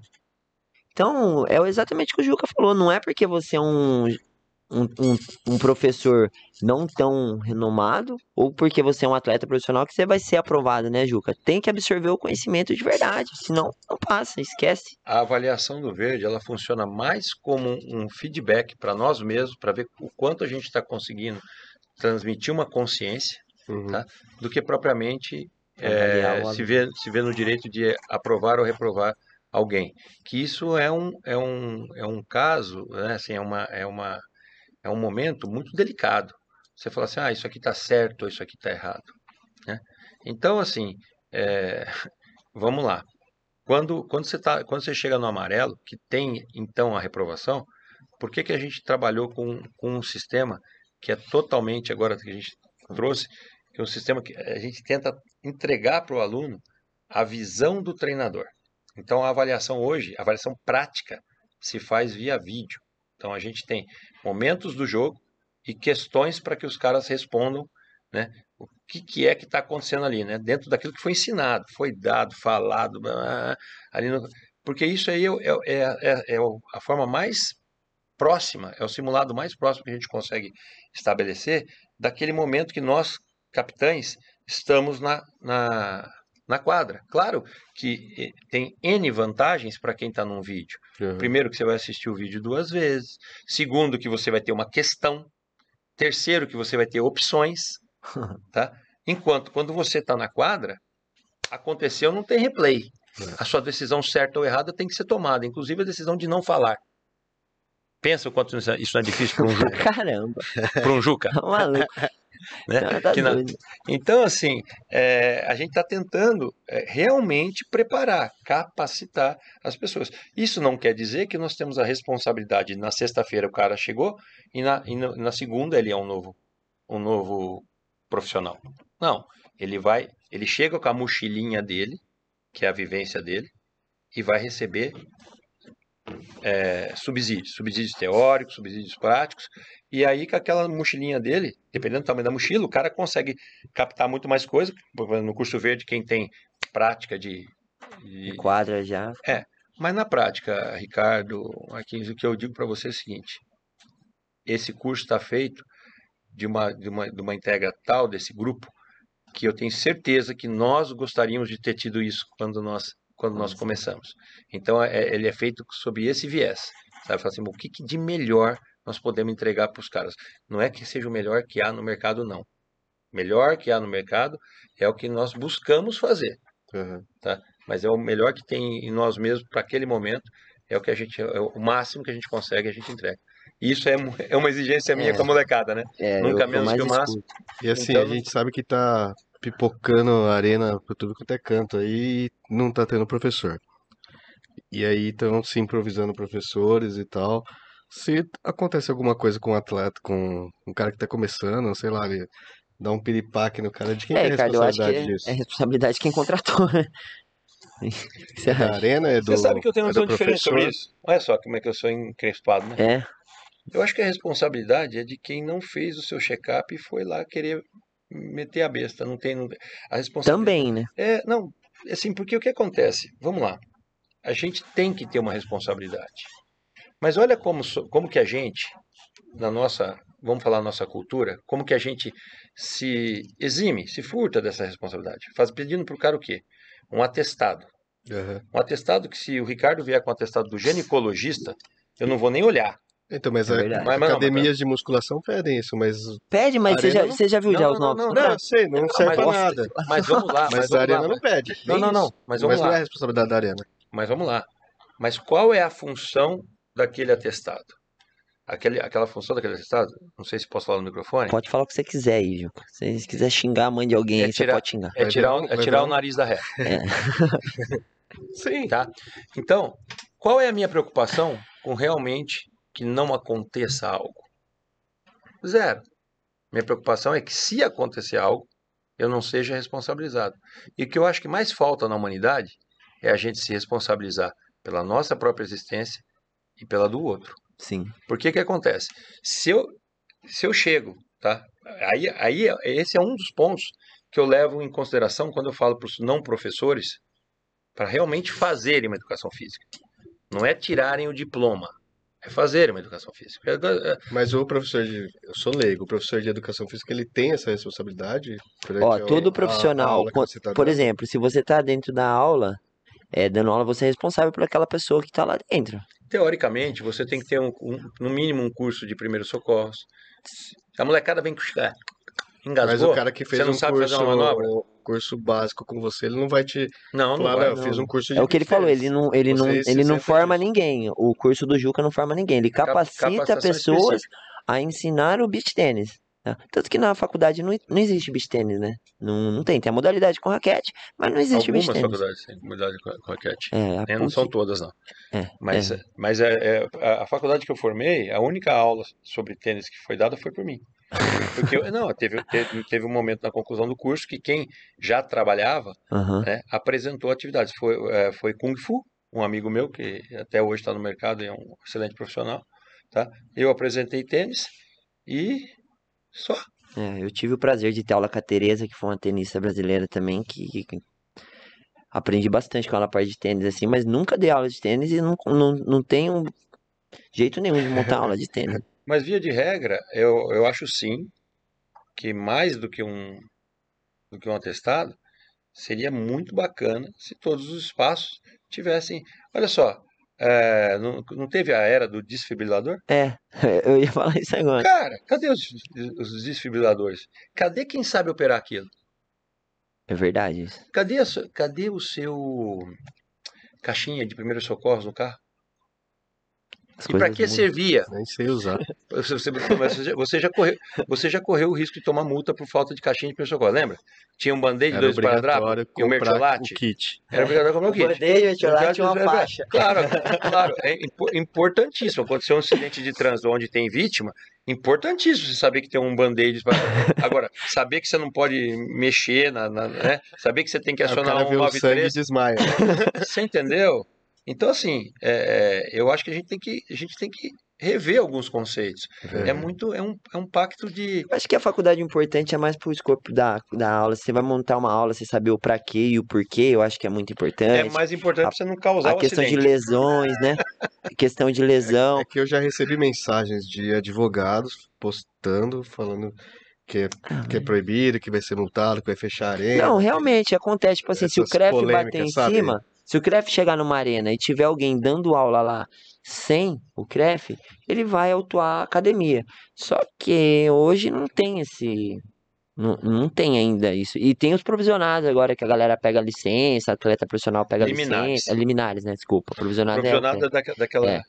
Então, é exatamente o que o Juca falou. Não é porque você é um, um, um, um professor não tão renomado ou porque você é um atleta profissional que você vai ser aprovado, né, Juca? Tem que absorver o conhecimento de verdade, senão não passa, esquece. A avaliação do verde, ela funciona mais como um feedback para nós mesmos, para ver o quanto a gente está conseguindo transmitir uma consciência, Uhum. Tá. do que propriamente é, o se, vê, se vê no direito de aprovar ou reprovar alguém. Que isso é um, é um, é um caso, né, assim, é, uma, é, uma, é um momento muito delicado. Você fala assim, ah, isso aqui está certo isso aqui está errado. Né? Então, assim, é, vamos lá. Quando, quando, você tá, quando você chega no amarelo, que tem então a reprovação, por que, que a gente trabalhou com, com um sistema que é totalmente, agora que a gente trouxe, que é um sistema que a gente tenta entregar para o aluno a visão do treinador. Então, a avaliação hoje, a avaliação prática, se faz via vídeo. Então, a gente tem momentos do jogo e questões para que os caras respondam né, o que, que é que está acontecendo ali, né, dentro daquilo que foi ensinado, foi dado, falado, ali no- porque isso aí é, é, é, é- é a forma mais próxima, é o simulado mais próximo que a gente consegue estabelecer daquele momento que nós, capitães, estamos na, na, na quadra. Claro que eh, tem N vantagens para quem está num vídeo. Uhum. Primeiro, que você vai assistir o vídeo duas vezes. Segundo, que você vai ter uma questão. Terceiro, que você vai ter opções. Tá? Enquanto, quando você está na quadra, aconteceu, não tem replay. A sua decisão certa ou errada tem que ser tomada, inclusive a decisão de não falar. Pensa o quanto isso é- é difícil para um Juca. Caramba, Pra um Juca maluco. Né? Tá na-. Então, assim, é, a gente está tentando é, realmente preparar, capacitar as pessoas. Isso não quer dizer que nós temos a responsabilidade. Na sexta-feira o cara chegou e na, e na segunda ele é um novo, um novo profissional. Não, ele vai, ele chega com a mochilinha dele, que é a vivência dele, e vai receber é, subsídios, subsídios teóricos, subsídios práticos, e aí com aquela mochilinha dele, dependendo do tamanho da mochila, o cara consegue captar muito mais coisa. No curso verde, quem tem prática de, de- Quadra já. mas na prática, Ricardo, Marquinhos, o que eu digo para você é o seguinte: esse curso está feito de uma, de, uma, de uma entrega tal desse grupo que eu tenho certeza que nós gostaríamos de ter tido isso quando nós, quando nós começamos. Então, é- ele é feito sob esse viés. Sabe? Assim, o que, que de melhor nós podemos entregar para os caras? Não é que seja o melhor que há no mercado, não. Melhor que há no mercado é o que nós buscamos fazer Uhum. mas é o melhor que tem em nós mesmos para aquele momento, é o que a gente, é o máximo que a gente consegue, a gente entrega. Isso é, é uma exigência minha É. com a molecada, né? É, Nunca menos que o máximo. escuto. E assim, Então- a gente sabe que tá pipocando a arena por tudo quanto é canto aí e não tá tendo professor. E aí estão se improvisando professores e tal. Se acontece alguma coisa com um atleta, com um cara que tá começando, sei lá, ele dá um piripaque no cara, de quem que É, é a Ricardo, eu acho que responsabilidade é, disso? é responsabilidade de quem contratou, né? Você É acha? arena, é do, Você sabe que eu tenho uma é visão diferente sobre professor? isso. Olha só como é que eu sou encrespado, né? É, Eu acho que a responsabilidade é de quem não fez o seu check-up e foi lá querer meter a besta. Não tem. A responsabilidade também, né? É, não, assim, porque o que acontece? Vamos lá. A gente tem que ter uma responsabilidade. Mas olha como, como que a gente, na nossa, vamos falar nossa cultura, como que a gente se exime, se furta dessa responsabilidade. Faz pedindo pro cara o quê? Um atestado. Aham. Um atestado que se o Ricardo vier com um atestado do ginecologista, eu não vou nem olhar. Então, mas É a-. Mas- mas não, academias de musculação pedem isso, mas Pede, mas você já, não- você já viu Não, já não, os não, novos? não, não, sei, não serve mas, pra nada. mas vamos lá, Mas mas a arena lá. não pede. Não, não, não, mas vamos Mas não lá. é a responsabilidade da arena. Mas vamos lá. Mas qual é a função daquele atestado? Aquele, aquela função daquele atestado, não sei se posso falar no microfone, Pode falar o que você quiser aí, viu? Se você quiser xingar a mãe de alguém, É aí você tirar- pode xingar. é tirar, o- um- é tirar o nariz da ré, Sim. tá? Então, qual é a minha preocupação com realmente que não aconteça algo? Zero. Minha preocupação é que se acontecer algo, eu não seja responsabilizado. E o que eu acho que mais falta na humanidade é a gente se responsabilizar pela nossa própria existência e pela do outro. Sim. Porque que acontece? Se eu, se eu chego, tá? Aí, aí esse é um dos pontos que eu levo em consideração quando eu falo para os não professores para realmente fazerem uma educação física. Não é tirarem o diploma, é fazerem uma educação física. É- é- Mas o professor de. Eu sou leigo, o professor de educação física, ele tem essa responsabilidade? Ó, a- todo a- profissional, a aula que quan- você tá Por dando? exemplo, se você tá dentro da aula, é, dando aula, você é responsável por aquela pessoa que tá lá dentro. Teoricamente, você tem que ter, um, um- no mínimo, um curso de primeiros socorros. A molecada vem com é, engasgou. Mas o cara que fez você não um sabe curso, fazer uma manobra? Curso básico com você, ele não vai te Não, não falar, vai. "Não, eu fiz um curso de É o que ele falou, fitness." ele não, ele não, Você ele não forma disso. ninguém. O curso do Juca não forma ninguém. Ele Cap- capacita pessoas específica. a ensinar o beach tênis. tá? Tanto que na faculdade não, não existe beach tênis, né? Não, não tem. Tem a modalidade com raquete, mas não existe Algumas beach tênis. faculdades têm modalidade com raquete. É, É, não são todas, não. é, Mas, é. mas é, é- a, a faculdade que eu formei, a única aula sobre tênis que foi dada foi por mim. Porque, eu- não, teve, teve, teve um momento na conclusão do curso que quem já trabalhava Aham. né, apresentou atividades. Foi, é, foi Kung Fu, um amigo meu que até hoje está no mercado e é um excelente profissional. Tá? Eu apresentei tênis e só. É, eu tive o prazer de ter aula com a Tereza, que foi uma tenista brasileira também, que, que aprendi bastante com ela a parte de tênis, assim, mas nunca dei aula de tênis e não, não, não tenho jeito nenhum de montar aula de tênis. Mas via de regra, eu, eu acho sim que mais do que um do que um atestado, seria muito bacana se todos os espaços tivessem. Olha só, é, não, não teve a era do desfibrilador? É, eu ia falar isso agora. Cara, cadê os, os desfibriladores? Cadê quem sabe operar aquilo? É verdade isso. Cadê, a cadê o seu caixinha de primeiros socorros no carro? As E para que mudam. servia? Nem sei usar. Você, você- já- correu, você já correu o risco de tomar multa por falta de caixinha de socorros, lembra? Tinha um band-aid, Era dois obrigatório e um mertiolate. o kit. Era obrigatório comprar o kit. Bordei, metiolate e uma É, é, faixa. Claro, claro, é impo- importantíssimo. Aconteceu um acidente de trânsito onde tem vítima, importantíssimo você saber que tem um band-aid. pra- Agora, saber que você não pode mexer, na, na- né? saber que você tem que Aí o acionar cara um o sangue e 93, desmaia. você entendeu? Então, assim, é, é, eu acho que a gente tem que, a gente tem que rever alguns conceitos. É muito, é um, é um pacto de. Eu Acho que a faculdade importante é mais pro escopo da, da aula. Você vai montar uma aula, você saber o pra quê e o porquê, eu acho que é muito É importante. mais importante pra você não causar a o questão de acidente. lesões, né? questão de lesão. É que eu já recebi mensagens de advogados postando, falando que é, que é proibido, que vai ser multado, que vai fechar a arena. Não, realmente acontece, tipo assim, se o CREF bater em sabe? cima, se o CREF chegar numa arena e tiver alguém dando aula lá sem o CREF, ele vai autuar a academia. Só que hoje não tem esse. Não, não tem ainda isso. E tem os provisionados agora, que a galera pega licença, atleta profissional pega Liminares. licença. Liminares, né? Desculpa. Provisionado é. o Provisionada daquela. É.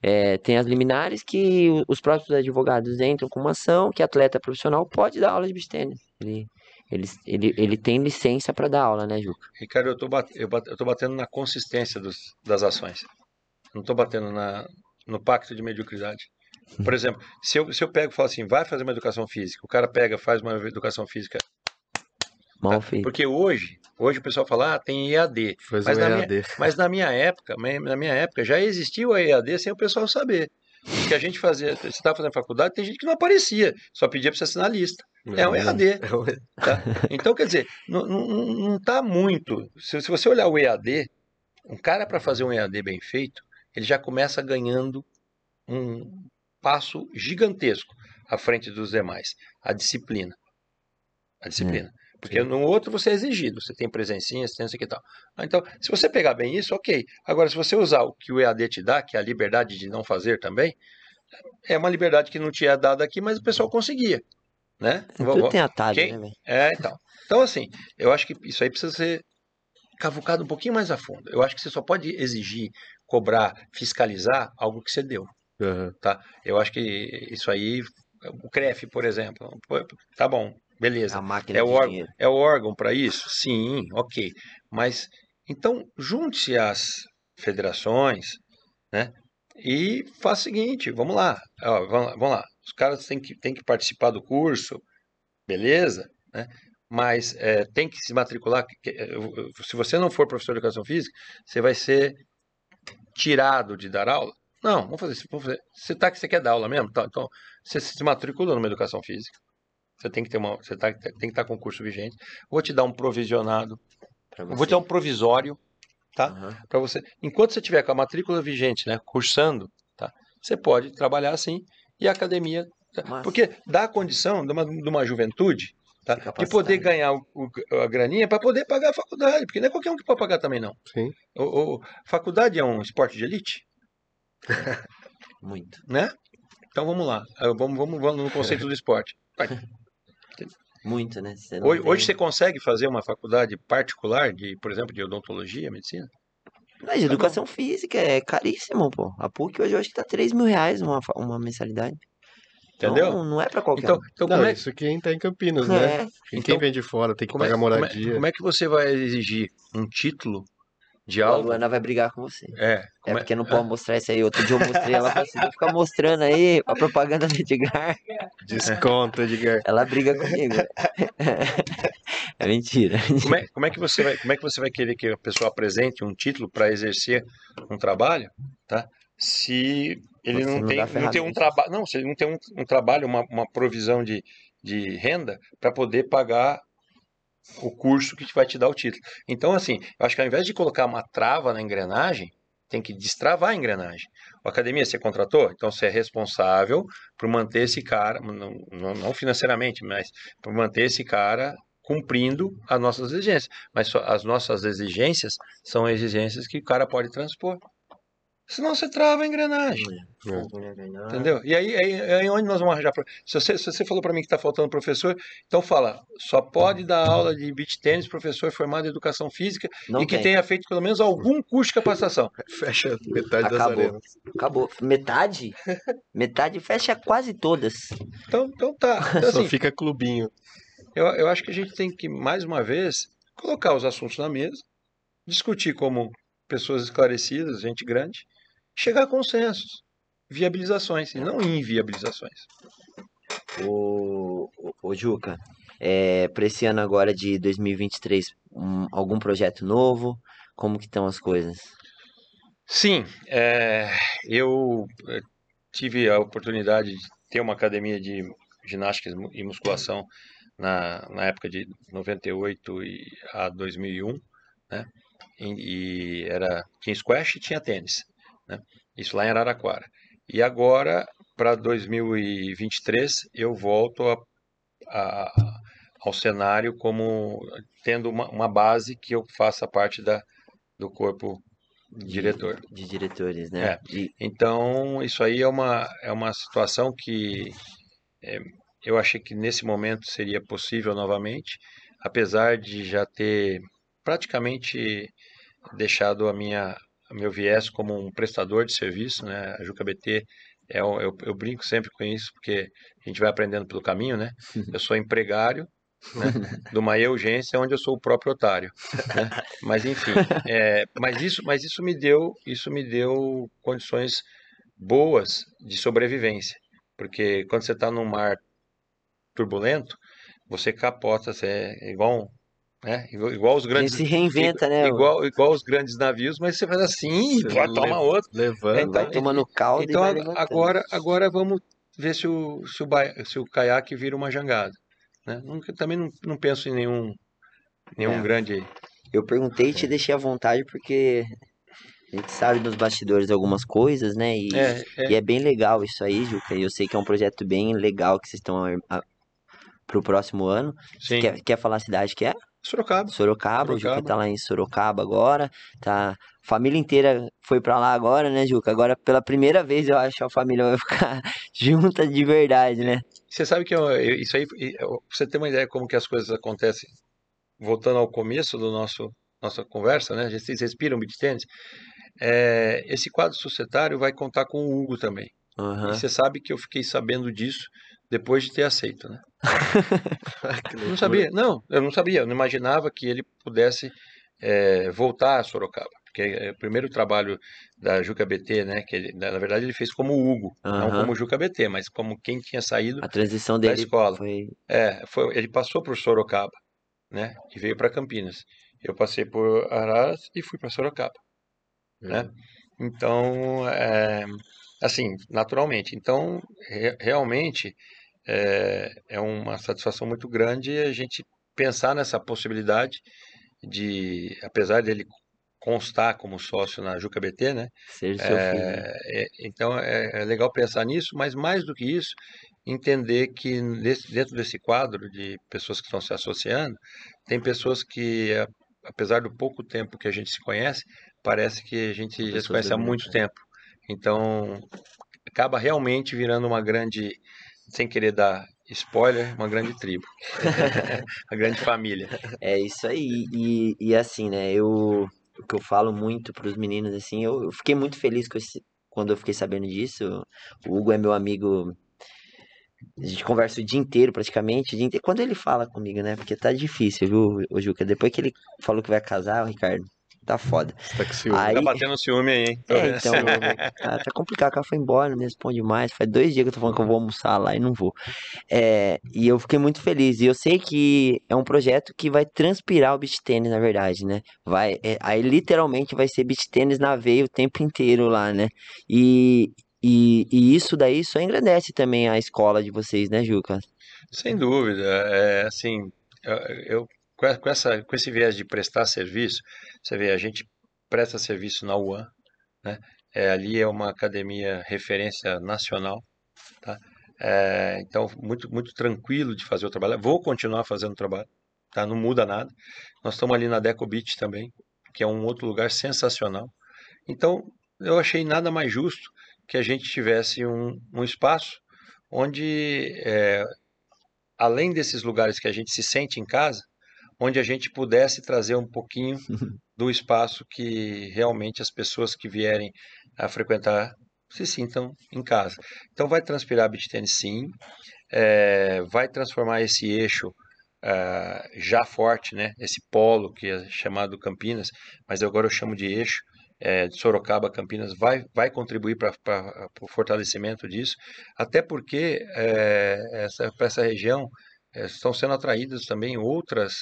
É, tem as liminares que os próprios advogados entram com uma ação que atleta profissional pode dar aula de beach tennis. Ele, ele, ele, ele tem licença para dar aula, né, Juca? Ricardo, eu tô, bat- eu bat- eu tô batendo na consistência dos, das ações. Não tô batendo na, no pacto de mediocridade. Por exemplo, se eu, se eu pego e falo assim, vai fazer uma educação física, o cara pega, faz uma educação física. Mal feito. Porque hoje, hoje o pessoal fala, ah, tem EAD. Faz Mas um na minha- EAD. Mas na minha época, na minha época, já existiu a EAD sem o pessoal saber. Porque a gente fazia, você estava fazendo faculdade, tem gente que não aparecia, só pedia para você assinar a lista. É um EAD. É um- Tá? Então, quer dizer, não, não, não tá muito. Se, se você olhar o EAD, um cara para fazer um EAD bem feito, ele já começa ganhando um passo gigantesco à frente dos demais. A disciplina. A disciplina. Porque no outro você é exigido, você tem presencinha, você tem isso aqui e tal. Ah, Então, se você pegar bem isso, ok. Agora, se você usar o que o EAD te dá, que é a liberdade de não fazer também, é uma liberdade que não é dada aqui, mas o pessoal conseguia. Né? Vou- Tudo tem atalho, quem- né, é, então. Então, assim, eu acho que isso aí precisa ser cavucado um pouquinho mais a fundo. Eu acho que você só pode exigir, cobrar, fiscalizar algo que você deu. Aham. Eu acho que isso aí, o CREF, por exemplo, tá bom, beleza. A máquina É o de órgão, dinheiro. é o órgão para isso? Sim, ok. Mas então junte-se às federações, né? E faça o seguinte, vamos lá, ó, vamos lá, vamos lá. Os caras têm que, têm que participar do curso, beleza, né? Mas é, tem que se matricular. Se você não for professor de educação física, você vai ser tirado de dar aula? Não, vamos fazer isso. Vamos fazer. Você tá que você quer dar aula mesmo? Tá, então você se matricula numa educação física. Você tem que ter uma, você tá, tem que estar com curso vigente. Vou te dar um provisionado, vou te dar um provisório, tá? Aham. Para você, enquanto você tiver com a matrícula vigente, né, cursando, tá? Você pode trabalhar assim e a academia, tá? Massa. porque dá a condição de uma, de uma juventude, tá? De poder ganhar o, o- a graninha para poder pagar a faculdade, porque não é qualquer um que pode pagar também não. Sim. O, o- faculdade é um esporte de elite, Muito. né? Então vamos lá, Ah, vamos, vamos, vamos no conceito do esporte. Vai. Muito, né? Você Hoje, tem- hoje você consegue fazer uma faculdade particular de, por exemplo, de odontologia, medicina? Mas educação física é caríssimo, pô. A PUC hoje eu acho que tá 3 mil reais uma, uma mensalidade. Entendeu? Não, não é pra qualquer Então, um. então Não, como, é, isso quem tá em Campinas, né? É, E Então, quem vem de fora tem que é, pagar como, é, moradia. como é que você vai exigir um título de a algo? Luana vai brigar com você. É, É é- porque não pode mostrar isso aí. Outro dia eu mostrei ela falou assim, "Vai ficar mostrando aí a propaganda do Edgar. Desconto, Edgar. Ela briga comigo. É mentira. como é, como é que você vai, como é que você vai querer que a pessoa apresente um título para exercer um trabalho, tá? Se ele não, não tem, não tem um trabalho, não, se ele não tem um, um trabalho, uma, uma provisão de, de renda para poder pagar o curso que vai te dar o título. Então, assim, eu acho que ao invés de colocar uma trava na engrenagem, tem que destravar a engrenagem. A academia você contratou, então você é responsável por manter esse cara, não, não- financeiramente, mas por manter esse cara cumprindo as nossas exigências. Mas as nossas exigências são exigências que o cara pode transpor. Senão você trava a engrenagem. Entendeu? E aí, aí, aí onde nós vamos arranjar? Se você, se você falou para mim que está faltando professor, então fala, só pode dar aula de beach tênis professor formado em educação física Não e que tem. tenha feito pelo menos algum curso de capacitação. Fecha metade das Acabou. arenas. Acabou. Metade? Metade fecha quase todas. Então, então tá. Então, Só assim, fica clubinho. eu, eu acho que a gente tem que, mais uma vez, colocar os assuntos na mesa, discutir como pessoas esclarecidas, gente grande, chegar a consensos, viabilizações e não inviabilizações. Ô, ô, ô, Juca, é, pra esse ano agora de 2023, um, algum projeto novo? Como que estão as coisas? Sim, é, eu eh, tive a oportunidade de ter uma academia de ginástica e mu- e musculação na, na época de 98 e a 2001, né? E, e era tinha squash e tinha tênis, né? Isso lá em Araraquara. E agora, para 2023, eu volto a, a- ao cenário como tendo uma, uma base que eu faça parte da, do corpo diretor. De diretores, né? É. E- Então, isso aí é uma, é uma situação que é, eu achei que nesse momento seria possível novamente, apesar de já ter praticamente deixado a minha, meu viés como um prestador de serviço, né? A Juca BT, é, um- eu, eu brinco sempre com isso, porque a gente vai aprendendo pelo caminho, né? Eu sou empregário, né? de uma urgência onde eu sou o próprio otário, né? Mas enfim, é, mas isso, mas isso me deu, isso me deu condições boas de sobrevivência, porque quando você está num mar turbulento, você capota, você é igual, né? Igual, os grandes, se reinventa, né? igual, igual os grandes navios, mas você faz assim, Você pô, toma leva- outro. Levanta. Então, Vai tomando caldo Então e vai ag- levantando. agora, agora vamos ver se o, se o, se o caiaque vira uma jangada. Né? Nunca, também não, não penso em nenhum, nenhum É. grande. Eu perguntei e te deixei à vontade porque a gente sabe nos bastidores algumas coisas, né? E É, é, E é bem legal isso aí, Juca. E eu sei que é um projeto bem legal que vocês estão a, a, pro próximo ano. sim. Quer, quer falar a cidade que é? Sorocaba. Sorocaba. O Juca Sorocaba. tá lá em Sorocaba agora. Tá. Família inteira foi pra lá agora, né, Juca? Agora, pela primeira vez, eu acho que a família vai ficar junta de verdade, né? Você sabe que eu- eu- isso aí, eu- você ter uma ideia como que as coisas acontecem, voltando ao começo do nosso nossa conversa, né? Vocês respiram beat. É, esse quadro societário vai contar com o Hugo também. Aham. E você sabe que eu fiquei sabendo disso depois de ter aceito, né? Não sabia, não, eu não sabia, eu não imaginava que ele pudesse eh, voltar a Sorocaba, porque é o primeiro trabalho da Juca BT, né, que ele, na verdade ele fez como Hugo, não Aham. como Juca BT, mas como quem tinha saído, A transição da dele escola. foi. é, foi, ele passou por Sorocaba, né, e veio para Campinas. Eu passei por Araras e fui para Sorocaba, né? Então, é, assim, naturalmente. Então, re- realmente é, é uma satisfação muito grande a gente pensar nessa possibilidade de, apesar dele constar como sócio na Juca BT, né? Seja seu filho. né? É, é, então é, é legal pensar nisso, mas mais do que isso, entender que desse- dentro desse quadro de pessoas que estão se associando, tem pessoas que, apesar do pouco tempo que a gente se conhece, parece que a gente já se conhece há muito vida, tempo. Então acaba realmente virando uma grande, sem querer dar spoiler, uma grande tribo, uma grande família. É isso aí. E, e assim, né? Eu, o que eu falo muito pros meninos, assim, eu, eu fiquei muito feliz esse, quando eu fiquei sabendo disso. O Hugo é meu amigo. A gente conversa o dia inteiro, praticamente. O dia inteiro. Quando ele fala comigo, né? Porque tá difícil, viu, ô Juca? Depois que ele falou que vai casar, o Ricardo, tá foda. Tá com ciúme. Aí- Tá batendo ciúme aí, hein? É, então, tá, tá complicado, o cara foi embora, não me responde mais. Faz dois dias que eu tô falando que eu vou almoçar lá e não vou. É, e eu fiquei muito feliz. E eu sei que é um projeto que vai transpirar o beach tênis, na verdade, né? Vai, é, aí literalmente vai ser beach tênis na veia o tempo inteiro lá, né? E, e, e isso daí só engrandece também a escola de vocês, né, Juca? Sem dúvida, é assim, eu- com essa, com esse viés de prestar serviço, você vê, a gente presta serviço na UAN, né? É, ali é uma academia referência nacional, tá? É, então, muito, muito tranquilo de fazer o trabalho. Vou continuar fazendo o trabalho, tá? Não muda nada. Nós estamos ali na Deco Beach também, que é um outro lugar sensacional. Então, eu achei nada mais justo que a gente tivesse um, um espaço onde é, além desses lugares que a gente se sente em casa, onde a gente pudesse trazer um pouquinho do espaço que realmente as pessoas que vierem a frequentar se sintam em casa. Então vai transpirar beach tennis sim, é, vai transformar esse eixo ah, já forte, né? Esse polo que é chamado Campinas, mas agora eu chamo de eixo é, de Sorocaba Campinas vai, vai contribuir para o fortalecimento disso, até porque é, essa, essa região estão sendo atraídas também outras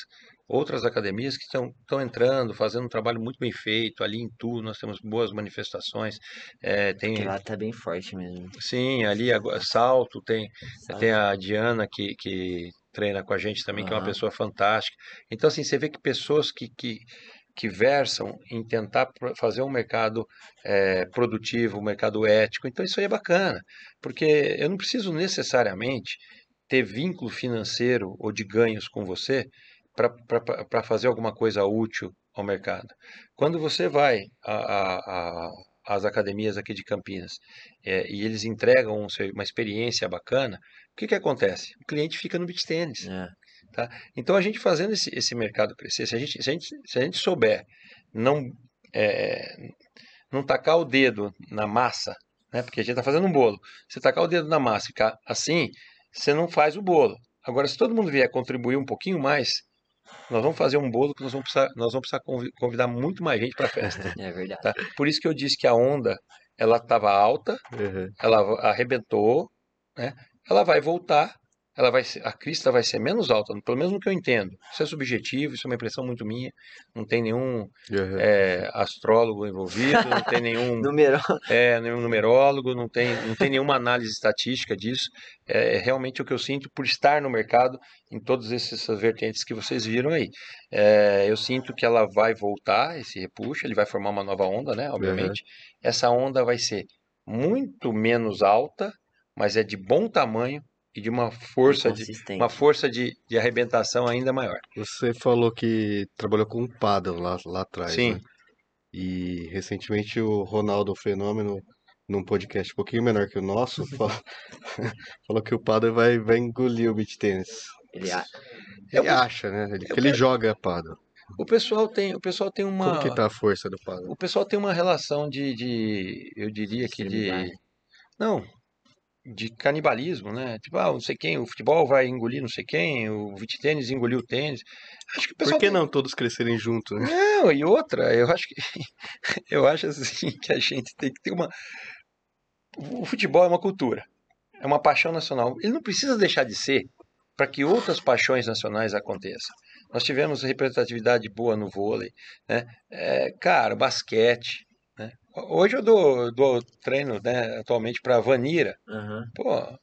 outras academias que estão estão entrando, fazendo um trabalho muito bem feito. Ali em Tu nós temos boas manifestações. É, tem Porque lá tá bem forte mesmo. sim, ali agora, Salto tem sabe? tem a Diana que, que treina com a gente também, que é uma pessoa fantástica. Então assim, você vê que pessoas que, que que versam em tentar fazer um mercado eh, produtivo, um mercado ético. Então, isso aí é bacana, porque eu não preciso necessariamente ter vínculo financeiro ou de ganhos com você para fazer alguma coisa útil ao mercado. Quando você vai às academias aqui de Campinas eh, e eles entregam um uma experiência bacana, o que, que acontece? O cliente fica no beach tênis. É. Então, a gente fazendo esse, esse mercado crescer, se a gente, se a gente, se a gente souber não, é, não tacar o dedo na massa, né? porque a gente está fazendo um bolo, você tacar o dedo na massa e ficar assim, você não faz o bolo. Agora, se todo mundo vier contribuir um pouquinho mais, nós vamos fazer um bolo que nós vamos precisar, nós vamos precisar convi- convidar muito mais gente para a festa. É verdade. Tá? Por isso que eu disse que a onda ela estava alta, Uhum. ela arrebentou, né? Ela vai voltar, ela vai ser, a crista vai ser menos alta, pelo menos no que eu entendo. Isso é subjetivo, isso é uma impressão muito minha. Não tem nenhum Uhum. é, astrólogo envolvido, não tem nenhum, Número. é, nenhum numerólogo, não tem, não tem nenhuma análise estatística disso. É, realmente o que eu sinto por estar no mercado em todas essas vertentes que vocês viram aí. É, eu sinto que ela vai voltar, esse repuxo, ele vai formar uma nova onda, né? Obviamente. Essa onda vai ser muito menos alta, mas é de bom tamanho e de uma força de, uma força de, de arrebentação ainda maior. Você falou que trabalhou com um paddle lá, lá atrás, Sim. né? E recentemente o Ronaldo Fenômeno, num podcast um pouquinho menor que o nosso, fa- falou que o paddle vai, vai engolir o beach tennis. Ele a- Ele acha, né? Ele, que ele joga paddle. O pessoal tem, o pessoal tem uma, Como que tá a força do paddle? o pessoal tem uma relação de, de eu diria que de, não, de canibalismo, né? Tipo, ah, não sei quem, o futebol vai engolir não sei quem, o tênis engoliu o tênis. Acho que o pessoal Por que tem- não todos crescerem juntos, né? Não, e outra, eu acho que eu acho assim que a gente tem que ter uma o futebol é uma cultura, é uma paixão nacional. Ele não precisa deixar de ser para que outras paixões nacionais aconteçam. Nós tivemos representatividade boa no vôlei, né? É, cara, basquete? Hoje eu dou, dou treino, né, atualmente para Vanira. Aham. Pô,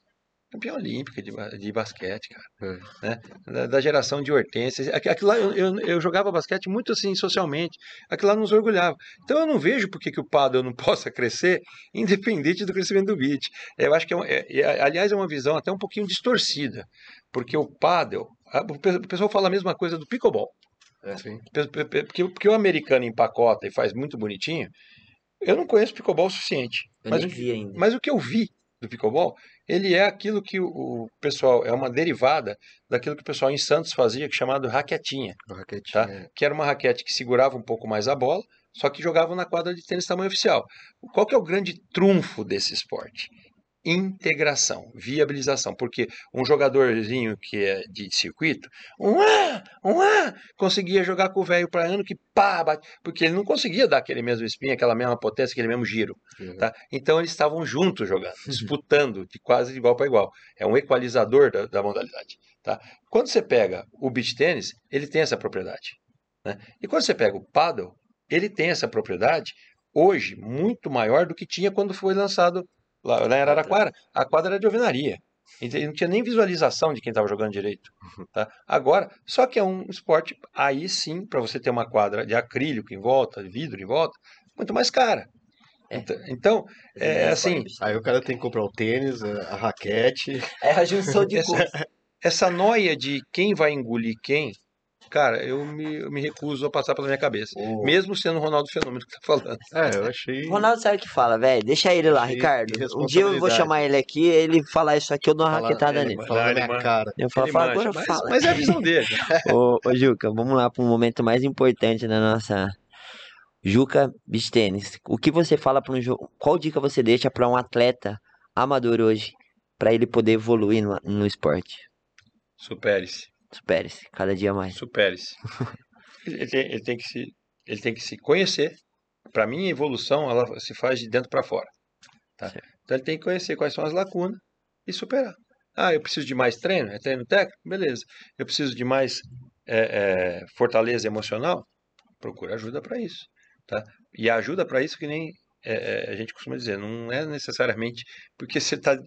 campeã olímpica de, de basquete, cara. É. Né? Da, da geração de hortências. Aqu- Aquilo lá, eu, eu, eu jogava basquete muito assim, socialmente. Aquilo lá nos orgulhava. Então eu não vejo por que, que o paddle não possa crescer, independente do crescimento do beat. Eu acho que, é, um- é- é- aliás, é uma visão até um pouquinho distorcida. Porque o paddle, a- o pe- o pessoal fala a mesma coisa do pickleball. É, Porque, porque o americano empacota e faz muito bonitinho, eu não conheço pickleball o suficiente. Eu Mas o que- vi ainda. mas o que eu vi do pickleball, ele é aquilo que o, pessoal, é uma derivada daquilo que o pessoal em Santos fazia, que é chamado raquetinha, raquetinha. tá? Que era uma raquete que segurava um pouco mais a bola, só que jogava na quadra de tênis tamanho oficial. Qual que é o grande trunfo desse esporte? Integração, viabilização, porque um jogadorzinho que é de circuito, um ah, um ah, conseguia jogar com o velho para ano que pá, bate, porque ele não conseguia dar aquele mesmo spin, aquela mesma potência, aquele mesmo giro. Uhum. Tá? Então eles estavam juntos jogando, disputando de quase de igual para igual. É um equalizador da, da modalidade. Tá? Quando você pega o beach tênis, ele tem essa propriedade. Né? E quando você pega o paddle, ele tem essa propriedade hoje muito maior do que tinha quando foi lançado lá na Araraquara. A quadra era de alvenaria. Então, não tinha nem visualização de quem estava jogando direito. Tá? Agora, só que é um esporte, aí sim, para você ter uma quadra de acrílico em volta, de vidro em volta, muito mais cara. É. Então- Então, é assim, Aí o cara tem que comprar o tênis, a raquete. É a junção de essa, essa noia de quem vai engolir quem, cara, eu me, eu me recuso a passar pela minha cabeça. O- Mesmo sendo o Ronaldo Fenômeno que tá falando. É, eu achei. O Ronaldo sabe o que fala, velho. Deixa ele lá, Achei Ricardo. Um dia eu vou chamar ele aqui, ele falar isso aqui, eu dou uma Fala- raquetada ele nele. Fala na minha cara. Eu falo, Ele fala, agora mas, fala. mas é a visão dele. Ô, ô, Juca, vamos lá para um momento mais importante da nossa. Juca Beach Tênis. O que você fala para um jogo? Qual dica você deixa para um atleta amador hoje, para ele poder evoluir no, no esporte? Supere-se. Supere-se, cada dia mais. Supere-se. Ele, tem, ele tem que se, ele tem que se conhecer. Para mim, a evolução ela se faz de dentro para fora. Tá? Então ele tem que conhecer quais são as lacunas e superar. Ah, eu preciso de mais treino? É treino técnico? Beleza. Eu preciso de mais é, é, fortaleza emocional? Procura ajuda para isso. Tá? E a ajuda para isso que nem é, é, a gente costuma dizer, não é necessariamente porque você está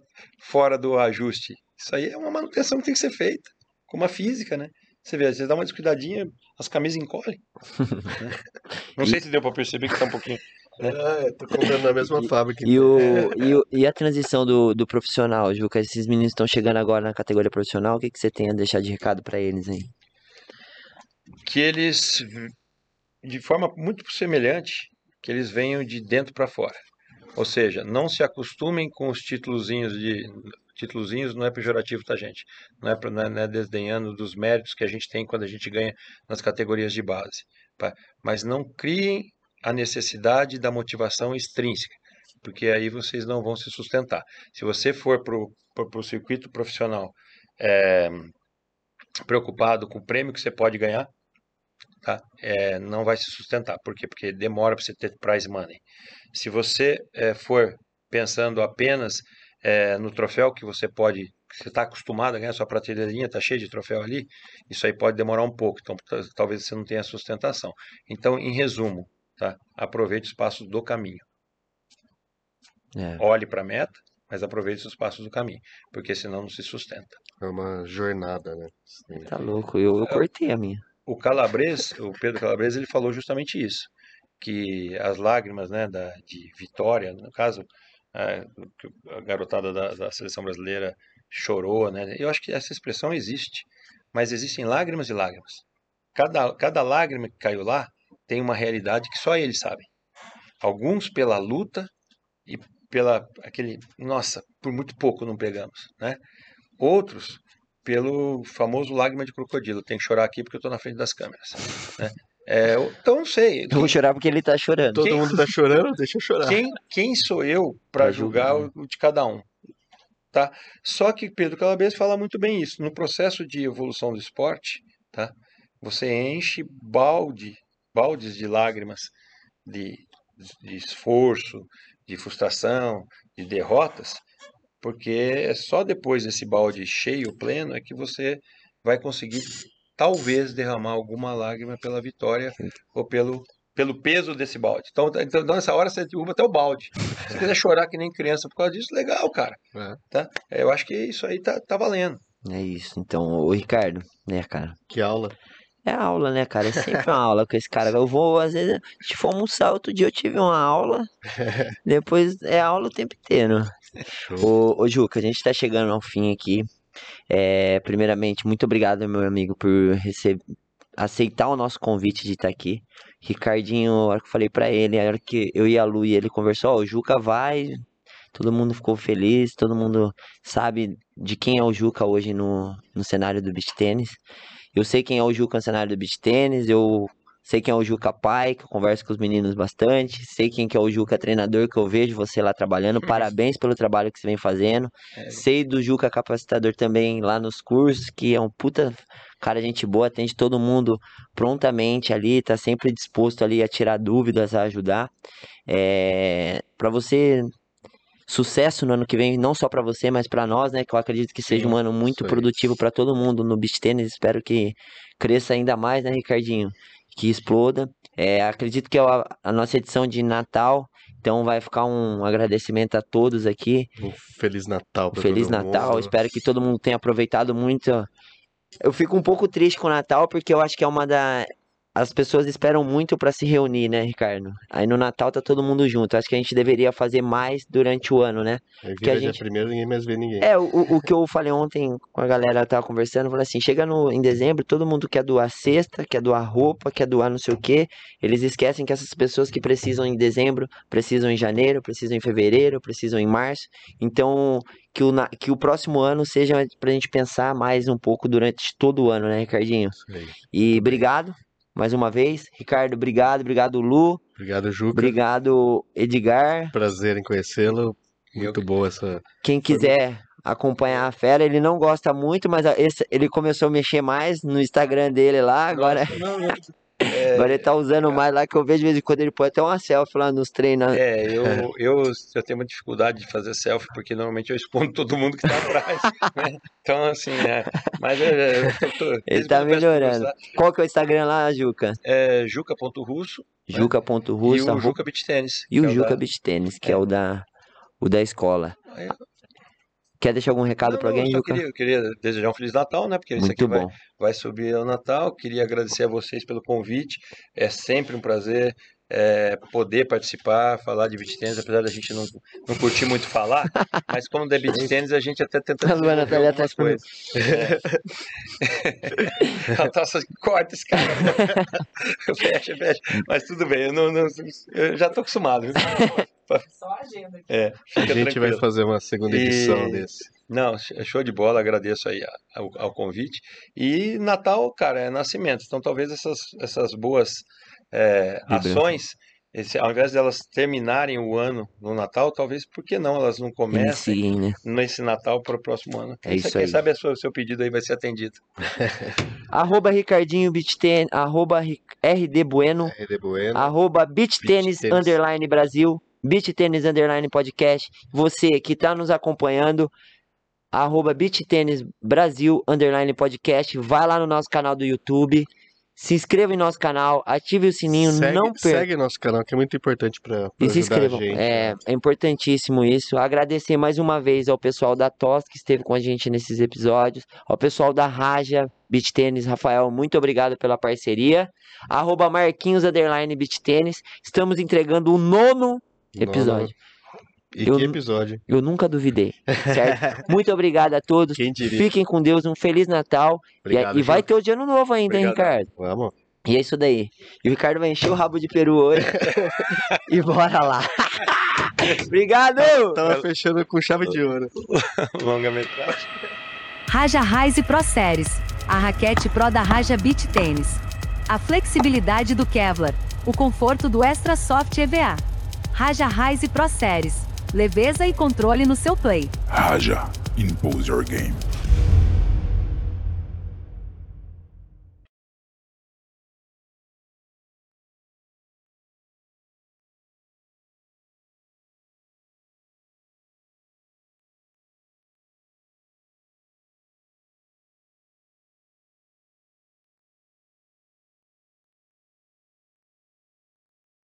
fora do ajuste. Isso aí é uma manutenção que tem que ser feita, como a física, né? Você vê, você dá uma descuidadinha, as camisas encolhem. né? Não sei se deu para perceber que tá um pouquinho. É, tô comprando na mesma fábrica. E, o, e, o- e a transição do, do profissional, Juca? Esses meninos estão chegando agora na categoria profissional, o que, que você tem a deixar de recado para eles aí? que eles, de forma muito semelhante, que eles venham de dentro para fora. Ou seja, não se acostumem com os títulozinhos de títulozinhos não é pejorativo, tá gente? Não é, não é, não é desdenhando dos méritos que a gente tem quando a gente ganha nas categorias de base? Mas não criem a necessidade da motivação extrínseca, porque aí vocês não vão se sustentar. Se você for para o circuito profissional é, preocupado com o prêmio que você pode ganhar, tá? É, não vai se sustentar. Por quê? Porque demora para você ter prize money. Se você é, for pensando apenas é, no troféu que você pode, que você está acostumado a ganhar, sua prateleirinha está cheia de troféu ali, isso aí pode demorar um pouco. Então, ta- talvez você não tenha sustentação. Então, em resumo, tá? Aproveite os passos do caminho. É, Olhe para a meta, mas aproveite os passos do caminho, porque senão não se sustenta. É uma jornada, né? Sim. tá louco, eu, eu cortei a minha. o Calabres, o Pedro Calabres, ele falou justamente isso, que as lágrimas, né, da, de vitória, no caso, a garotada da, da seleção brasileira chorou, né? Eu acho que essa expressão existe, mas existem lágrimas e lágrimas. Cada, cada lágrima que caiu lá tem uma realidade que só eles sabem. Alguns pela luta e pela aquele, nossa, por muito pouco não pegamos, né? Outros pelo famoso lágrima de crocodilo. Tem que chorar aqui porque eu estou na frente das câmeras. Né? É, eu- então não sei. Eu vou chorar porque ele tá chorando. Todo Quem- mundo tá chorando, deixa eu chorar. Quem, quem sou eu para julgar julgar, o o de cada um? Tá? Só que Pedro Calabres fala muito bem isso. No processo de evolução do esporte, tá? você enche balde, baldes de lágrimas, de, de esforço, de frustração, de derrotas, porque é só depois desse balde cheio, pleno, é que você vai conseguir talvez derramar alguma lágrima pela vitória ou pelo pelo peso desse balde. Então, então nessa hora você derruba até o balde. Se quiser chorar que nem criança por causa disso, legal, cara. É. Tá? Eu acho que isso aí tá, tá valendo. É isso. Então, ô Ricardo, né, cara? Que aula. É aula, né, cara? É sempre uma aula com esse cara. Eu vou, às vezes, a gente for almoçar, outro dia eu tive uma aula, depois é aula o tempo inteiro. Show. Ô, ô Juca, a gente tá chegando ao fim aqui. É, primeiramente, muito obrigado, meu amigo, por aceitar o nosso convite de estar aqui. Ricardinho, a hora que eu falei pra ele, a hora que eu e a Lu e ele conversou, o Juca vai, todo mundo ficou feliz, todo mundo sabe de quem é o Juca hoje no, no cenário do beach tênis. Eu sei quem é o Juca no cenário do beach tênis, eu sei quem é o Juca pai, que eu converso com os meninos bastante, sei quem que é o Juca treinador, que eu vejo você lá trabalhando, parabéns pelo trabalho que você vem fazendo. É, Sei do Juca capacitador também lá nos cursos, que é um puta cara, gente boa, atende todo mundo prontamente ali, tá sempre disposto ali a tirar dúvidas, a ajudar. É, para você, sucesso no ano que vem, não só para você, mas para nós, né? Que eu acredito que seja Sim, um ano muito produtivo para todo mundo no beach tênis. Espero que cresça ainda mais, né, Ricardinho? Que exploda. É, acredito que é a, a nossa edição de Natal. Então vai ficar um agradecimento a todos aqui. Um Feliz Natal pra Feliz Natal, mundo. espero que todo mundo tenha aproveitado muito. Eu fico um pouco triste com o Natal porque eu acho que é uma da. As pessoas esperam muito pra se reunir, né, Ricardo? Aí no Natal tá todo mundo junto. Acho que a gente deveria fazer mais durante o ano, né? Que a gente- primeiro, ninguém mais vê ninguém. É, o, o que eu falei ontem com a galera, tava conversando, falando assim, chega no, em dezembro, todo mundo quer doar cesta, quer doar roupa, quer doar não sei o quê. Eles esquecem que essas pessoas que precisam em dezembro, precisam em janeiro, precisam em fevereiro, precisam em março. Então, que o, que o próximo ano seja pra gente pensar mais um pouco durante todo o ano, né, Ricardinho? Isso aí. E obrigado, mais uma vez. Ricardo, obrigado. Obrigado, Lu. Obrigado, Juca. Obrigado, Edgar. Prazer em conhecê-lo. Muito boa essa. Quem quiser acompanhar a fera, ele não gosta muito, mas a- esse- ele começou a mexer mais no Instagram dele lá, agora, Não, não, é, agora ele tá usando mais lá, que eu vejo de vez em quando ele põe até uma selfie lá nos treinos. É, eu, eu, eu tenho uma dificuldade de fazer selfie, porque normalmente eu expondo todo mundo que tá atrás, né? Então, assim, é, mas é, eu tô, tô, Ele tá melhorando. Qual que é o Instagram lá, Juca? É juca.russo né? Juca.russo. e o Juca Beach Tennis. E o é Juca Beach Tennis, que é. é. o da o da escola. Quer deixar algum recado Não, não, alguém, eu Juca? queria, eu queria desejar um Feliz Natal, né? Porque isso Muito aqui vai, bom. vai subir ao Natal. Queria agradecer a vocês pelo convite. É sempre um prazer é, poder participar, falar de beach tennis, apesar da gente não, não curtir muito falar, mas como é beach tennis, a gente até tenta A tá desenvolver algumas atrás coisas. Tá assim, corta esse cara. fecha, fecha. Mas tudo bem, eu, não, não- eu já tô acostumado. Só a agenda aqui. É, A gente vai tranquilo. fazer uma segunda edição E- desse. Não, sh- show de bola, agradeço aí a- ao, ao convite. E Natal, cara, é nascimento. Então talvez essas, essas boas é, ações, esse, ao invés delas terminarem o ano no Natal, talvez, por que não elas não comecem Iniciem, né? nesse Natal para o próximo ano? É isso Quem aí. sabe a sua- o seu pedido aí vai ser atendido. Arroba Ricardinho Tennis, arroba RD Bueno, RD Bueno. arroba. Underline Brasil, Beach Tennis Underline Podcast. Você que tá nos acompanhando, arroba Beach Tennis Brasil Underline Podcast. Vai lá no nosso canal do YouTube, se inscreva em nosso canal, ative o sininho, segue, não perca. segue nosso canal, que é muito importante pra E se inscrevam. É, é importantíssimo isso. Agradecer mais uma vez ao pessoal da TOS que esteve com a gente nesses episódios. Ao pessoal da Raja Beach Tênis, Rafael, muito obrigado pela parceria. Arroba Marquinhos Underline Beach Tênis. Estamos entregando o nono episódio. E Eu que episódio? Eu nunca duvidei, certo? Muito obrigado a todos. Quem diria? Fiquem com Deus, um Feliz Natal. E- Obrigado, e vai Ju. ter o de ano novo ainda, hein. Ricardo? Vamos. E é isso daí. E o Ricardo vai encher o rabo de peru hoje. e bora lá. obrigado! Tava fechando com chave de ouro. Longa-metragem. Raja Rise Pro Series, a raquete Pro da Raja Beach Tênis. A flexibilidade do Kevlar, o conforto do Extra Soft EVA. Raja Rise Pro Series, leveza e controle no seu play. Raja, impose your game.